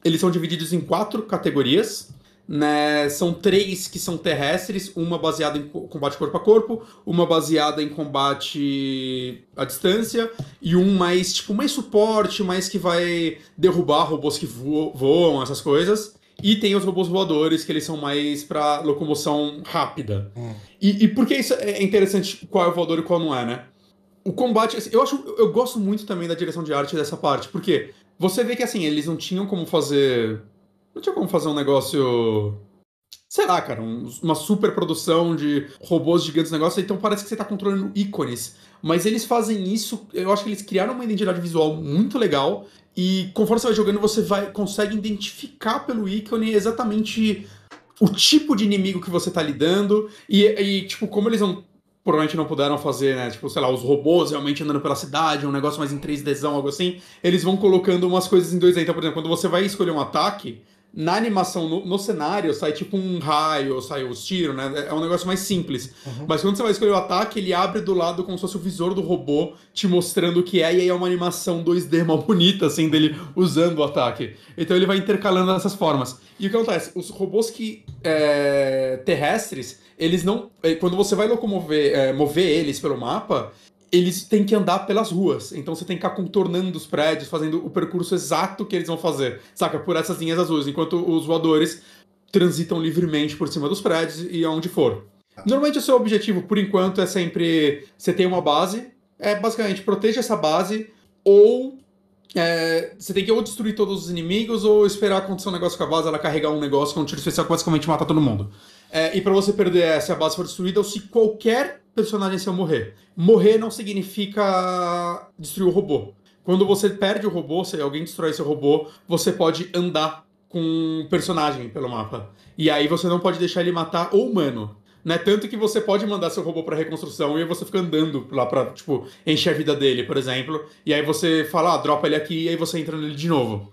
eles são divididos em quatro categorias. Né? São três que são terrestres, uma baseada em combate corpo a corpo, uma baseada em combate à distância, e um mais, tipo, mais suporte, mais que vai derrubar robôs que voam, essas coisas. E tem os robôs voadores, que eles são mais para locomoção rápida. Hum. E, e por que isso é interessante, qual é o voador e qual não é, né? O combate, assim, eu acho, eu gosto muito também da direção de arte dessa parte, porque você vê que assim, eles não tinham como fazer não tinha como fazer um negócio. Sei lá, cara, um, uma super produção de robôs gigantes negócio, então parece que você tá controlando ícones. Mas eles fazem isso, eu acho que eles criaram uma identidade visual muito legal. E conforme você vai jogando, você vai consegue identificar pelo ícone exatamente o tipo de inimigo que você tá lidando. E, e tipo, como eles não provavelmente não puderam fazer, né? Tipo, sei lá, os robôs realmente andando pela cidade, um negócio mais em 3Dzão, algo assim. Eles vão colocando umas coisas em 2D. Então, por exemplo, quando você vai escolher um ataque, na animação, no, no, cenário, sai tipo um raio, sai os tiros, né? É um negócio mais simples. Uhum. Mas quando você vai escolher o ataque, ele abre do lado como se fosse o visor do robô, te mostrando o que é, e aí é uma animação 2D mal bonita, assim, dele usando o ataque. Então ele vai intercalando dessas formas. E o que acontece? Os robôs que. É, terrestres, eles não. É, quando você vai locomover, é, mover eles pelo mapa, eles têm que andar pelas ruas. Então você tem que ficar contornando os prédios, fazendo o percurso exato que eles vão fazer, saca? Por essas linhas azuis, enquanto os voadores transitam livremente por cima dos prédios e aonde for. Normalmente o seu objetivo, por enquanto, é sempre você tem uma base, é basicamente proteja essa base, ou é, você tem que ou destruir todos os inimigos, ou esperar acontecer um negócio com a base, ela carregar um negócio com um tiro especial que basicamente mata todo mundo. É, e para você perder essa, se a base for destruída, ou se qualquer personagem seu morrer. Morrer não significa destruir o robô. Quando você perde o robô, se alguém destrói seu robô, você pode andar com um personagem pelo mapa. E aí você não pode deixar ele matar o humano. Né? Tanto que você pode mandar seu robô para reconstrução e aí você fica andando lá pra, tipo, encher a vida dele, por exemplo. E aí você fala, ah, dropa ele aqui, e aí você entra nele de novo.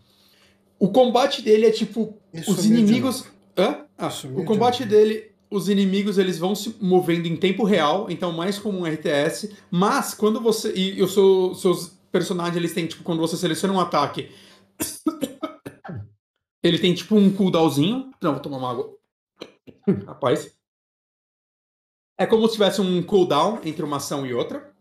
O combate dele é tipo. Isso os inimigos. Hã? Ah, o combate dele os inimigos eles vão se movendo em tempo real, então mais como um RTS, mas quando você e os seu, seus personagens eles têm tipo quando você seleciona um ataque, ele tem tipo um cooldownzinho. Não, vou tomar uma água. Rapaz. É como se tivesse um cooldown entre uma ação e outra.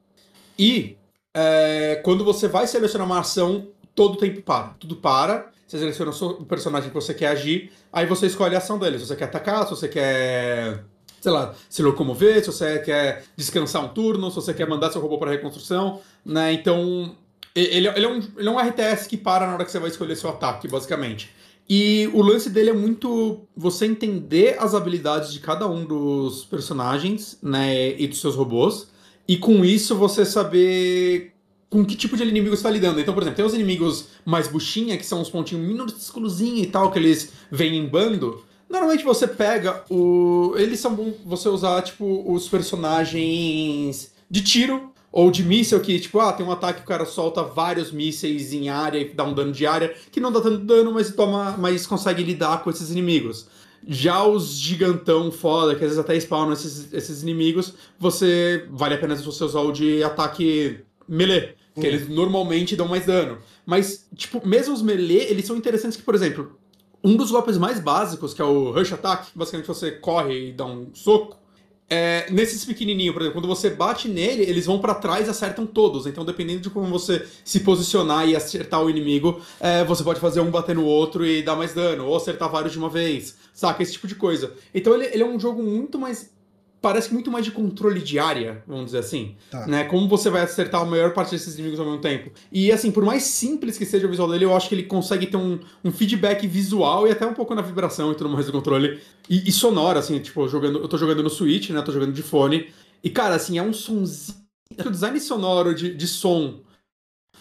E é, quando você vai selecionar uma ação, todo o tempo para. Tudo para. Você seleciona o personagem que você quer agir, aí você escolhe a ação dele. Se você quer atacar, se você quer, sei lá, se locomover, se você quer descansar um turno, se você quer mandar seu robô para reconstrução, né? Então, ele, ele, é um, ele é um RTS que para na hora que você vai escolher seu ataque, basicamente. E o lance dele é muito você entender as habilidades de cada um dos personagens, né, e dos seus robôs, e com isso você saber com que tipo de inimigo você está lidando. Então, por exemplo, tem os inimigos mais buchinha, que são os pontinhos minúsculozinhos e tal, que eles vêm em bando. Normalmente você pega o. Eles são bom você usar, tipo, os personagens de tiro ou de míssel que, tipo, ah, tem um ataque que o cara solta vários mísseis em área e dá um dano de área, que não dá tanto dano, mas toma. mas consegue lidar com esses inimigos. Já os gigantão foda, que às vezes até spawnam esses, esses inimigos, você. Vale a pena você usar o de ataque melee. Que eles normalmente dão mais dano. Mas, tipo, mesmo os melee, eles são interessantes que, por exemplo, um dos golpes mais básicos, que é o Rush Attack, que basicamente você corre e dá um soco, é, nesses pequenininhos, por exemplo, quando você bate nele, eles vão para trás e acertam todos. Então, dependendo de como você se posicionar e acertar o inimigo, é, você pode fazer um bater no outro e dar mais dano, ou acertar vários de uma vez, saca? Esse tipo de coisa. Então, ele, ele é um jogo muito mais parece muito mais de controle de área, vamos dizer assim. Tá. Né? Como você vai acertar a maior parte desses inimigos ao mesmo tempo. E assim, por mais simples que seja o visual dele, eu acho que ele consegue ter um, um feedback visual e até um pouco na vibração e tudo mais do controle. E, e sonoro, assim, tipo, jogando, eu tô jogando no Switch, né? Tô jogando de fone. E, cara, assim, é um sonzinho. O design sonoro de, de som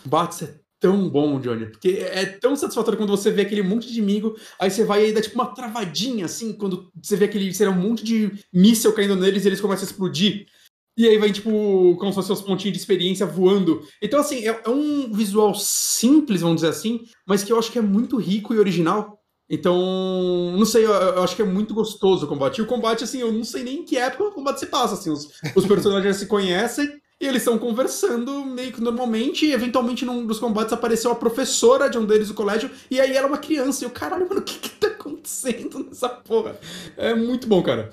bate tão bom, Johnny. Porque é tão satisfatório quando você vê aquele monte de inimigo, aí você vai e dá tipo uma travadinha, assim, quando você vê aquele, sei um monte de míssel caindo neles e eles começam a explodir. E aí vai, tipo, como se fossem os pontinhos de experiência voando. Então, assim, é, é, um visual simples, vamos dizer assim, mas que eu acho que é muito rico e original. Então, não sei, eu, eu acho que é muito gostoso o combate. E o combate, assim, eu não sei nem em que época o combate se passa, assim, os, os personagens se conhecem, e eles estão conversando meio que normalmente, e eventualmente num dos combates apareceu a professora de um deles do colégio, e aí ela é uma criança. E eu, caralho, mano, o que que tá acontecendo nessa porra? É muito bom, cara.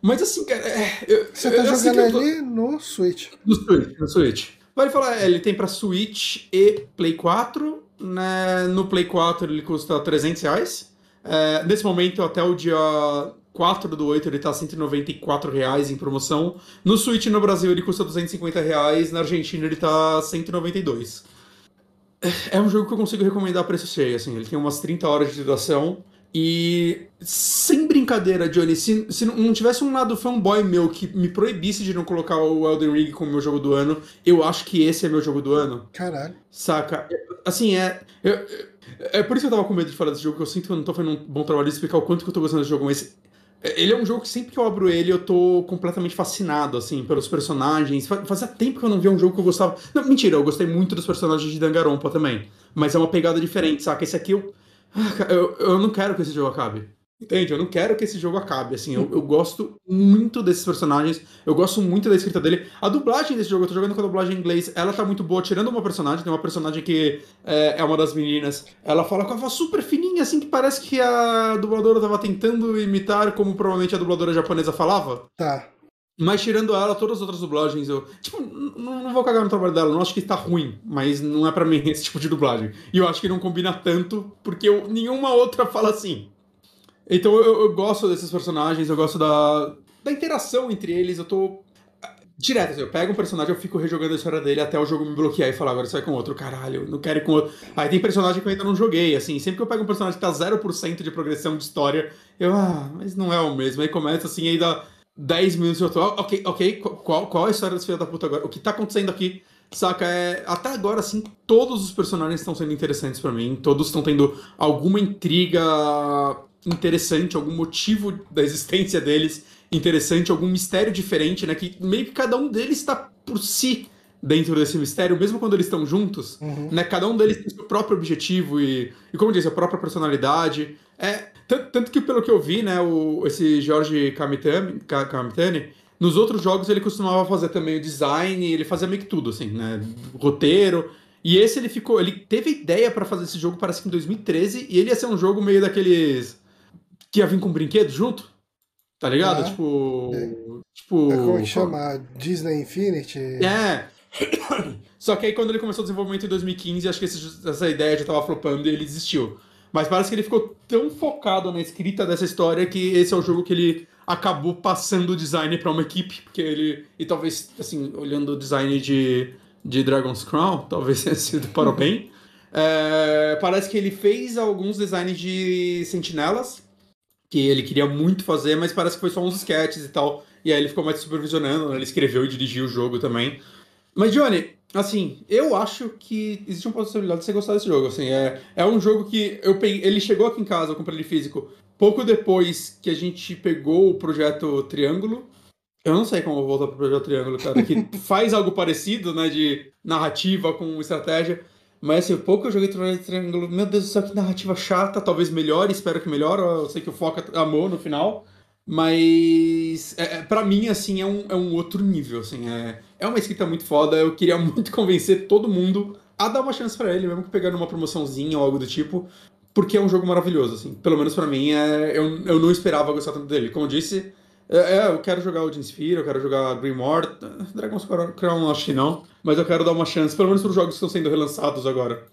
Mas assim, cara. É, eu, Você tá eu, jogando ali tô... no Switch. No Switch, no Switch. Vale falar, é, ele tem pra Switch e Play 4. Né? No Play 4 ele custa 300 reais. É, nesse momento, até o dia 4 do 8 ele tá 194 reais em promoção. No Switch no Brasil ele custa 250 reais, na Argentina ele tá 192. É um jogo que eu consigo recomendar a preço cheio, assim, ele tem umas 30 horas de duração. E sem brincadeira, Johnny, se, se não tivesse um lado fanboy meu que me proibisse de não colocar o Elden Ring como meu jogo do ano, eu acho que esse é meu jogo do ano. Caralho. Saca? Assim, é. Eu, é por isso que eu tava com medo de falar desse jogo, que eu sinto que eu não tô fazendo um bom trabalho de explicar o quanto que eu tô gostando desse jogo, mas ele é um jogo que sempre que eu abro ele eu tô completamente fascinado, assim, pelos personagens. Fazia tempo que eu não via um jogo que eu gostava. Não, mentira, eu gostei muito dos personagens de Dangarompa também. Mas é uma pegada diferente, saca? Esse aqui eu. Ah, eu, eu não quero que esse jogo acabe. Entende? Eu não quero que esse jogo acabe. Assim, eu, eu, gosto muito desses personagens. Eu gosto muito da escrita dele. A dublagem desse jogo, eu tô jogando com a dublagem em inglês, ela tá muito boa, tirando uma personagem. Tem uma personagem que é, é uma das meninas. Ela fala com a voz super fininha, assim, que parece que a dubladora tava tentando imitar como provavelmente a dubladora japonesa falava. Tá. Mas tirando ela, todas as outras dublagens, eu. Tipo, não, não vou cagar no trabalho dela, não acho que tá ruim, mas não é para mim esse tipo de dublagem. E eu acho que não combina tanto, porque eu, nenhuma outra fala assim. Então eu, eu, gosto desses personagens, eu gosto da, da interação entre eles, eu tô. Direto, assim, eu pego um personagem, eu fico rejogando a história dele até o jogo me bloquear e falar, agora sai com outro, caralho, não quero ir com outro. Aí tem personagem que eu ainda não joguei, assim, sempre que eu pego um personagem que tá 0% de progressão de história, eu, ah, mas não é o mesmo. Aí começa assim, aí dá 10 minutos eu tô, ok, ok, qual, qual a história desse filho da puta agora? O que tá acontecendo aqui? Saca, é, até agora, assim, todos os personagens estão sendo interessantes para mim, todos estão tendo alguma intriga interessante, algum motivo da existência deles interessante, algum mistério diferente, né? Que meio que cada um deles está por si dentro desse mistério, mesmo quando eles estão juntos, uhum. né? Cada um deles tem seu próprio objetivo e, e como eu disse, a própria personalidade. É, tanto, tanto que pelo que eu vi, né, o, esse Jorge Kamitani, Kamitani, nos outros jogos ele costumava fazer também o design, ele fazia meio que tudo, assim, né? Roteiro. E esse ele ficou, ele teve ideia para fazer esse jogo, parece que em 2013, e ele ia ser um jogo meio daqueles que ia vir com um brinquedo junto. Tá ligado? Ah, tipo. É. Tipo. É como que chama? Disney Infinity? É. Só que aí quando ele começou o desenvolvimento em 2015, acho que esse, essa ideia já tava flopando e ele desistiu. Mas parece que ele ficou tão focado na escrita dessa história que esse é o jogo que ele acabou passando o design para uma equipe, porque ele e talvez assim, olhando o design de de Dragon's Crown, talvez tenha sido para o bem. É, parece que ele fez alguns designs de sentinelas que ele queria muito fazer, mas parece que foi só uns sketches e tal. E aí ele ficou mais supervisionando, né? ele escreveu e dirigiu o jogo também. Mas, Johnny, assim, eu acho que existe uma possibilidade de você gostar desse jogo. Assim, é, é um jogo que eu peguei, ele chegou aqui em casa, eu comprei ele físico, pouco depois que a gente pegou o projeto Triângulo. Eu não sei como eu vou voltar pro projeto Triângulo, cara, que faz algo parecido, né, de narrativa com estratégia. Mas assim, pouco eu joguei Triângulo, meu Deus do céu, que narrativa chata, talvez melhore, espero que melhore, eu sei que o Foca amou no final. Mas é, é para mim, assim, é um, é um outro nível, assim, é, é uma escrita muito foda, eu queria muito convencer todo mundo a dar uma chance para ele, mesmo que pegando uma promoçãozinha ou algo do tipo, porque é um jogo maravilhoso, assim. Pelo menos para mim, é, eu, eu não esperava gostar tanto dele. Como eu disse, é, é, eu quero jogar o Sphere, eu quero jogar Grimoire. Dragon's Crown acho que não. Mas eu quero dar uma chance, pelo menos para os jogos que estão sendo relançados agora.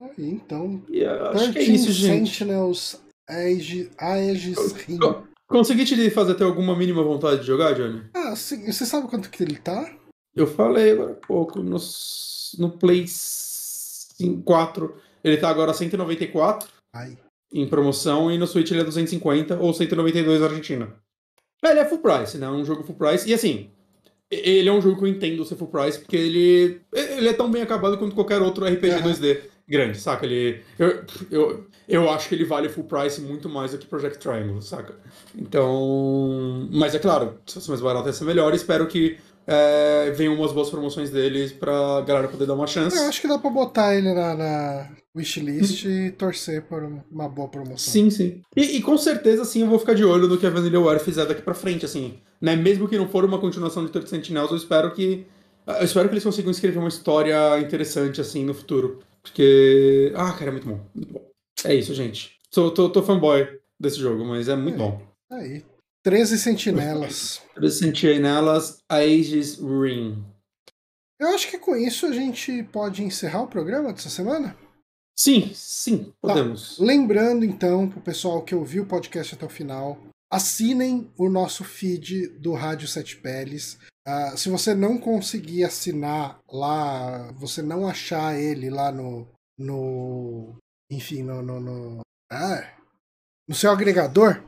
Aí, então. Yeah, acho que é isso, gente. Sentinels Aegis Ring. Consegui te fazer ter alguma mínima vontade de jogar, Johnny? Ah, sim. Você sabe quanto que ele tá? Eu falei agora há pouco. No, no Play 4, ele tá agora 194. Ai. Em promoção. E no Switch ele é 250 ou 192 na Argentina. Ele é full price, né? É um jogo full price. E assim, ele é um jogo que eu entendo ser full price, porque ele, ele é tão bem acabado quanto qualquer outro RPG uhum. 2D grande, saca? Ele, eu, eu, eu acho que ele vale full price muito mais do que Project Triangle, saca? Então. Mas é claro, se fosse mais barato ia ser melhor. Espero que é, venham umas boas promoções deles pra galera poder dar uma chance. Eu acho que dá pra botar ele na, na wishlist e torcer por uma boa promoção. Sim, sim. E, e, com certeza, sim, eu vou ficar de olho no que a Vanillaware fizer daqui pra frente, assim. Né? Mesmo que não for uma continuação de Third Sentinels, eu espero que. Eu espero que eles consigam escrever uma história interessante, assim, no futuro. Porque. Ah, cara, é muito bom. Muito bom. É isso, gente. Sou, tô, tô fanboy desse jogo, mas é muito é. bom. Aí. 13 sentinelas. 13 sentinelas, Aegis Ring. Eu acho que com isso a gente pode encerrar o programa dessa semana. Sim, sim, podemos. Tá. Lembrando então pro pessoal que ouviu o podcast até o final, assinem o nosso feed do Rádio Sete Peles. Uh, se você não conseguir assinar lá, você não achar ele lá no. no enfim, no. no, no, ah, no seu agregador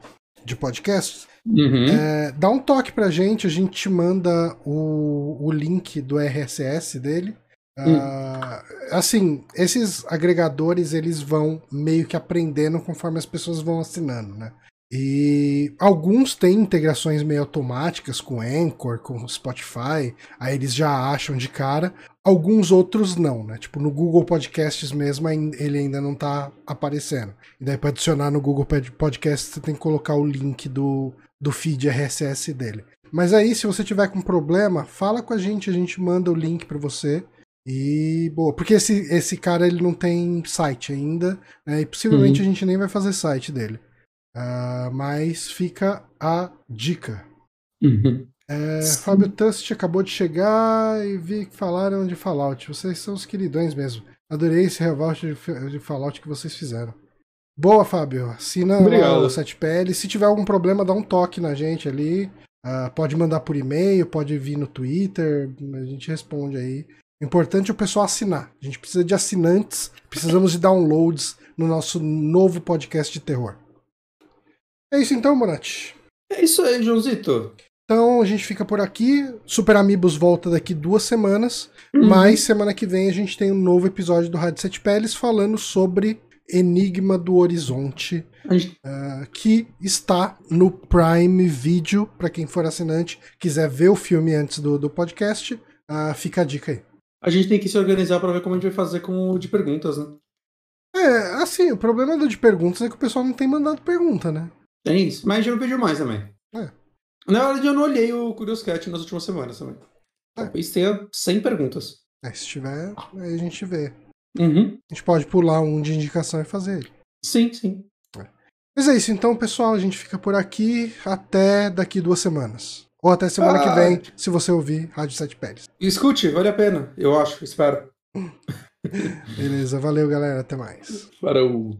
de podcasts, uhum. é, dá um toque pra gente, a gente te manda o, o link do RSS dele. Uh, assim, esses agregadores eles vão meio que aprendendo conforme as pessoas vão assinando, né? E alguns têm integrações meio automáticas com Anchor, com Spotify, aí eles já acham de cara. Alguns outros não, né? Tipo, no Google Podcasts mesmo, ele ainda não tá aparecendo. E daí para adicionar no Google Podcasts, você tem que colocar o link do, do feed RSS dele. Mas aí, se você tiver com problema, fala com a gente, a gente manda o link para você. E boa, porque esse, esse cara ele não tem site ainda, né? E possivelmente uhum. a gente nem vai fazer site dele. Uh, mas fica a dica. Uhum. É, Fábio Tust acabou de chegar e vi que falaram de Fallout. Vocês são os queridões mesmo. Adorei esse revolt de Fallout que vocês fizeram. Boa, Fábio. Assina Obrigado. o 7PL. Se tiver algum problema, dá um toque na gente ali. Uh, pode mandar por e-mail, pode vir no Twitter. A gente responde aí. Importante é o pessoal assinar. A gente precisa de assinantes. Precisamos de downloads no nosso novo podcast de terror. É isso então, Bonatti. É isso aí, Joãozito. Então a gente fica por aqui. Super Amigos volta daqui duas semanas. Uhum. Mas semana que vem a gente tem um novo episódio do Rádio Sete Peles falando sobre Enigma do Horizonte, gente... uh, que está no Prime Video. Para quem for assinante, quiser ver o filme antes do, do podcast, uh, fica a dica aí. A gente tem que se organizar para ver como a gente vai fazer com o de perguntas, né? É, assim, o problema do de perguntas é que o pessoal não tem mandado pergunta, né? Tem isso. Mas já não pediu mais também. É. Na verdade, eu não olhei o Curious Cat nas últimas semanas também. É. Talvez tenha 100 perguntas. É, se tiver, aí a gente vê. Uhum. A gente pode pular um de indicação e fazer ele. Sim, sim. É. Mas é isso, então, pessoal, a gente fica por aqui até daqui duas semanas. Ou até semana ah. que vem, se você ouvir Rádio Sete Pérez. Escute, vale a pena, eu acho, espero. Beleza, valeu, galera, até mais. Parou.